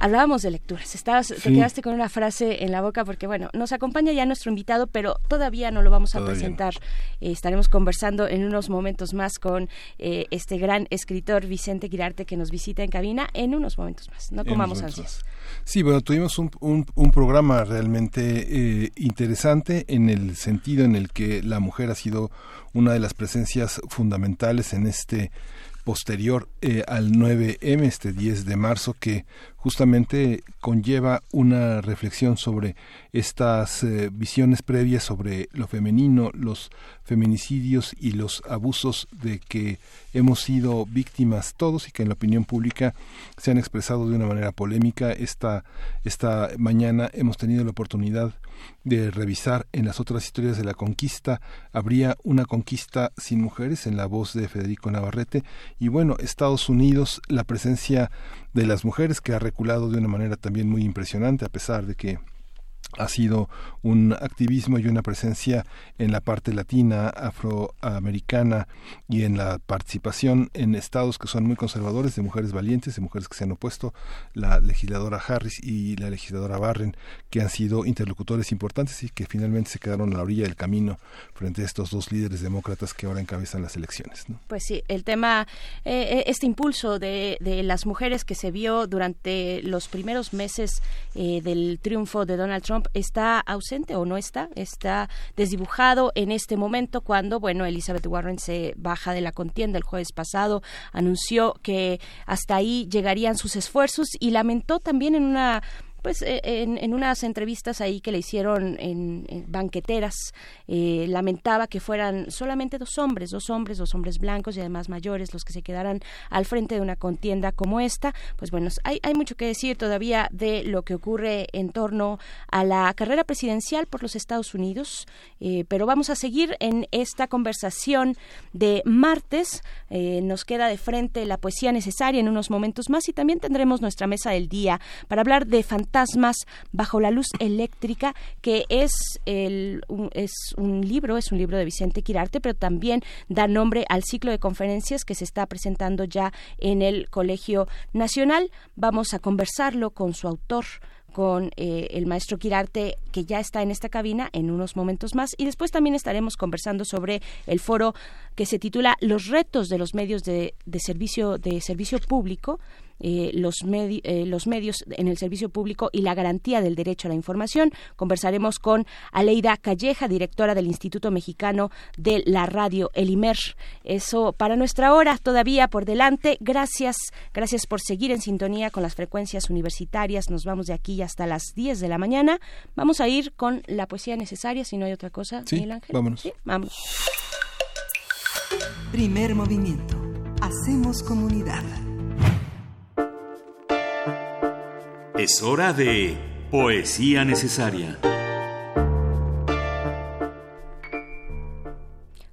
Hablábamos de lecturas. Estabas, Te quedaste con una frase en la boca porque, bueno, nos acompaña ya nuestro invitado, pero todavía no lo vamos a presentar. Eh, estaremos conversando en unos momentos más con eh, este gran escritor Vicente Quirarte que nos visita en cabina en unos momentos más. No comamos ansias. Sí, bueno, tuvimos un, un, programa realmente eh, interesante en el sentido en el que la mujer ha sido una de las presencias fundamentales en este posterior eh, al 9M, este 10 de marzo, que justamente conlleva una reflexión sobre estas eh, visiones previas sobre lo femenino, los feminicidios y los abusos de que hemos sido víctimas todos y que en la opinión pública se han expresado de una manera polémica. Esta, esta mañana hemos tenido la oportunidad de revisar en las otras historias de la conquista. Habría una conquista sin mujeres en la voz de Federico Navarrete. Y bueno, Estados Unidos, la presencia de las mujeres que ha reculado de una manera también muy impresionante, a pesar de que ha sido un activismo y una presencia en la parte latina, afroamericana y en la participación en estados que son muy conservadores de mujeres valientes, de mujeres que se han opuesto, la legisladora Harris y la legisladora Barren, que han sido interlocutores importantes y que finalmente se quedaron a la orilla del camino frente a estos dos líderes demócratas que ahora encabezan las elecciones. Pues sí, el tema, eh, eh, este impulso de, de, las mujeres que se vio durante los primeros meses eh, del triunfo de Donald Trump está ausente o no está, está desdibujado en este momento cuando, bueno, Elizabeth Warren se baja de la contienda. El jueves pasado, anunció que hasta ahí llegarían sus esfuerzos y lamentó también en una pues eh, en, unas entrevistas ahí que le hicieron en, banqueteras eh, lamentaba que fueran solamente dos hombres, dos hombres, dos hombres blancos y además mayores los que se quedaran al frente de una contienda como esta. Pues bueno, hay, hay mucho que decir todavía de lo que ocurre en torno a la carrera presidencial por los Estados Unidos, eh, pero vamos a seguir en esta conversación de martes. nos queda de frente la poesía necesaria en unos momentos más y también tendremos nuestra mesa del día para hablar de fantasmas bajo la luz eléctrica, que es, el, un, es un libro, es un libro de Vicente Quirarte, pero también da nombre al ciclo de conferencias que se está presentando ya en el Colegio Nacional. Vamos a conversarlo con su autor, con eh, el maestro Quirarte, que ya está en esta cabina en unos momentos más. Y después también estaremos conversando sobre el foro que se titula Los retos de los medios de, de servicio, de servicio público eh, los, eh, los medios en el servicio público y la garantía del derecho a la información. Conversaremos con Aleida Calleja, directora del Instituto Mexicano de la Radio, el IMER. Eso para nuestra hora todavía por delante. Gracias, gracias por seguir en sintonía con las frecuencias universitarias. Nos vamos de aquí hasta las 10 de la mañana. Vamos a ir con la poesía necesaria, si no hay otra cosa, sí, Miguel Ángel. Vámonos. ¿Sí? Vamos. Primer movimiento. Hacemos comunidad. Es hora de Poesía Necesaria.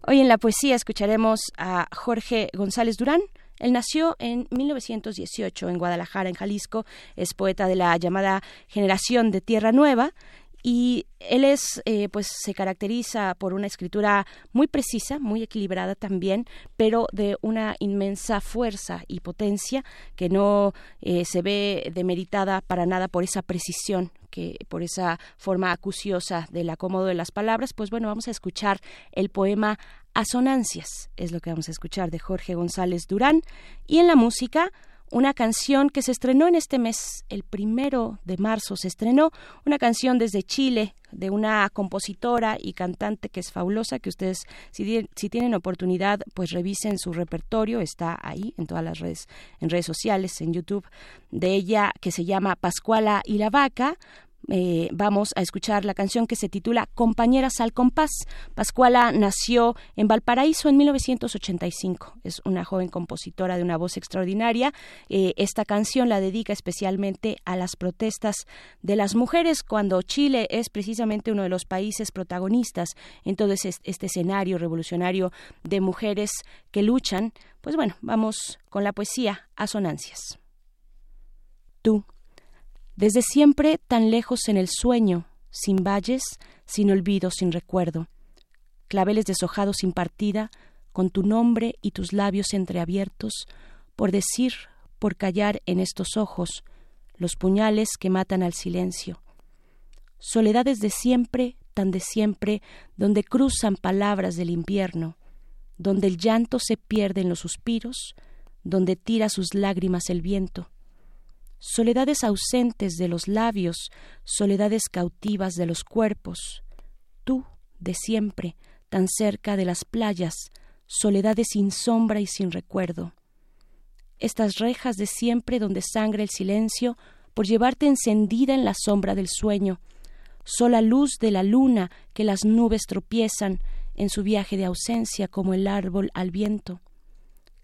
Hoy en la poesía escucharemos a Jorge González Durán. Él nació en 1918 en Guadalajara, en Jalisco. Es poeta de la llamada generación de Tierra Nueva y él es eh, pues se caracteriza por una escritura muy precisa muy equilibrada también pero de una inmensa fuerza y potencia que no eh, se ve demeritada para nada por esa precisión que por esa forma acuciosa del acomodo de las palabras. Pues bueno vamos a escuchar el poema Asonancias es lo que vamos a escuchar de Jorge González Durán y en la música una canción que se estrenó en este mes, el primero de marzo se estrenó, una canción desde Chile de una compositora y cantante que es fabulosa, que ustedes si, tienen oportunidad pues revisen su repertorio, está ahí en todas las redes, en redes sociales, en YouTube, de ella que se llama Pascuala y la Vaca, eh, vamos a escuchar la canción que se titula Compañeras al compás. Pascuala nació en Valparaíso en 1985. Es una joven compositora de una voz extraordinaria. Eh, esta canción la dedica especialmente a las protestas de las mujeres cuando Chile es precisamente uno de los países protagonistas en todo este escenario revolucionario de mujeres que luchan. Pues bueno, vamos con la poesía Asonancias. Tú desde siempre tan lejos en el sueño, sin valles, sin olvido, sin recuerdo. Claveles deshojados sin partida, con tu nombre y tus labios entreabiertos, por decir, por callar en estos ojos, los puñales que matan al silencio. Soledades de siempre, tan de siempre, donde cruzan palabras del invierno, donde el llanto se pierde en los suspiros, donde tira sus lágrimas el viento soledades ausentes de los labios, soledades cautivas de los cuerpos. Tú, de siempre, tan cerca de las playas, soledades sin sombra y sin recuerdo. Estas rejas de siempre donde sangra el silencio por llevarte encendida en la sombra del sueño, sola luz de la luna que las nubes tropiezan en su viaje de ausencia como el árbol al viento,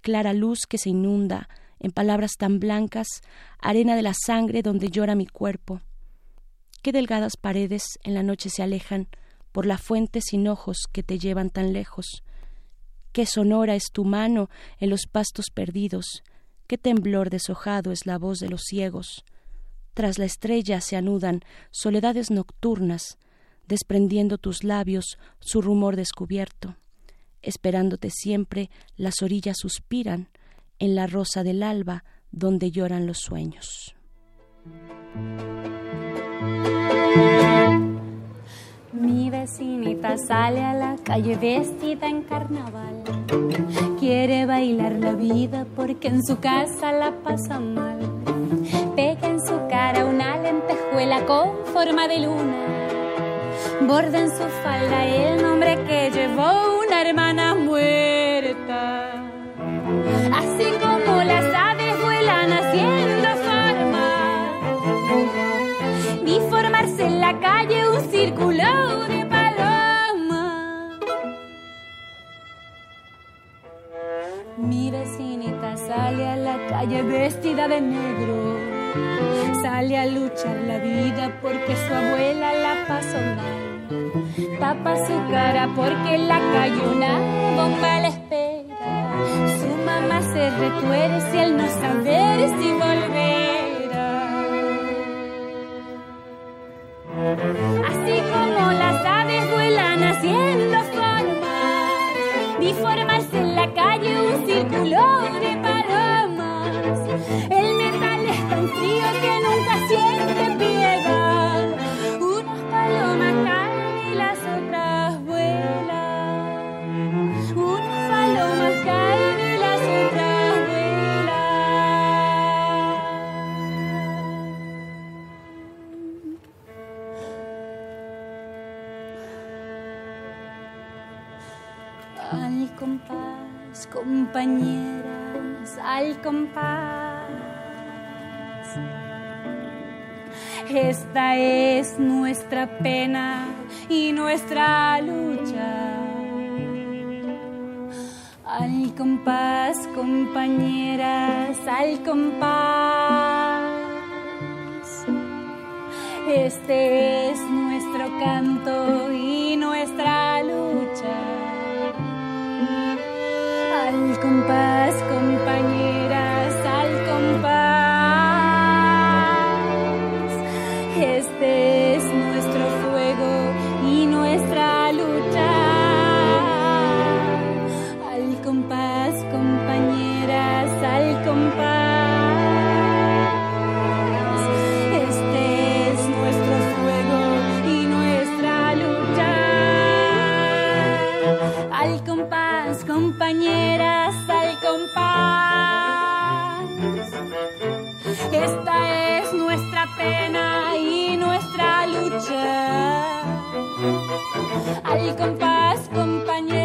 clara luz que se inunda, en palabras tan blancas, arena de la sangre donde llora mi cuerpo. Qué delgadas paredes en la noche se alejan por la fuente sin ojos que te llevan tan lejos. Qué sonora es tu mano en los pastos perdidos, qué temblor deshojado es la voz de los ciegos. Tras la estrella se anudan soledades nocturnas, desprendiendo tus labios su rumor descubierto. Esperándote siempre, las orillas suspiran, en la rosa del alba donde lloran los sueños. Mi vecinita sale a la calle vestida en carnaval. Quiere bailar la vida porque en su casa la pasa mal. Pega en su cara una lentejuela con forma de luna. Borda en su falda el nombre que llevó una hermana muerta calle vestida de negro, sale a luchar la vida porque su abuela la pasó mal. Tapa su cara porque la cayó una bomba la espera. Su mamá se retuerce al no saber si volverá. Así como las aves vuelan haciendo compañeras, al compás. Esta es nuestra pena y nuestra lucha. Al compás, compañeras, al compás. Este es nuestro canto y nuestra lucha compás, compañeras, al compás. Este es nuestro fuego y nuestra lucha. Al compás, compañeras, al compás. Este es nuestro fuego y nuestra lucha. Al compás, compañeras. Esta es nuestra pena y nuestra lucha. Al compás, compañeras,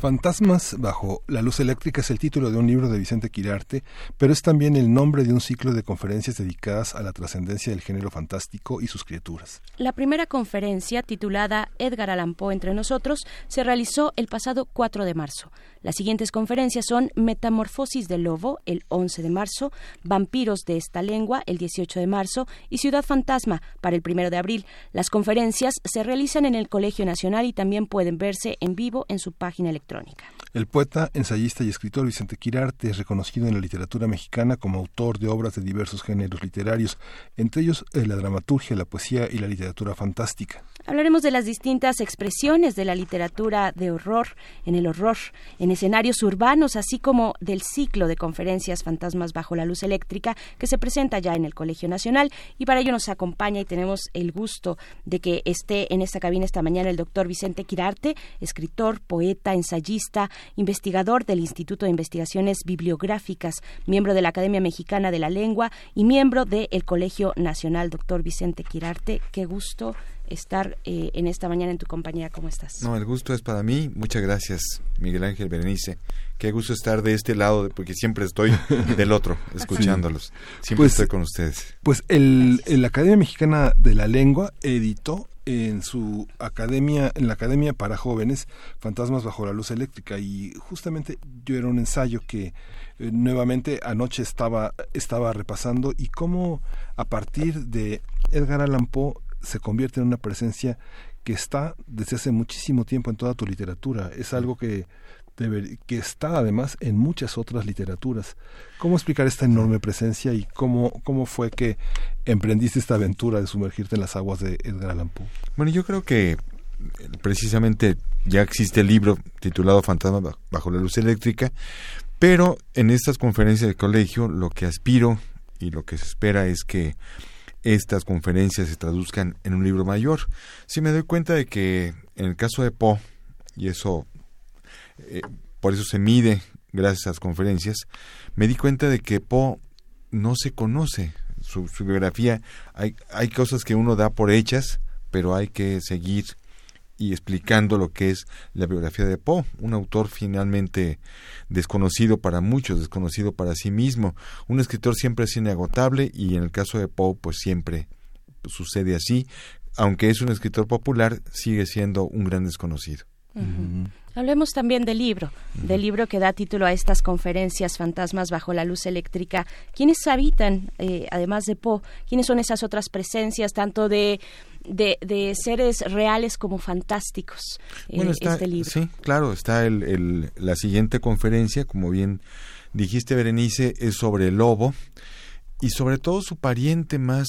Fantasmas bajo la luz eléctrica es el título de un libro de Vicente Quirarte, pero es también el nombre de un ciclo de conferencias dedicadas a la trascendencia del género fantástico y sus criaturas. La primera conferencia, titulada Edgar Allan Poe entre nosotros, se realizó el pasado 4 de marzo. Las siguientes conferencias son Metamorfosis del Lobo, el 11 de marzo, Vampiros de esta lengua, el 18 de marzo, y Ciudad Fantasma, para el 1 de abril. Las conferencias se realizan en el Colegio Nacional y también pueden verse en vivo en su página electrónica. El poeta, ensayista y escritor Vicente Quirarte es reconocido en la literatura mexicana como autor de obras de diversos géneros literarios, entre ellos eh, la dramaturgia, la poesía y la literatura fantástica. Hablaremos de las distintas expresiones de la literatura de horror, en el horror, en escenarios urbanos, así como del ciclo de conferencias Fantasmas bajo la luz eléctrica que se presenta ya en el Colegio Nacional. Y para ello nos acompaña y tenemos el gusto de que esté en esta cabina esta mañana el doctor Vicente Quirarte, escritor, poeta, ensayista, investigador del Instituto de Investigaciones Bibliográficas, miembro de la Academia Mexicana de la Lengua y miembro del Colegio Nacional. Doctor Vicente Quirarte, qué gusto estar eh, en esta mañana en tu compañía. ¿Cómo estás? No, el gusto es para mí. Muchas gracias, Miguel Ángel Berenice. Qué gusto estar de este lado, porque siempre estoy del otro, escuchándolos. Siempre Pues, estoy con ustedes. Pues el, la Academia Mexicana de la Lengua editó en su academia, en la Academia para Jóvenes, Fantasmas bajo la luz eléctrica y justamente yo era un ensayo que eh, nuevamente anoche estaba estaba repasando y cómo a partir de Edgar Allan Poe se convierte en una presencia que está desde hace muchísimo tiempo en toda tu literatura. Es algo que deber- que está además en muchas otras literaturas. ¿Cómo explicar esta enorme presencia y cómo, cómo fue que emprendiste esta aventura de sumergirte en las aguas de Edgar Allan Poe? Bueno, yo creo que eh, precisamente ya existe el libro titulado Fantasma Ba- bajo la luz eléctrica, pero en estas conferencias de colegio lo que aspiro y lo que se espera es que estas conferencias se traduzcan en un libro mayor. Si me doy cuenta de que en el caso de Poe, y eso eh, por eso se mide gracias a las conferencias, me di cuenta de que Poe no se conoce su, su biografía. Hay, hay cosas que uno da por hechas, pero hay que seguir y explicando lo que es la biografía de Poe, un autor finalmente desconocido para muchos, desconocido para sí mismo. Un escritor siempre es inagotable y en el caso de Poe pues siempre sucede así. Aunque es un escritor popular, sigue siendo un gran desconocido. Hablemos también del libro, del libro que da título a estas conferencias Fantasmas bajo la luz eléctrica. ¿Quiénes habitan, eh, además de Poe? ¿Quiénes son esas otras presencias, tanto de, de, de seres reales como fantásticos? eh, Bueno, está, este libro. sí, claro, está el, el- la siguiente conferencia, como bien dijiste, Berenice, es sobre el lobo y sobre todo su pariente más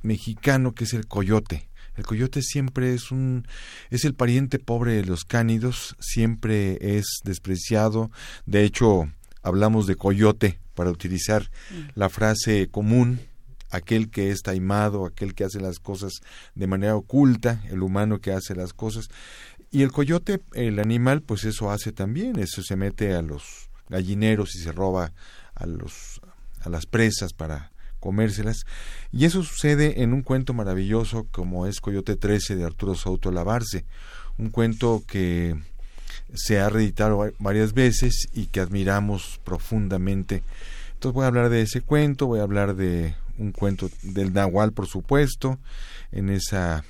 mexicano, que es el coyote. El coyote siempre es un es el pariente pobre de los cánidos, siempre es despreciado. De hecho, hablamos de coyote para utilizar la frase común aquel que es taimado, aquel que hace las cosas de manera oculta, el humano que hace las cosas. Y el coyote, el animal, pues eso hace también, eso se mete a los gallineros y se roba a los a las presas para comérselas. Y eso sucede en un cuento maravilloso como es Coyote 13 de Arturo Souto Lavarce, un cuento que se ha reeditado varias veces y que admiramos profundamente. Entonces voy a hablar de ese cuento, voy a hablar de un cuento del Nahual, por supuesto, en esa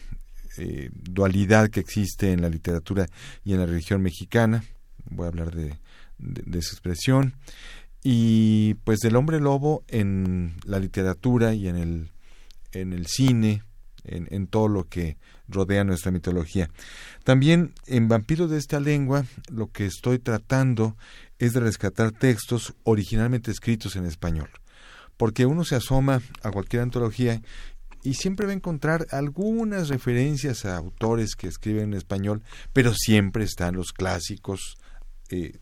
eh, dualidad que existe en la literatura y en la religión mexicana. Voy a hablar de, de esa expresión y pues del hombre lobo en la literatura y en el, en el cine, en, en, todo lo que rodea nuestra mitología. También en Vampiros de esta lengua lo que estoy tratando es de rescatar textos originalmente escritos en español, porque uno se asoma a cualquier antología y siempre va a encontrar algunas referencias a autores que escriben en español, pero siempre están los clásicos eh,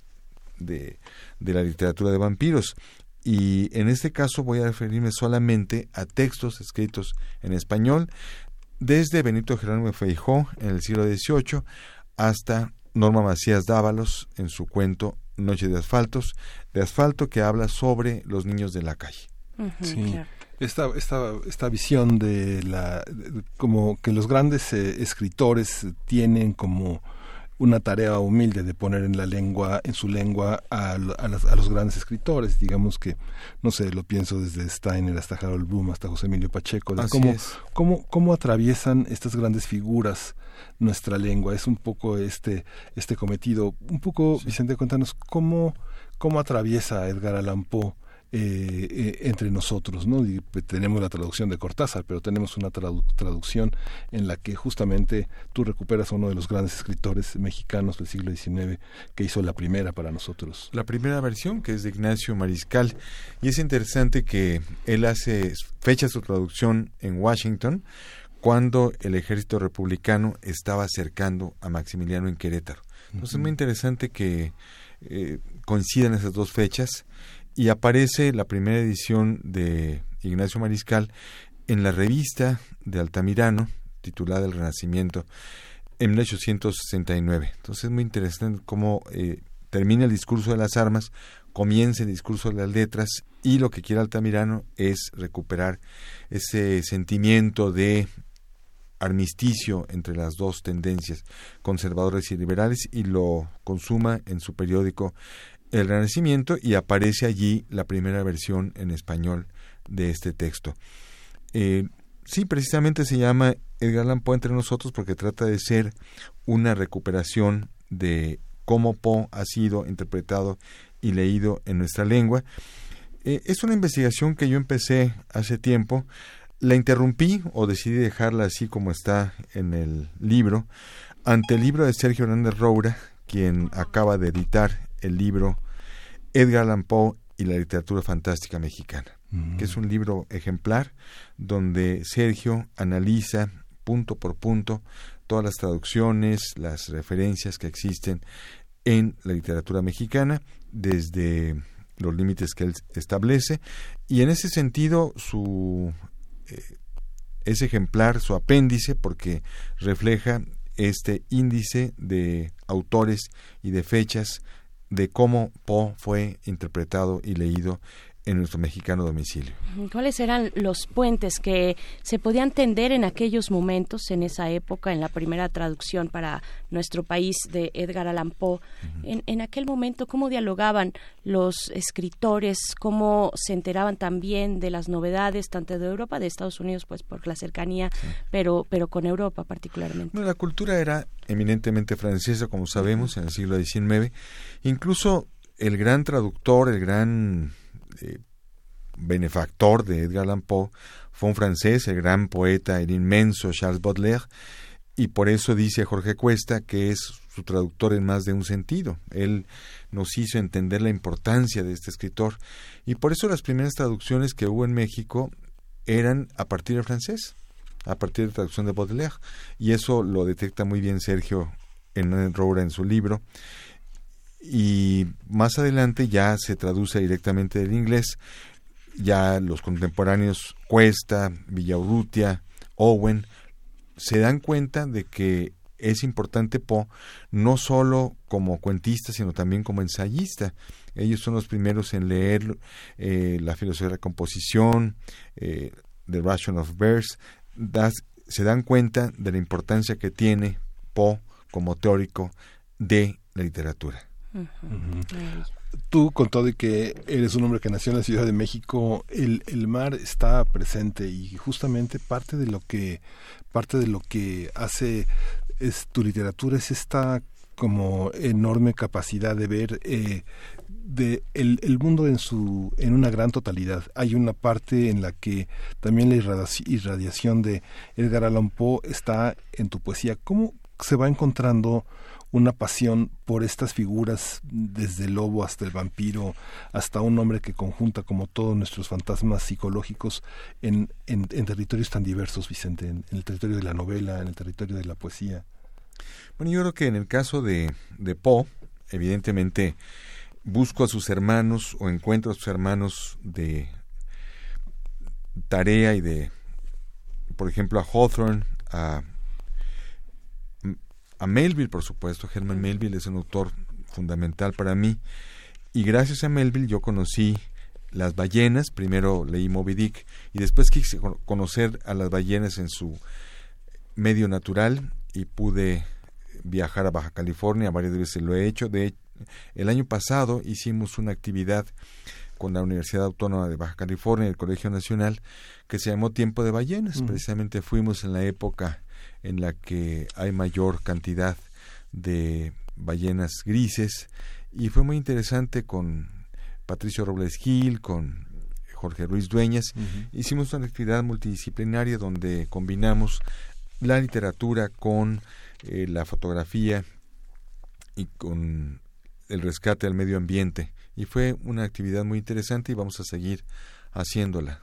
de, de la literatura de vampiros. Y en este caso voy a referirme solamente a textos escritos en español desde Benito Jerónimo Feijó en el siglo XVIII hasta Norma Macías Dávalos en su cuento Noche de Asfaltos, de asfalto que habla sobre los niños de la calle. sí. Esta, esta, esta visión de la como que los grandes eh, escritores tienen como una tarea humilde de poner en la lengua, en su lengua a, a, los grandes escritores, digamos que, no sé, lo pienso desde Steiner hasta Harold Bloom, hasta José Emilio Pacheco, de cómo, cómo, cómo atraviesan estas grandes figuras nuestra lengua. Es un poco este, este cometido. Un poco, Vicente, cuéntanos cómo, cómo atraviesa Edgar Allan Poe eh, eh, entre nosotros, ¿no? Y pues, tenemos la traducción de Cortázar, pero tenemos una traducción en la que justamente tú recuperas a uno de los grandes escritores mexicanos del siglo XIX que hizo la primera para nosotros. La primera versión, que es de Ignacio Mariscal, y es interesante que él hace fecha su traducción en Washington cuando el ejército republicano estaba acercando a Maximiliano en Querétaro. Entonces es muy interesante que eh, coincidan esas dos fechas y aparece la primera edición de Ignacio Mariscal en la revista de Altamirano titulada El Renacimiento en 1869. Entonces es muy interesante cómo eh, termina el discurso de las armas, comienza el discurso de las letras y lo que quiere Altamirano es recuperar ese sentimiento de armisticio entre las dos tendencias, conservadores y liberales, y lo consuma en su periódico el Renacimiento y aparece allí la primera versión en español de este texto. Eh, sí, precisamente se llama Edgar Allan Poe entre nosotros porque trata de ser una recuperación de cómo Poe ha sido interpretado y leído en nuestra lengua. Eh, es una investigación que yo empecé hace tiempo. La interrumpí o decidí dejarla así como está en el libro, ante el libro de Sergio Hernández Roura, quien acaba de editar el libro Edgar Allan Poe y la literatura fantástica mexicana, que es un libro ejemplar donde Sergio analiza punto por punto todas las traducciones, las referencias que existen en la literatura mexicana desde los límites que él establece. Y en ese sentido su eh, es ejemplar su apéndice porque refleja este índice de autores y de fechas de cómo Poe fue interpretado y leído en nuestro mexicano domicilio. ¿Cuáles eran los puentes que se podían tender en aquellos momentos, en esa época, en la primera traducción para nuestro país de Edgar Allan Poe? en, en, aquel momento, ¿cómo dialogaban los escritores? ¿Cómo se enteraban también de las novedades, tanto de Europa, de Estados Unidos, pues por la cercanía, pero, pero con Europa particularmente? la cultura era eminentemente francesa, como sabemos, en el siglo XIX. Incluso el gran traductor, el gran eh, benefactor de Edgar Allan Poe fue un francés, el gran poeta, el inmenso Charles Baudelaire, y por eso dice Jorge Cuesta que es su traductor en más de un sentido. Él nos hizo entender la importancia de este escritor y por eso las primeras traducciones que hubo en México eran a partir del francés, a partir de traducción de Baudelaire y eso lo detecta muy bien Sergio en en su libro y más adelante ya se traduce directamente del inglés. Ya los contemporáneos Cuesta, Villaurrutia, Owen se dan cuenta de que es importante Poe no solo como cuentista, sino también como ensayista. Ellos son los primeros en leer eh, la filosofía de la composición, eh, The Ration of Verse, se dan cuenta de la importancia que tiene Poe como teórico de la literatura. Tú, con todo y que eres un hombre que nació en la Ciudad de México, el, mar está presente y justamente parte de lo que parte de lo que hace es tu literatura es esta como enorme capacidad de ver eh, el, el, mundo en su en una gran totalidad. Hay una parte en la que también la irradiación de Edgar Allan Poe está en tu poesía. Cómo se va encontrando una pasión por estas figuras, desde el lobo hasta el vampiro, hasta un hombre que conjunta como todos nuestros fantasmas psicológicos en, en, territorios tan diversos, Vicente, en, el territorio de la novela, en el territorio de la poesía. Bueno, yo creo que en el caso de, de Poe, evidentemente busco a sus hermanos o encuentro a sus hermanos de tarea y de, por ejemplo, a Hawthorne, a a Melville, por supuesto. Herman Melville es un autor fundamental para mí. Y gracias a Melville yo conocí las ballenas. Primero leí Moby Dick y después quise conocer a las ballenas en su medio natural y pude viajar a Baja California. Varias veces lo he hecho. De el año pasado hicimos una actividad con la Universidad Autónoma de Baja California y el Colegio Nacional que se llamó Tiempo de Ballenas. Precisamente fuimos en la época en la que hay mayor cantidad de ballenas grises y fue muy interesante con Patricio Robles Gil, con Jorge Ruiz Dueñas. Hicimos una actividad multidisciplinaria donde combinamos la literatura con eh, la fotografía y con el rescate del medio ambiente. Y fue una actividad muy interesante y vamos a seguir haciéndola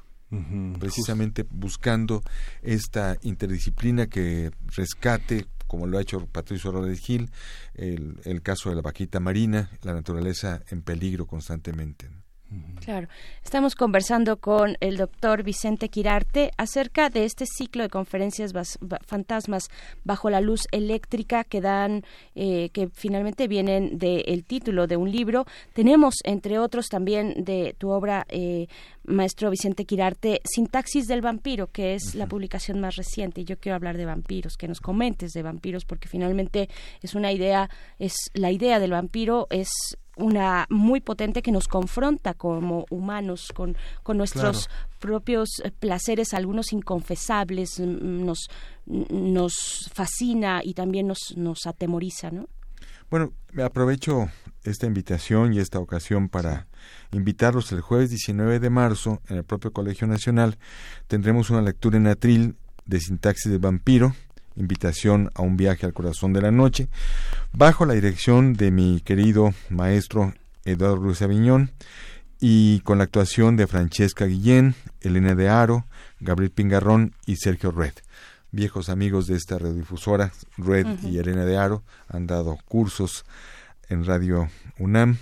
precisamente buscando esta interdisciplina que rescate como lo ha hecho Patricio Rodríguez Gil, el, caso de la vaquita marina, la naturaleza en peligro constantemente. Claro. Estamos conversando con el doctor Vicente Quirarte acerca de este ciclo de conferencias fantasmas bajo la luz eléctrica que dan, eh, que finalmente vienen del título de un libro. Tenemos, entre otros, también de tu obra, eh, maestro Vicente Quirarte, Sintaxis del vampiro, que es la publicación más reciente. Y yo quiero hablar de vampiros, que nos comentes de vampiros, porque finalmente es una idea, es la idea del vampiro es una muy potente que nos confronta como humanos con, con nuestros propios eh, placeres, algunos inconfesables, mm, nos, nos fascina y también nos, nos atemoriza, ¿no? Bueno, me aprovecho esta invitación y esta ocasión para invitarlos el jueves 19 de marzo en el propio Colegio Nacional. Tendremos una lectura en atril de sintaxis de vampiro, invitación a un viaje al corazón de la noche, bajo la dirección de mi querido maestro Eduardo Ruiz Aviñón y con la actuación de Francesca Guillén, Elena de Aro, Gabriel Pingarrón y Sergio Red. Viejos amigos de esta radiodifusora, Red y Elena de Aro, han dado cursos en Radio UNAM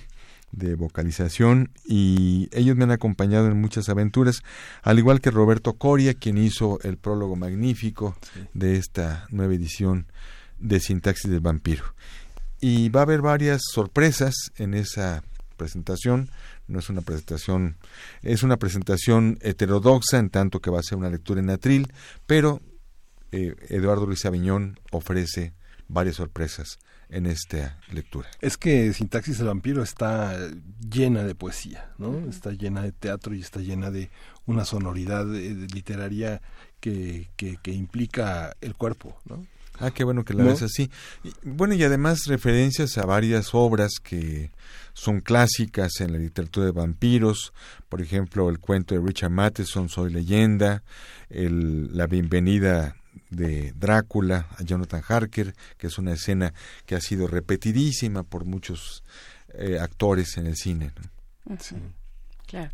de vocalización y ellos me han acompañado en muchas aventuras, al igual que Roberto Coria, quien hizo el prólogo magnífico de esta nueva edición de Sintaxis del Vampiro. Y va a haber varias sorpresas en esa presentación, no es una presentación, es una presentación heterodoxa en tanto que va a ser una lectura en atril, pero eh, Eduardo Luis Aviñón ofrece varias sorpresas en esta lectura. Es que Sintaxis del Vampiro está llena de poesía, ¿no? Está llena de teatro y está llena de una sonoridad eh, literaria que, que, implica el cuerpo, ¿no? Ah, qué bueno que la ves así. bueno, y además referencias a varias obras que son clásicas en la literatura de vampiros, por ejemplo, el cuento de Richard Matheson, Soy leyenda, el, la bienvenida de Drácula a Jonathan Harker, que es una escena que ha sido repetidísima por muchos eh, actores en el cine. Claro.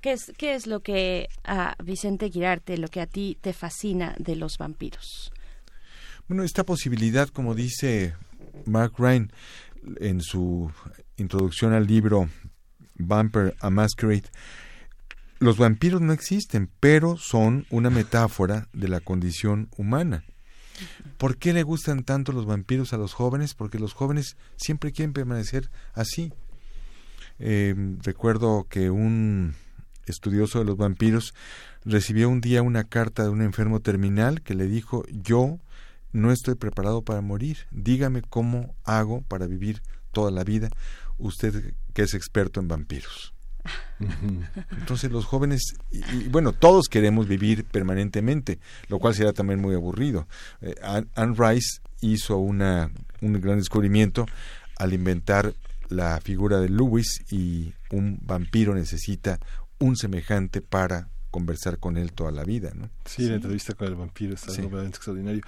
¿Qué es, ¿Qué es lo que a Vicente Girarte, lo que a ti te fascina de los vampiros? Bueno, esta posibilidad, como dice Mark Ryan en su introducción al libro Vampire a Masquerade, los vampiros no existen, pero son una metáfora de la condición humana. ¿Por qué le gustan tanto los vampiros a los jóvenes? Porque los jóvenes siempre quieren permanecer así. Eh, recuerdo que un estudioso de los vampiros recibió un día una carta de un enfermo terminal que le dijo yo no estoy preparado para morir, dígame cómo hago para vivir toda la vida, usted que es experto en vampiros. Entonces los jóvenes, y, bueno, todos queremos vivir permanentemente, lo cual será también muy aburrido. Eh, Anne Rice hizo una, un gran descubrimiento al inventar la figura de Lewis y un vampiro necesita un semejante para conversar con él toda la vida. ¿no? Sí, la entrevista con el vampiro es algo realmente extraordinario.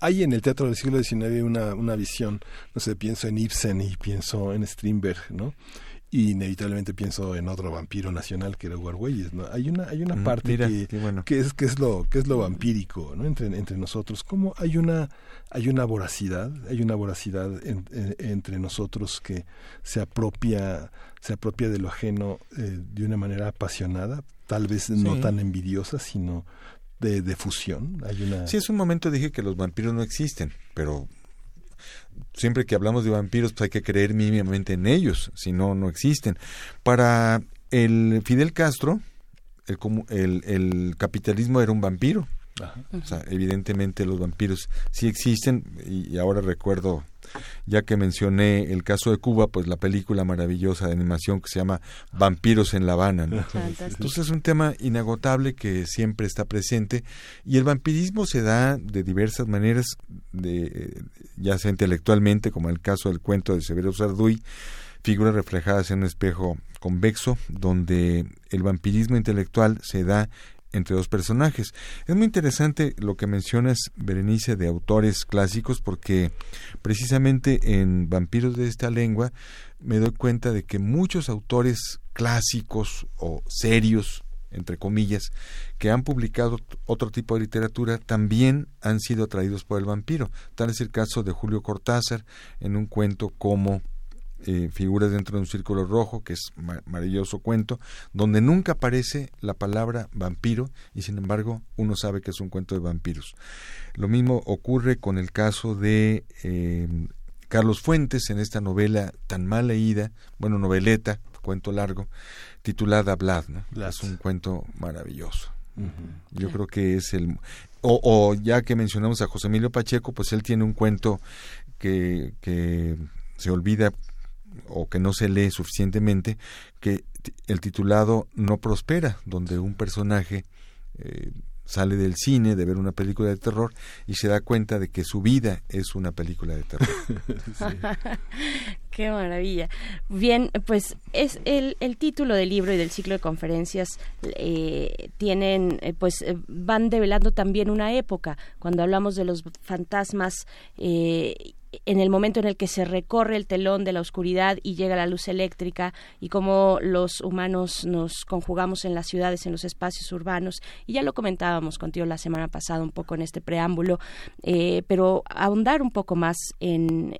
Hay en el teatro del siglo XIX una, una visión, no sé, pienso en Ibsen y pienso en Strindberg, ¿no? Y inevitablemente pienso en otro vampiro nacional que era Huargüeyes, ¿no? Hay una hay una Mm, parte mira, que, qué bueno. que es que es lo que es lo vampírico, ¿no? Entre entre nosotros, como hay una hay una voracidad, hay una voracidad en- en- entre nosotros que se apropia se apropia de lo ajeno eh, de una manera apasionada, tal vez no Sí. tan envidiosa, sino de, de fusión. Hay una Sí, hace un momento dije que los vampiros no existen, pero siempre que hablamos de vampiros pues hay que creer mínimamente en ellos, si no, no existen. Para el Fidel Castro, el, el, el capitalismo era un vampiro. Ajá. O sea, evidentemente los vampiros sí existen y, y ahora recuerdo, ya que mencioné el caso de Cuba, pues la película maravillosa de animación que se llama Vampiros en La Habana. ¿no? Entonces es un tema inagotable que siempre está presente y el vampirismo se da de diversas maneras, de, ya sea intelectualmente, como el caso del cuento de Severo Sarduy, figuras reflejadas en un espejo convexo, donde el vampirismo intelectual se da entre dos personajes. Es muy interesante lo que mencionas, Berenice, de autores clásicos, porque precisamente en Vampiros de esta lengua me doy cuenta de que muchos autores clásicos o serios, entre comillas, que han publicado otro tipo de literatura, también han sido atraídos por el vampiro. Tal es el caso de Julio Cortázar en un cuento como eh, Figuras dentro de un círculo rojo, que es ma- maravilloso cuento, donde nunca aparece la palabra vampiro y sin embargo uno sabe que es un cuento de vampiros. Lo mismo ocurre con el caso de eh, Carlos Fuentes en esta novela tan mal leída, bueno, noveleta, cuento largo, titulada Vlad, ¿no? Es un cuento maravilloso. Yo creo que es el... O, o ya que mencionamos a José Emilio Pacheco, pues él tiene un cuento que, que se olvida o que no se lee suficientemente, que el titulado No Prospera, donde un personaje eh, sale del cine de ver una película de terror y se da cuenta de que su vida es una película de terror. Qué maravilla. Bien, pues es el, el título del libro y del ciclo de conferencias eh, tienen, eh, pues eh, van develando también una época. Cuando hablamos de los fantasmas, eh, en el momento en el que se recorre el telón de la oscuridad y llega la luz eléctrica y cómo los humanos nos conjugamos en las ciudades, en los espacios urbanos. Y ya lo comentábamos contigo la semana pasada un poco en este preámbulo, eh, pero ahondar un poco más en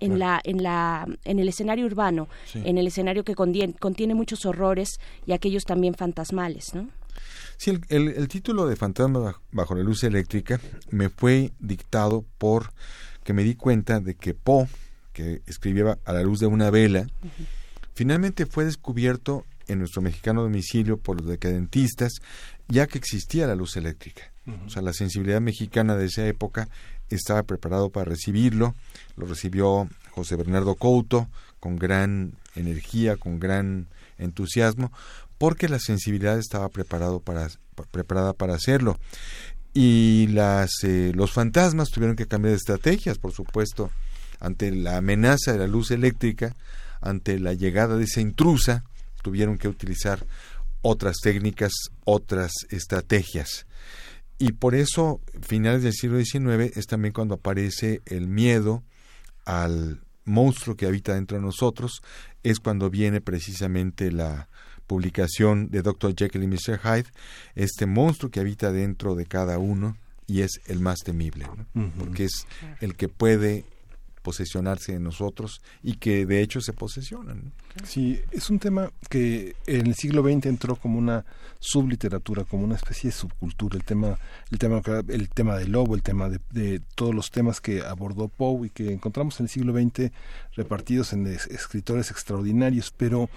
en la en la en el escenario urbano Sí. en el escenario que contiene, contiene muchos horrores y aquellos también fantasmales no Sí, el, el- el título de Fantasma baj- bajo la luz eléctrica me fue dictado por que me di cuenta de que Poe, que escribía a la luz de una vela, finalmente fue descubierto en nuestro mexicano domicilio por los decadentistas, ya que existía la luz eléctrica. O sea, la sensibilidad mexicana de esa época estaba preparado para recibirlo, lo recibió José Bernardo Couto con gran energía, con gran entusiasmo, porque la sensibilidad estaba preparado para, preparada para hacerlo. Y las, eh, los fantasmas tuvieron que cambiar de estrategias, por supuesto, ante la amenaza de la luz eléctrica, ante la llegada de esa intrusa, tuvieron que utilizar otras técnicas, otras estrategias. Y por eso, finales del siglo XIX, es también cuando aparece el miedo al monstruo que habita dentro de nosotros, es cuando viene precisamente la publicación de Dr. Jekyll y Mr. Hyde, este monstruo que habita dentro de cada uno y es el más temible, porque es el que puede posesionarse de nosotros y que de hecho se posesionan. Sí, es un tema que en el siglo XX entró como una subliteratura, como una especie de subcultura, el tema, el tema, el tema del lobo, el tema de, de todos los temas que abordó Poe y que encontramos en el siglo XX repartidos en escritores extraordinarios, pero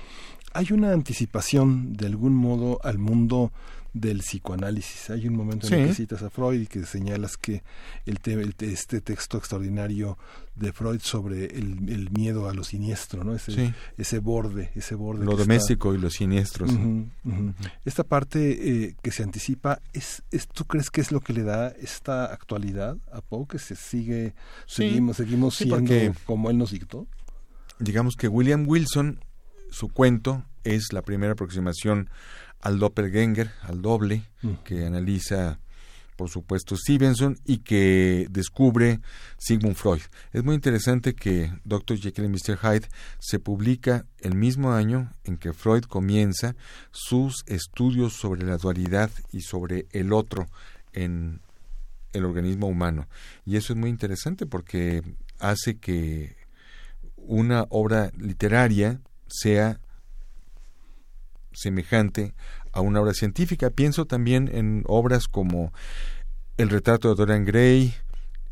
hay una anticipación de algún modo al mundo del psicoanálisis. Hay un momento en el que citas a Freud y que señalas que el, este texto extraordinario de Freud sobre el, miedo a lo siniestro, ¿no? Ese, ese borde, ese borde. Lo doméstico y lo siniestro. Esta parte eh, que se anticipa, es, es, ¿tú crees que es lo que le da esta actualidad a Poe? Que se sigue, seguimos, seguimos siendo como él nos dictó. Digamos que William Wilson, su cuento es la primera aproximación al doppelganger, al doble, mm. que analiza, por supuesto, Stevenson y que descubre Sigmund Freud. Es muy interesante que Dr. Jekyll y Mr. Hyde se publica el mismo año en que Freud comienza sus estudios sobre la dualidad y sobre el otro en el organismo humano. Y eso es muy interesante porque hace que una obra literaria sea semejante a una obra científica. Pienso también en obras como El retrato de Dorian Gray,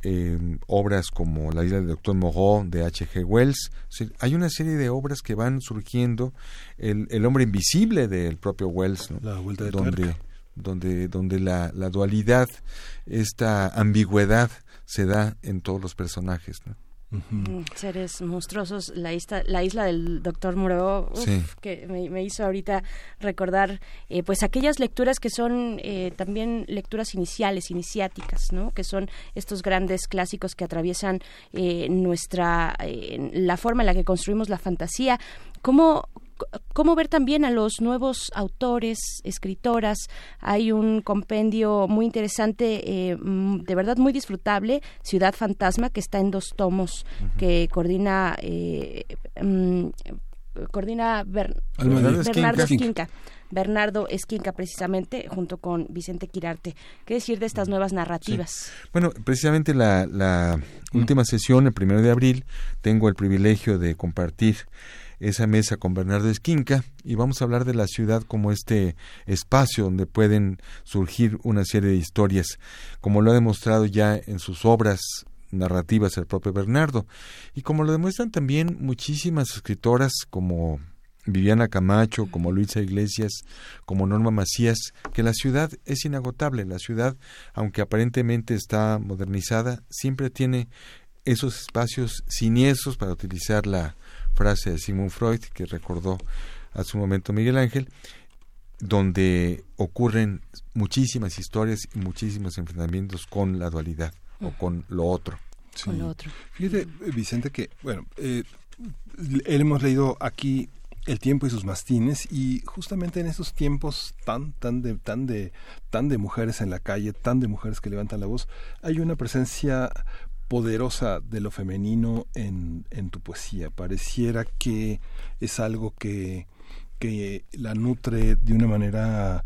eh, obras como La isla del doctor Moreau de H.G. Wells. hay una serie de obras que van surgiendo. El, el hombre invisible del propio Wells, la vuelta de donde, donde, donde la, la dualidad, esta ambigüedad se da en todos los personajes. ¿no? Mm, seres monstruosos, la isla, la isla del doctor Moreau, que me, hizo ahorita recordar eh, pues aquellas lecturas que son eh, también lecturas iniciales, iniciáticas, ¿no? que son estos grandes clásicos que atraviesan eh, nuestra, la forma en la que construimos la fantasía. ¿Cómo, cómo ver también a los nuevos autores, escritoras. Hay un compendio muy interesante, eh, mm, de verdad muy disfrutable, Ciudad Fantasma, que está en dos tomos, que coordina eh, mm, coordina Bernardo Esquinca. Bernardo Esquinca precisamente junto con Vicente Quirarte. ¿Qué decir de estas nuevas narrativas? Bueno, precisamente la, la última sesión, el primero de abril, tengo el privilegio de compartir esa mesa con Bernardo Esquinca y vamos a hablar de la ciudad como este espacio donde pueden surgir una serie de historias, como lo ha demostrado ya en sus obras narrativas el propio Bernardo y como lo demuestran también muchísimas escritoras como Viviana Camacho, como Luisa Iglesias, como Norma Macías, que la ciudad es inagotable. La ciudad, aunque aparentemente está modernizada, siempre tiene esos espacios siniestros para utilizar la, frase de Sigmund Freud que recordó a su momento Miguel Ángel, donde ocurren muchísimas historias y muchísimos enfrentamientos con la dualidad o con lo otro. Con lo otro. Fíjate, Vicente, que, bueno, eh, hemos leído aquí el tiempo y sus mastines y justamente en esos tiempos tan tan de tan de tan de mujeres en la calle tan de mujeres que levantan la voz hay una presencia poderosa de lo femenino en, en tu poesía. Pareciera que es algo que, que la nutre de una manera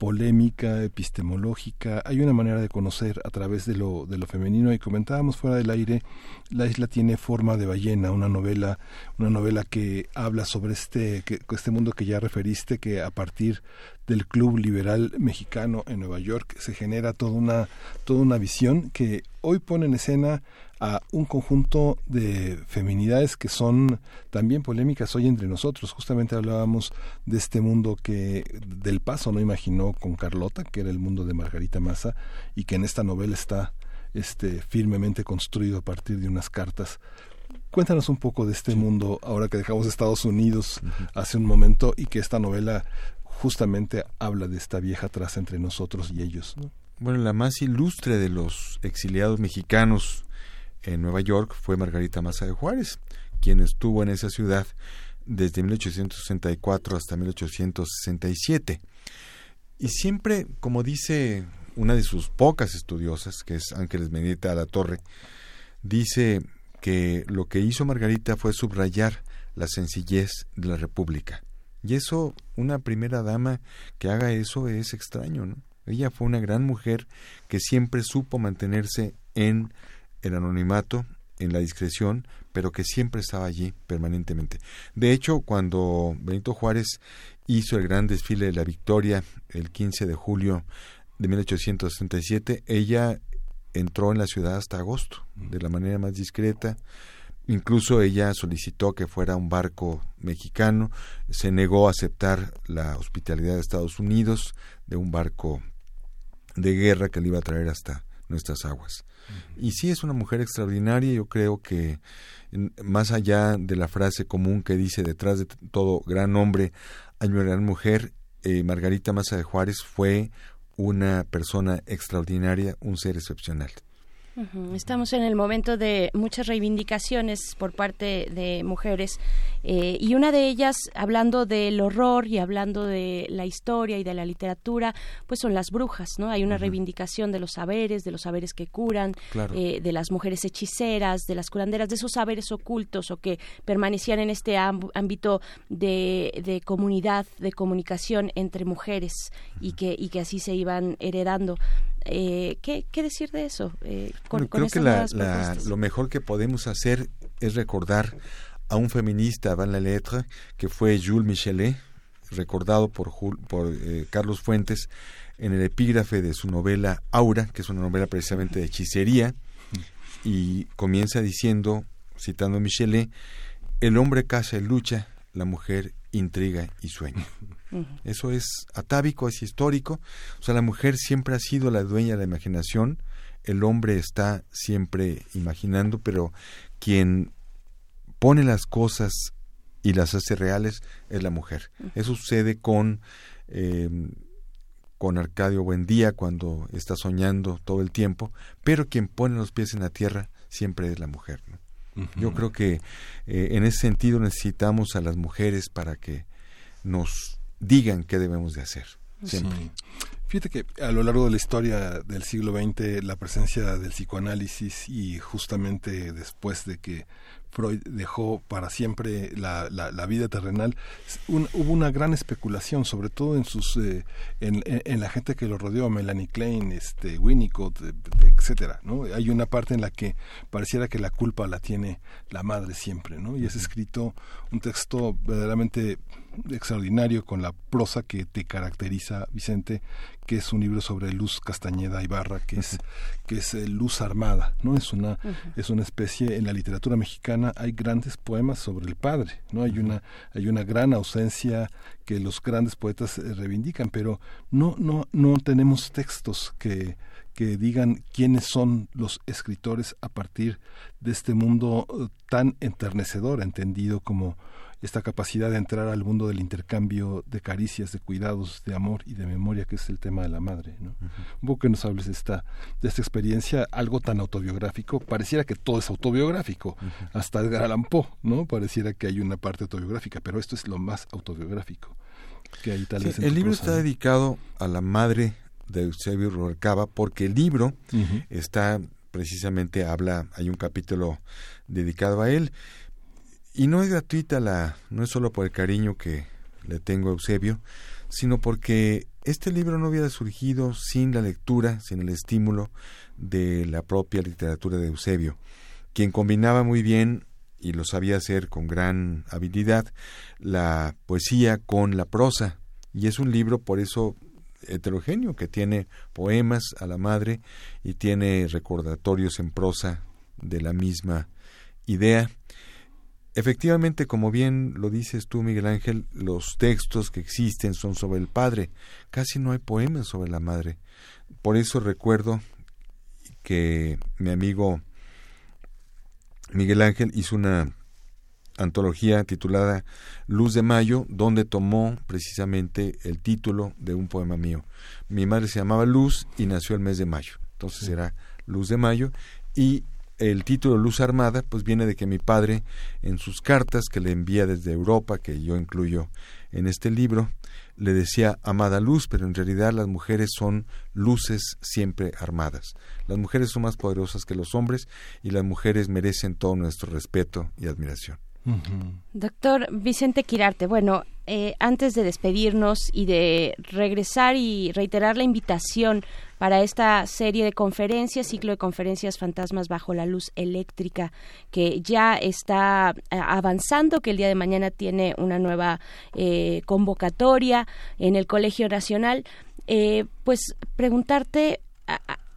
polémica, epistemológica, hay una manera de conocer a través de lo, de lo femenino y comentábamos fuera del aire, La isla tiene forma de ballena, una novela, una novela que habla sobre este, este mundo que ya referiste, que a partir del Club Liberal Mexicano en Nueva York se genera toda una, toda una visión que hoy pone en escena a un conjunto de feminidades que son también polémicas hoy entre nosotros. Justamente hablábamos de este mundo que Del Paso no imaginó con Carlota, que era el mundo de Margarita Massa, y que en esta novela está este, firmemente construido a partir de unas cartas. Cuéntanos un poco de este mundo ahora que dejamos Estados Unidos hace un momento y que esta novela justamente habla de esta vieja traza entre nosotros y ellos. Bueno, la más ilustre de los exiliados mexicanos en Nueva York fue Margarita Maza de Juárez, quien estuvo en esa ciudad desde 1864 hasta 1867. Y siempre, como dice una de sus pocas estudiosas, que es Ángeles Menita a la Torre, dice que lo que hizo Margarita fue subrayar la sencillez de la República. Y eso, una primera dama que haga eso es extraño, ¿no? Ella fue una gran mujer que siempre supo mantenerse en el anonimato en la discreción, pero que siempre estaba allí permanentemente. De hecho, cuando Benito Juárez hizo el gran desfile de la Victoria el 15 de julio de 1867, ella entró en la ciudad hasta agosto, de la manera más discreta. Incluso ella solicitó que fuera un barco mexicano, se negó a aceptar la hospitalidad de Estados Unidos de un barco de guerra que le iba a traer hasta nuestras aguas. Y sí es una mujer extraordinaria, yo creo que más allá de la frase común que dice detrás de todo gran hombre hay una gran mujer, eh, Margarita Maza de Juárez fue una persona extraordinaria, un ser excepcional. Estamos en el momento de muchas reivindicaciones por parte de mujeres eh, y una de ellas, hablando del horror y hablando de la historia y de la literatura, pues son las brujas, ¿no? Hay una reivindicación de los saberes, de los saberes que curan, eh, de las mujeres hechiceras, de las curanderas, de esos saberes ocultos o que permanecían en este ámbito de, de, comunidad, de comunicación entre mujeres y que, y que así se iban heredando. Eh, ¿qué, decir de eso? Eh, creo que lo mejor que podemos hacer es recordar a un feminista Van la Lettre que fue Jules Michelet, recordado por, por eh, Carlos Fuentes en el epígrafe de su novela Aura, que es una novela precisamente de hechicería, y comienza diciendo, citando a Michelet, el hombre caza y lucha, la mujer intriga y sueña. Eso es atávico, es histórico. O sea, la mujer siempre ha sido la dueña de la imaginación, el hombre está siempre imaginando, pero quien pone las cosas y las hace reales es la mujer. Eso sucede con, em, con Arcadio Buendía cuando está soñando todo el tiempo, pero quien pone los pies en la tierra siempre es la mujer. Yo creo que eh, en ese sentido necesitamos a las mujeres para que nos digan qué debemos de hacer. Siempre. Fíjate que a lo largo de la historia del siglo XX la presencia del psicoanálisis y justamente después de que Freud dejó para siempre la, la, vida terrenal, hubo una gran especulación, sobre todo en sus eh, en, en, la gente que lo rodeó, Melanie Klein, este, Winnicott, etcétera, ¿no? Hay una parte en la que pareciera que la culpa la tiene la madre siempre, ¿no? Y es escrito un texto verdaderamente extraordinario con la prosa que te caracteriza, Vicente, que es un libro sobre Luz Castañeda Ibarra, que es que es eh, Luz Armada, ¿no? Es una es una especie en la literatura mexicana hay grandes poemas sobre el padre, ¿no? Hay una hay una gran ausencia que los grandes poetas eh, reivindican, pero no no no tenemos textos que que digan quiénes son los escritores a partir de este mundo eh, tan enternecedor, entendido como esta capacidad de entrar al mundo del intercambio de caricias, de cuidados, de amor y de memoria, que es el tema de la madre. ¿no? Un poco que nos hables de esta, de esta experiencia, algo tan autobiográfico, pareciera que todo es autobiográfico, hasta Edgar Allan Poe, ¿no? Pareciera que hay una parte autobiográfica, pero esto es lo más autobiográfico que hay tal vez El libro está dedicado a la madre de Eusebio Rubalcaba porque el libro está precisamente habla, hay un capítulo dedicado a él y no es gratuita la, no es solo por el cariño que le tengo a Eusebio, sino porque este libro no hubiera surgido sin la lectura, sin el estímulo de la propia literatura de Eusebio, quien combinaba muy bien y lo sabía hacer con gran habilidad la poesía con la prosa. Y es un libro por eso heterogéneo que tiene poemas a la madre y tiene recordatorios en prosa de la misma idea Efectivamente, como bien lo dices tú, Miguel Ángel, los textos que existen son sobre el padre. Casi no hay poemas sobre la madre. Por eso recuerdo que mi amigo Miguel Ángel hizo una antología titulada Luz de Mayo, donde tomó precisamente el título de un poema mío. Mi madre se llamaba Luz y nació el mes de mayo. Entonces era Luz de Mayo y el título Luz Armada pues viene de que mi padre en sus cartas que le envía desde Europa, que yo incluyo en este libro, le decía amada luz, pero en realidad las mujeres son luces siempre armadas. Las mujeres son más poderosas que los hombres y las mujeres merecen todo nuestro respeto y admiración. Doctor Vicente Quirarte, bueno, eh, antes de despedirnos y de regresar y reiterar la invitación para esta serie de conferencias, ciclo de conferencias Fantasmas bajo la luz eléctrica, que ya está eh, avanzando, que el día de mañana tiene una nueva eh, convocatoria en el Colegio Nacional. pues preguntarte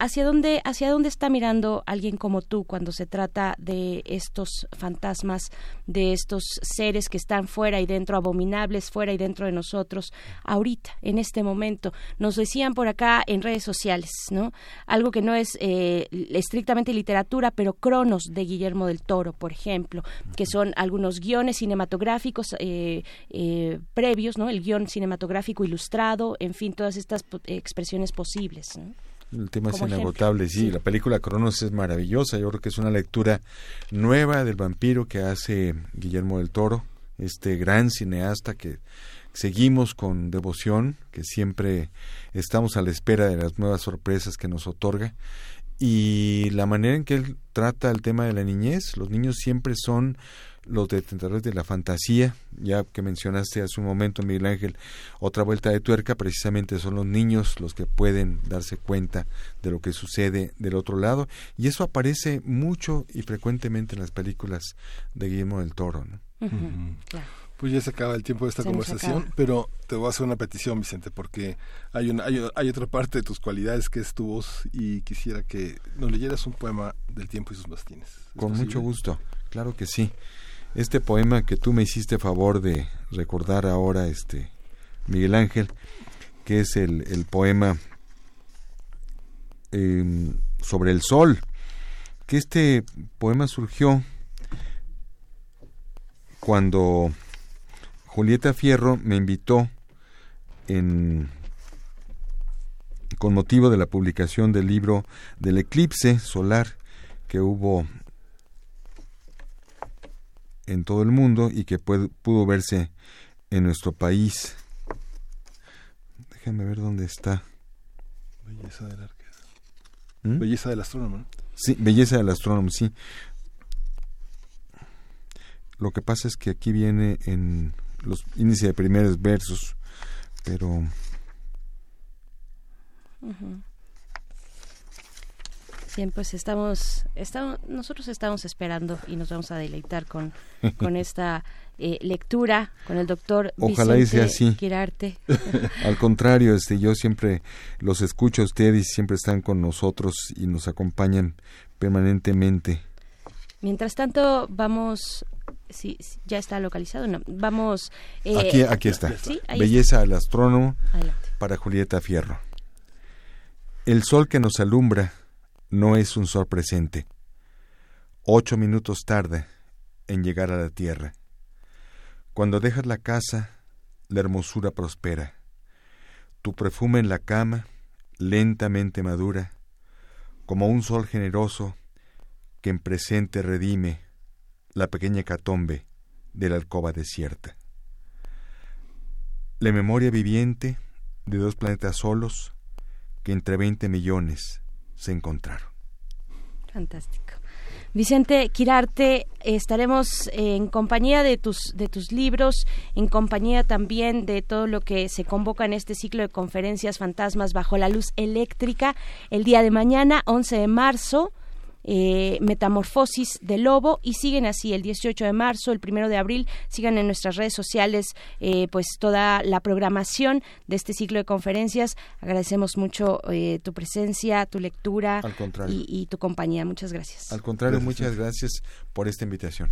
¿Hacia dónde, ¿Hacia dónde está mirando alguien como tú cuando se trata de estos fantasmas, de estos seres que están fuera y dentro, abominables fuera y dentro de nosotros, ahorita, en este momento? Nos decían por acá en redes sociales, ¿no? Algo que no es eh, estrictamente literatura, pero Cronos de Guillermo del Toro, por ejemplo, que son algunos guiones cinematográficos eh, eh, previos, ¿no? El guion cinematográfico ilustrado, en fin, todas estas expresiones posibles. El tema es inagotable, sí, La película Cronos es maravillosa. Yo creo que es una lectura nueva del vampiro que hace Guillermo del Toro, este gran cineasta que seguimos con devoción, que siempre estamos a la espera de las nuevas sorpresas que nos otorga. Y la manera en que él trata el tema de la niñez, los niños siempre son los detenedores de la fantasía, ya que mencionaste hace un momento, Miguel Ángel, otra vuelta de tuerca, precisamente son los niños los que pueden darse cuenta de lo que sucede del otro lado, y eso aparece mucho y frecuentemente en las películas de Guillermo del Toro. Pues ya se acaba el tiempo de esta conversación, pero te voy a hacer una petición, Vicente, porque hay, una, hay, hay, otra parte de tus cualidades que es tu voz y quisiera que nos leyeras un poema del tiempo y sus bastines. Con mucho gusto, claro que sí este poema que tú me hiciste favor de recordar ahora, este Miguel Ángel, que es el, el poema em, sobre el sol, que este poema surgió cuando Julieta Fierro me invitó en con motivo de la publicación del libro del eclipse solar que hubo en todo el mundo y que pudo verse en nuestro país. Déjame ver dónde está. Belleza del arquero. ¿Mm? Belleza del astrónomo. Sí, belleza del astrónomo, sí. Lo que pasa es que aquí viene en los índices de primeros versos, pero... Bien, pues estamos, estamos, nosotros estamos esperando y nos vamos a deleitar con, con esta eh, lectura con el doctor Ojalá Vicente sea así. Quirarte. Al contrario, este, yo siempre los escucho a ustedes y siempre están con nosotros y nos acompañan permanentemente. Mientras tanto, vamos Sí, ya está localizado. No, vamos. Eh, aquí, aquí está. Belleza al astrónomo para Julieta Fierro. El sol que nos alumbra no es un sol presente. Ocho minutos tarda en llegar a la tierra. Cuando dejas la casa, la hermosura prospera. Tu perfume en la cama lentamente madura, como un sol generoso que en presente redime la pequeña catombe de la alcoba desierta. La memoria viviente de dos planetas solos que entre veinte millones se encontraron. Fantástico. Vicente Quirarte, estaremos en compañía de tus, de tus libros, en compañía también de todo lo que se convoca en este ciclo de conferencias Fantasmas bajo la luz eléctrica el día de mañana, 11 de marzo eh, Metamorfosis de Lobo y siguen así el 18 de marzo, el 1 de abril, sigan en nuestras redes sociales eh, pues toda la programación de este ciclo de conferencias. Agradecemos mucho eh, tu presencia, tu lectura y, tu compañía. Muchas gracias. Al contrario, muchas gracias por esta invitación.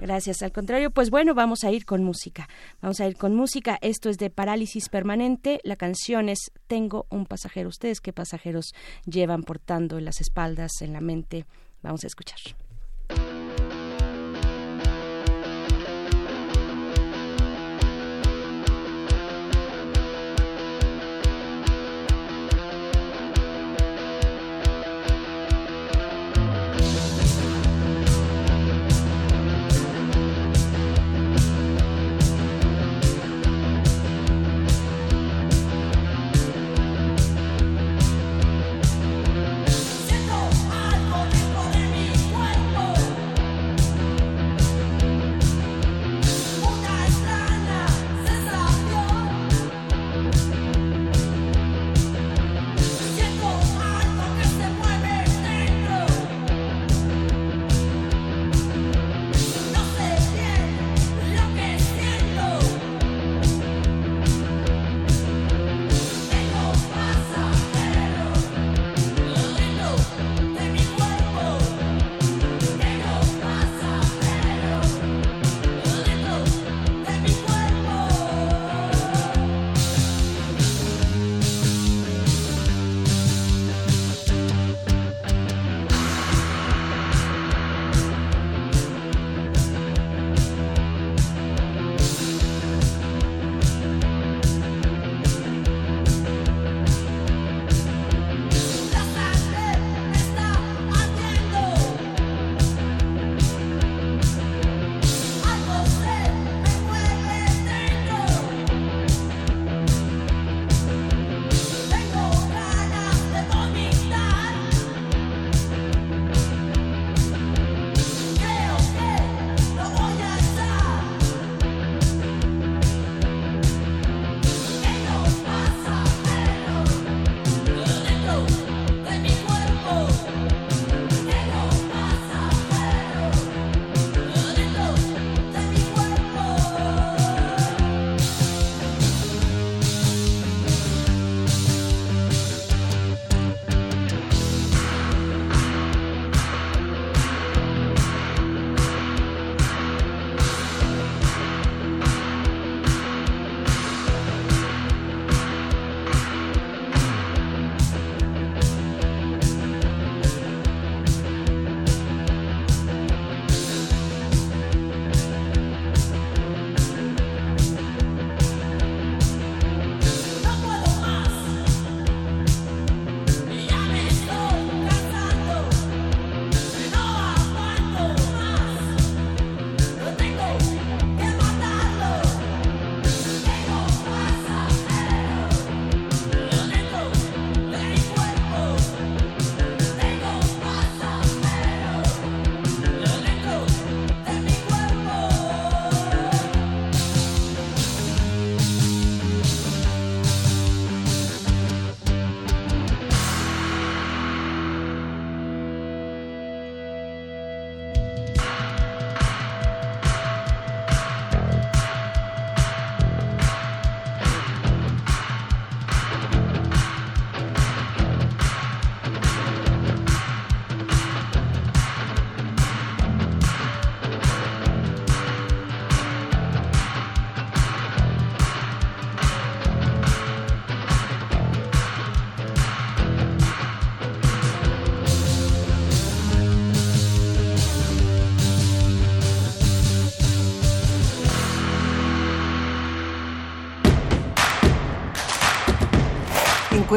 Gracias. Al contrario, pues bueno, vamos a ir con música. Vamos a ir con música. Esto es de Parálisis Permanente. La canción es Tengo un pasajero. ¿Ustedes qué pasajeros llevan portando en las espaldas, en la mente? Vamos a escuchar.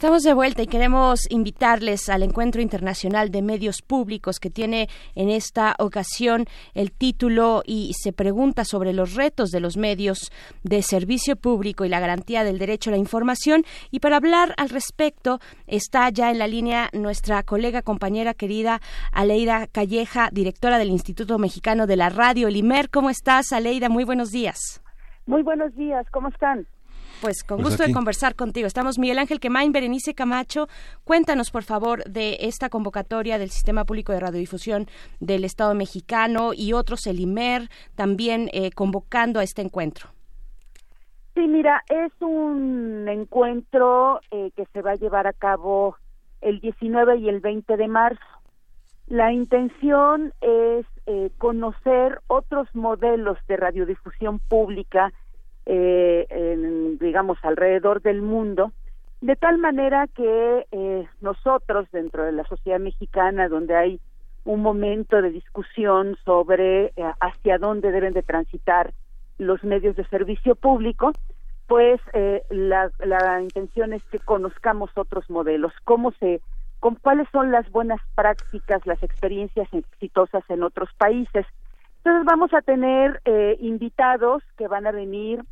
Estamos de vuelta y queremos invitarles al Encuentro Internacional de Medios Públicos que tiene en esta ocasión el título y se pregunta sobre los retos de los medios de servicio público y la garantía del derecho a la información. Y para hablar al respecto está ya en la línea nuestra colega, compañera querida Aleida Calleja, directora del Instituto Mexicano de la Radio, el IMER. ¿Cómo estás, Aleida? Muy buenos días. Muy buenos días, ¿cómo están? Pues con pues gusto de conversar contigo. Estamos Miguel Ángel Quemain, Berenice Camacho. Cuéntanos, por favor, de esta convocatoria del Sistema Público de Radiodifusión del Estado mexicano y otros, el IMER, también eh, convocando a este encuentro. Sí, mira, es un encuentro eh, que se va a llevar a cabo el 19 y el 20 de marzo. La intención es eh, conocer otros modelos de radiodifusión pública eh, digamos, alrededor del mundo, de tal manera que eh, nosotros dentro de la sociedad mexicana, donde hay un momento de discusión sobre eh, hacia dónde deben de transitar los medios de servicio público, pues eh, la, la intención es que conozcamos otros modelos, cómo se, con, cuáles son las buenas prácticas, las experiencias exitosas en otros países. Entonces vamos a tener eh, invitados que van a venir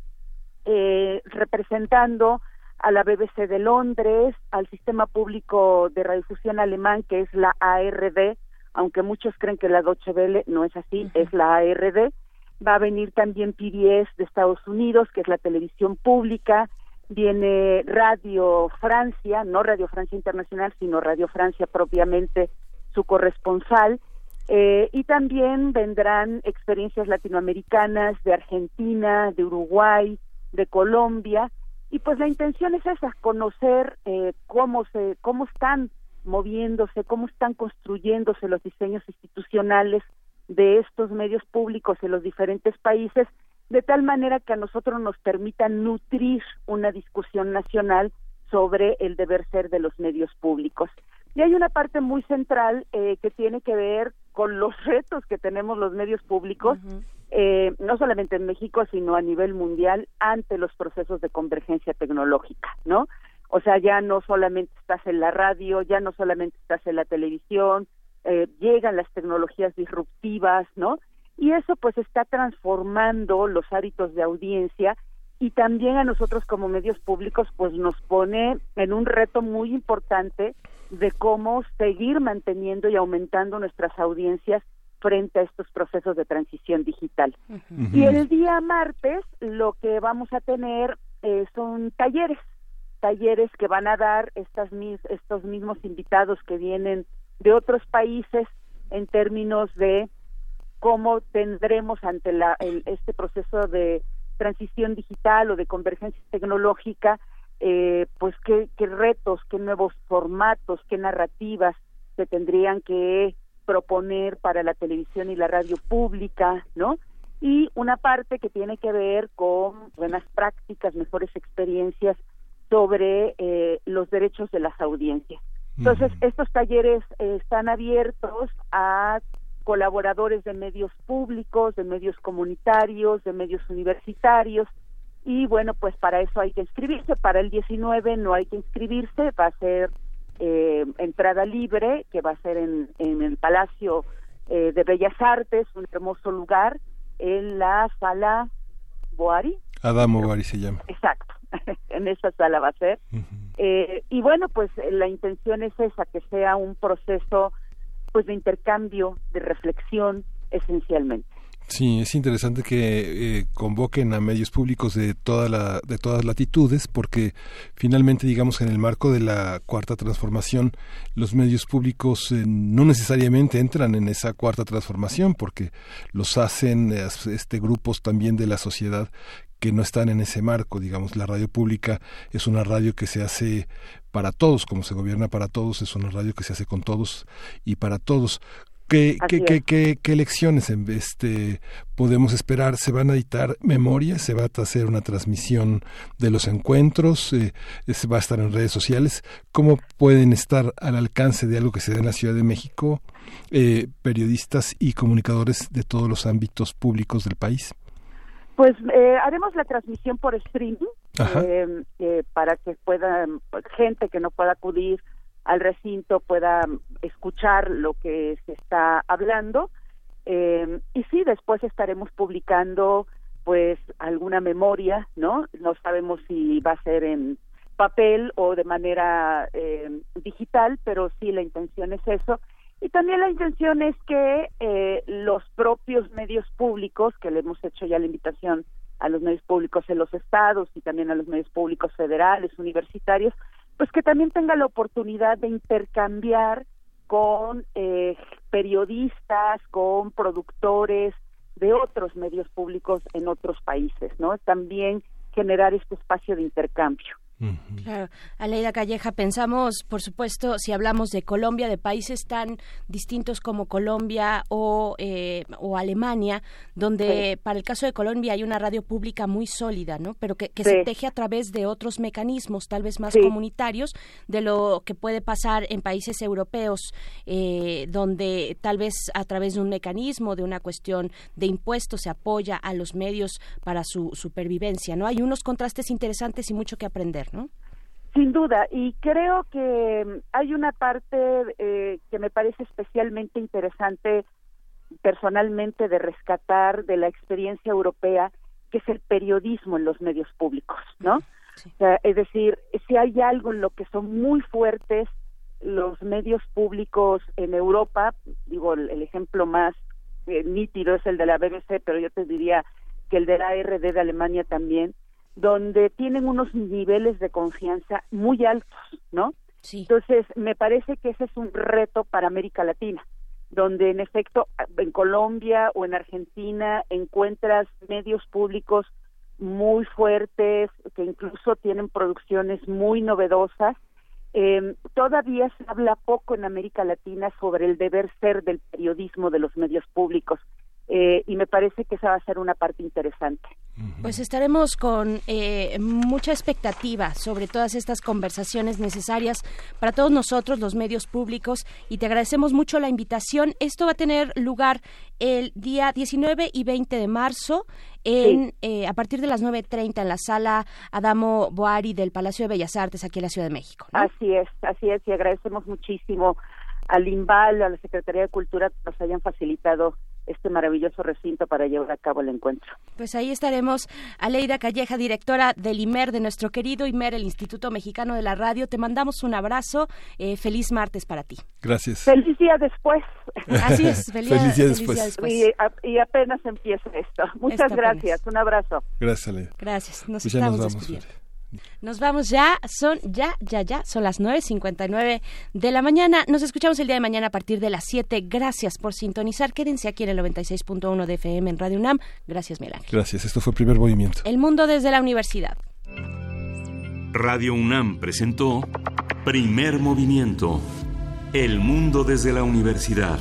eh, representando a la BBC de Londres, al sistema público de radiodifusión alemán que es la ARD, aunque muchos creen que la Deutsche Welle no es así, es la ARD. Va a venir también PBS de Estados Unidos, que es la televisión pública. Viene Radio Francia, no Radio Francia Internacional, sino Radio Francia propiamente su corresponsal. Eh, y también vendrán experiencias latinoamericanas de Argentina, de Uruguay, de Colombia y pues la intención es esa conocer eh, cómo se cómo están moviéndose cómo están construyéndose los diseños institucionales de estos medios públicos en los diferentes países de tal manera que a nosotros nos permita nutrir una discusión nacional sobre el deber ser de los medios públicos. Y hay una parte muy central eh, que tiene que ver con los retos que tenemos los medios públicos eh, no solamente en México, sino a nivel mundial ante los procesos de convergencia tecnológica, ¿no? O sea, ya no solamente estás en la radio, ya no solamente estás en la televisión, eh, llegan las tecnologías disruptivas, ¿no? Y eso pues está transformando los hábitos de audiencia y también a nosotros como medios públicos pues nos pone en un reto muy importante de cómo seguir manteniendo y aumentando nuestras audiencias frente a estos procesos de transición digital. Y el día martes lo que vamos a tener eh, son talleres, talleres que van a dar estas estos mismos invitados que vienen de otros países en términos de cómo tendremos ante la, este proceso de transición digital o de convergencia tecnológica, eh, pues qué, qué retos, qué nuevos formatos, qué narrativas se tendrían que proponer para la televisión y la radio pública, ¿no? Y una parte que tiene que ver con buenas prácticas, mejores experiencias sobre eh, los derechos de las audiencias. Entonces, estos talleres eh, están abiertos a colaboradores de medios públicos, de medios comunitarios, de medios universitarios, y bueno, pues para eso hay que inscribirse. Para el 19 no hay que inscribirse, va a ser eh, entrada libre, que va a ser en, en el Palacio eh, de Bellas Artes, un hermoso lugar, en la sala Boari. Adamo Boari se llama. Exacto, en esa sala va a ser. eh, y bueno, pues la intención es esa, que sea un proceso pues de intercambio, de reflexión, esencialmente. Sí, es interesante que eh, convoquen a medios públicos de toda la, de todas latitudes, porque finalmente, digamos, en el marco de la cuarta transformación, los medios públicos eh, no necesariamente entran en esa cuarta transformación, porque los hacen este grupos también de la sociedad que no están en ese marco, digamos, la radio pública es una radio que se hace para todos, como se gobierna para todos, es una radio que se hace con todos y para todos ¿Qué, qué, qué, qué, lecciones este, podemos esperar? ¿Se van a editar memorias? ¿Se va a hacer una transmisión de los encuentros? Eh, ¿Se va a estar en redes sociales? ¿Cómo pueden estar al alcance de algo que se da en la Ciudad de México eh, periodistas y comunicadores de todos los ámbitos públicos del país? Pues eh, haremos la transmisión por streaming eh, para que pueda gente que no pueda acudir al recinto pueda escuchar lo que se está hablando. Y sí después estaremos publicando pues alguna memoria no no sabemos si va a ser en papel o de manera digital pero sí la intención es eso. Y también la intención es que eh, los propios medios públicos, que le hemos hecho ya la invitación a los medios públicos en los estados y también a los medios públicos federales, universitarios, pues que también tenga la oportunidad de intercambiar con eh, periodistas, con productores de otros medios públicos en otros países, ¿no? También generar este espacio de intercambio. Claro. Aleida Calleja, pensamos, por supuesto, si hablamos de Colombia, de países tan distintos como Colombia o, eh, o Alemania, donde para el caso de Colombia hay una radio pública muy sólida, ¿no? Pero que, se teje a través de otros mecanismos, tal vez más comunitarios, de lo que puede pasar en países europeos, eh, donde tal vez a través de un mecanismo, de una cuestión de impuestos, se apoya a los medios para su supervivencia, ¿no? Hay unos contrastes interesantes y mucho que aprender. Sin duda, y creo que mm, hay una parte eh, que me parece especialmente interesante personalmente de rescatar de la experiencia europea, que es el periodismo en los medios públicos, ¿no? es decir, si hay algo en lo que son muy fuertes los medios públicos en Europa, digo, el, ejemplo más eh, nítido es el de la BBC, pero yo te diría que el de la ARD de Alemania también, donde tienen unos niveles de confianza muy altos, ¿no? Sí. Entonces, me parece que ese es un reto para América Latina, donde en efecto en Colombia o en Argentina encuentras medios públicos muy fuertes, que incluso tienen producciones muy novedosas. Eh, todavía se habla poco en América Latina sobre el deber ser del periodismo de los medios públicos. Eh, y me parece que esa va a ser una parte interesante. Pues estaremos con eh, mucha expectativa sobre todas estas conversaciones necesarias para todos nosotros, los medios públicos, y te agradecemos mucho la invitación. Esto va a tener lugar el día 19 y 20 de marzo en, eh, a partir de las 9.30 en la sala Adamo Boari del Palacio de Bellas Artes aquí en la Ciudad de México. Así es, así es, y agradecemos muchísimo al INVAL, a la Secretaría de Cultura que nos hayan facilitado este maravilloso recinto para llevar a cabo el encuentro. Pues ahí estaremos. Aleida Calleja, directora del IMER, de nuestro querido IMER, el Instituto Mexicano de la Radio. Te mandamos un abrazo. Eh, feliz martes para ti. Gracias. Feliz día después. Así es, feliz, día, después. Y, apenas empieza esto. Muchas gracias. Un abrazo. Gracias, Aleida. Gracias. Nos pues estamos despidiendo. Nos vamos ya, son ya, ya, ya, son las 9.59 de la mañana. Nos escuchamos el día de mañana a partir de las 7. Gracias por sintonizar. Quédense aquí en el 96.1 de FM en Radio UNAM. Gracias, Miguel Gracias, esto fue el Primer Movimiento. El mundo desde la universidad. Radio UNAM presentó Primer Movimiento. El mundo desde la universidad.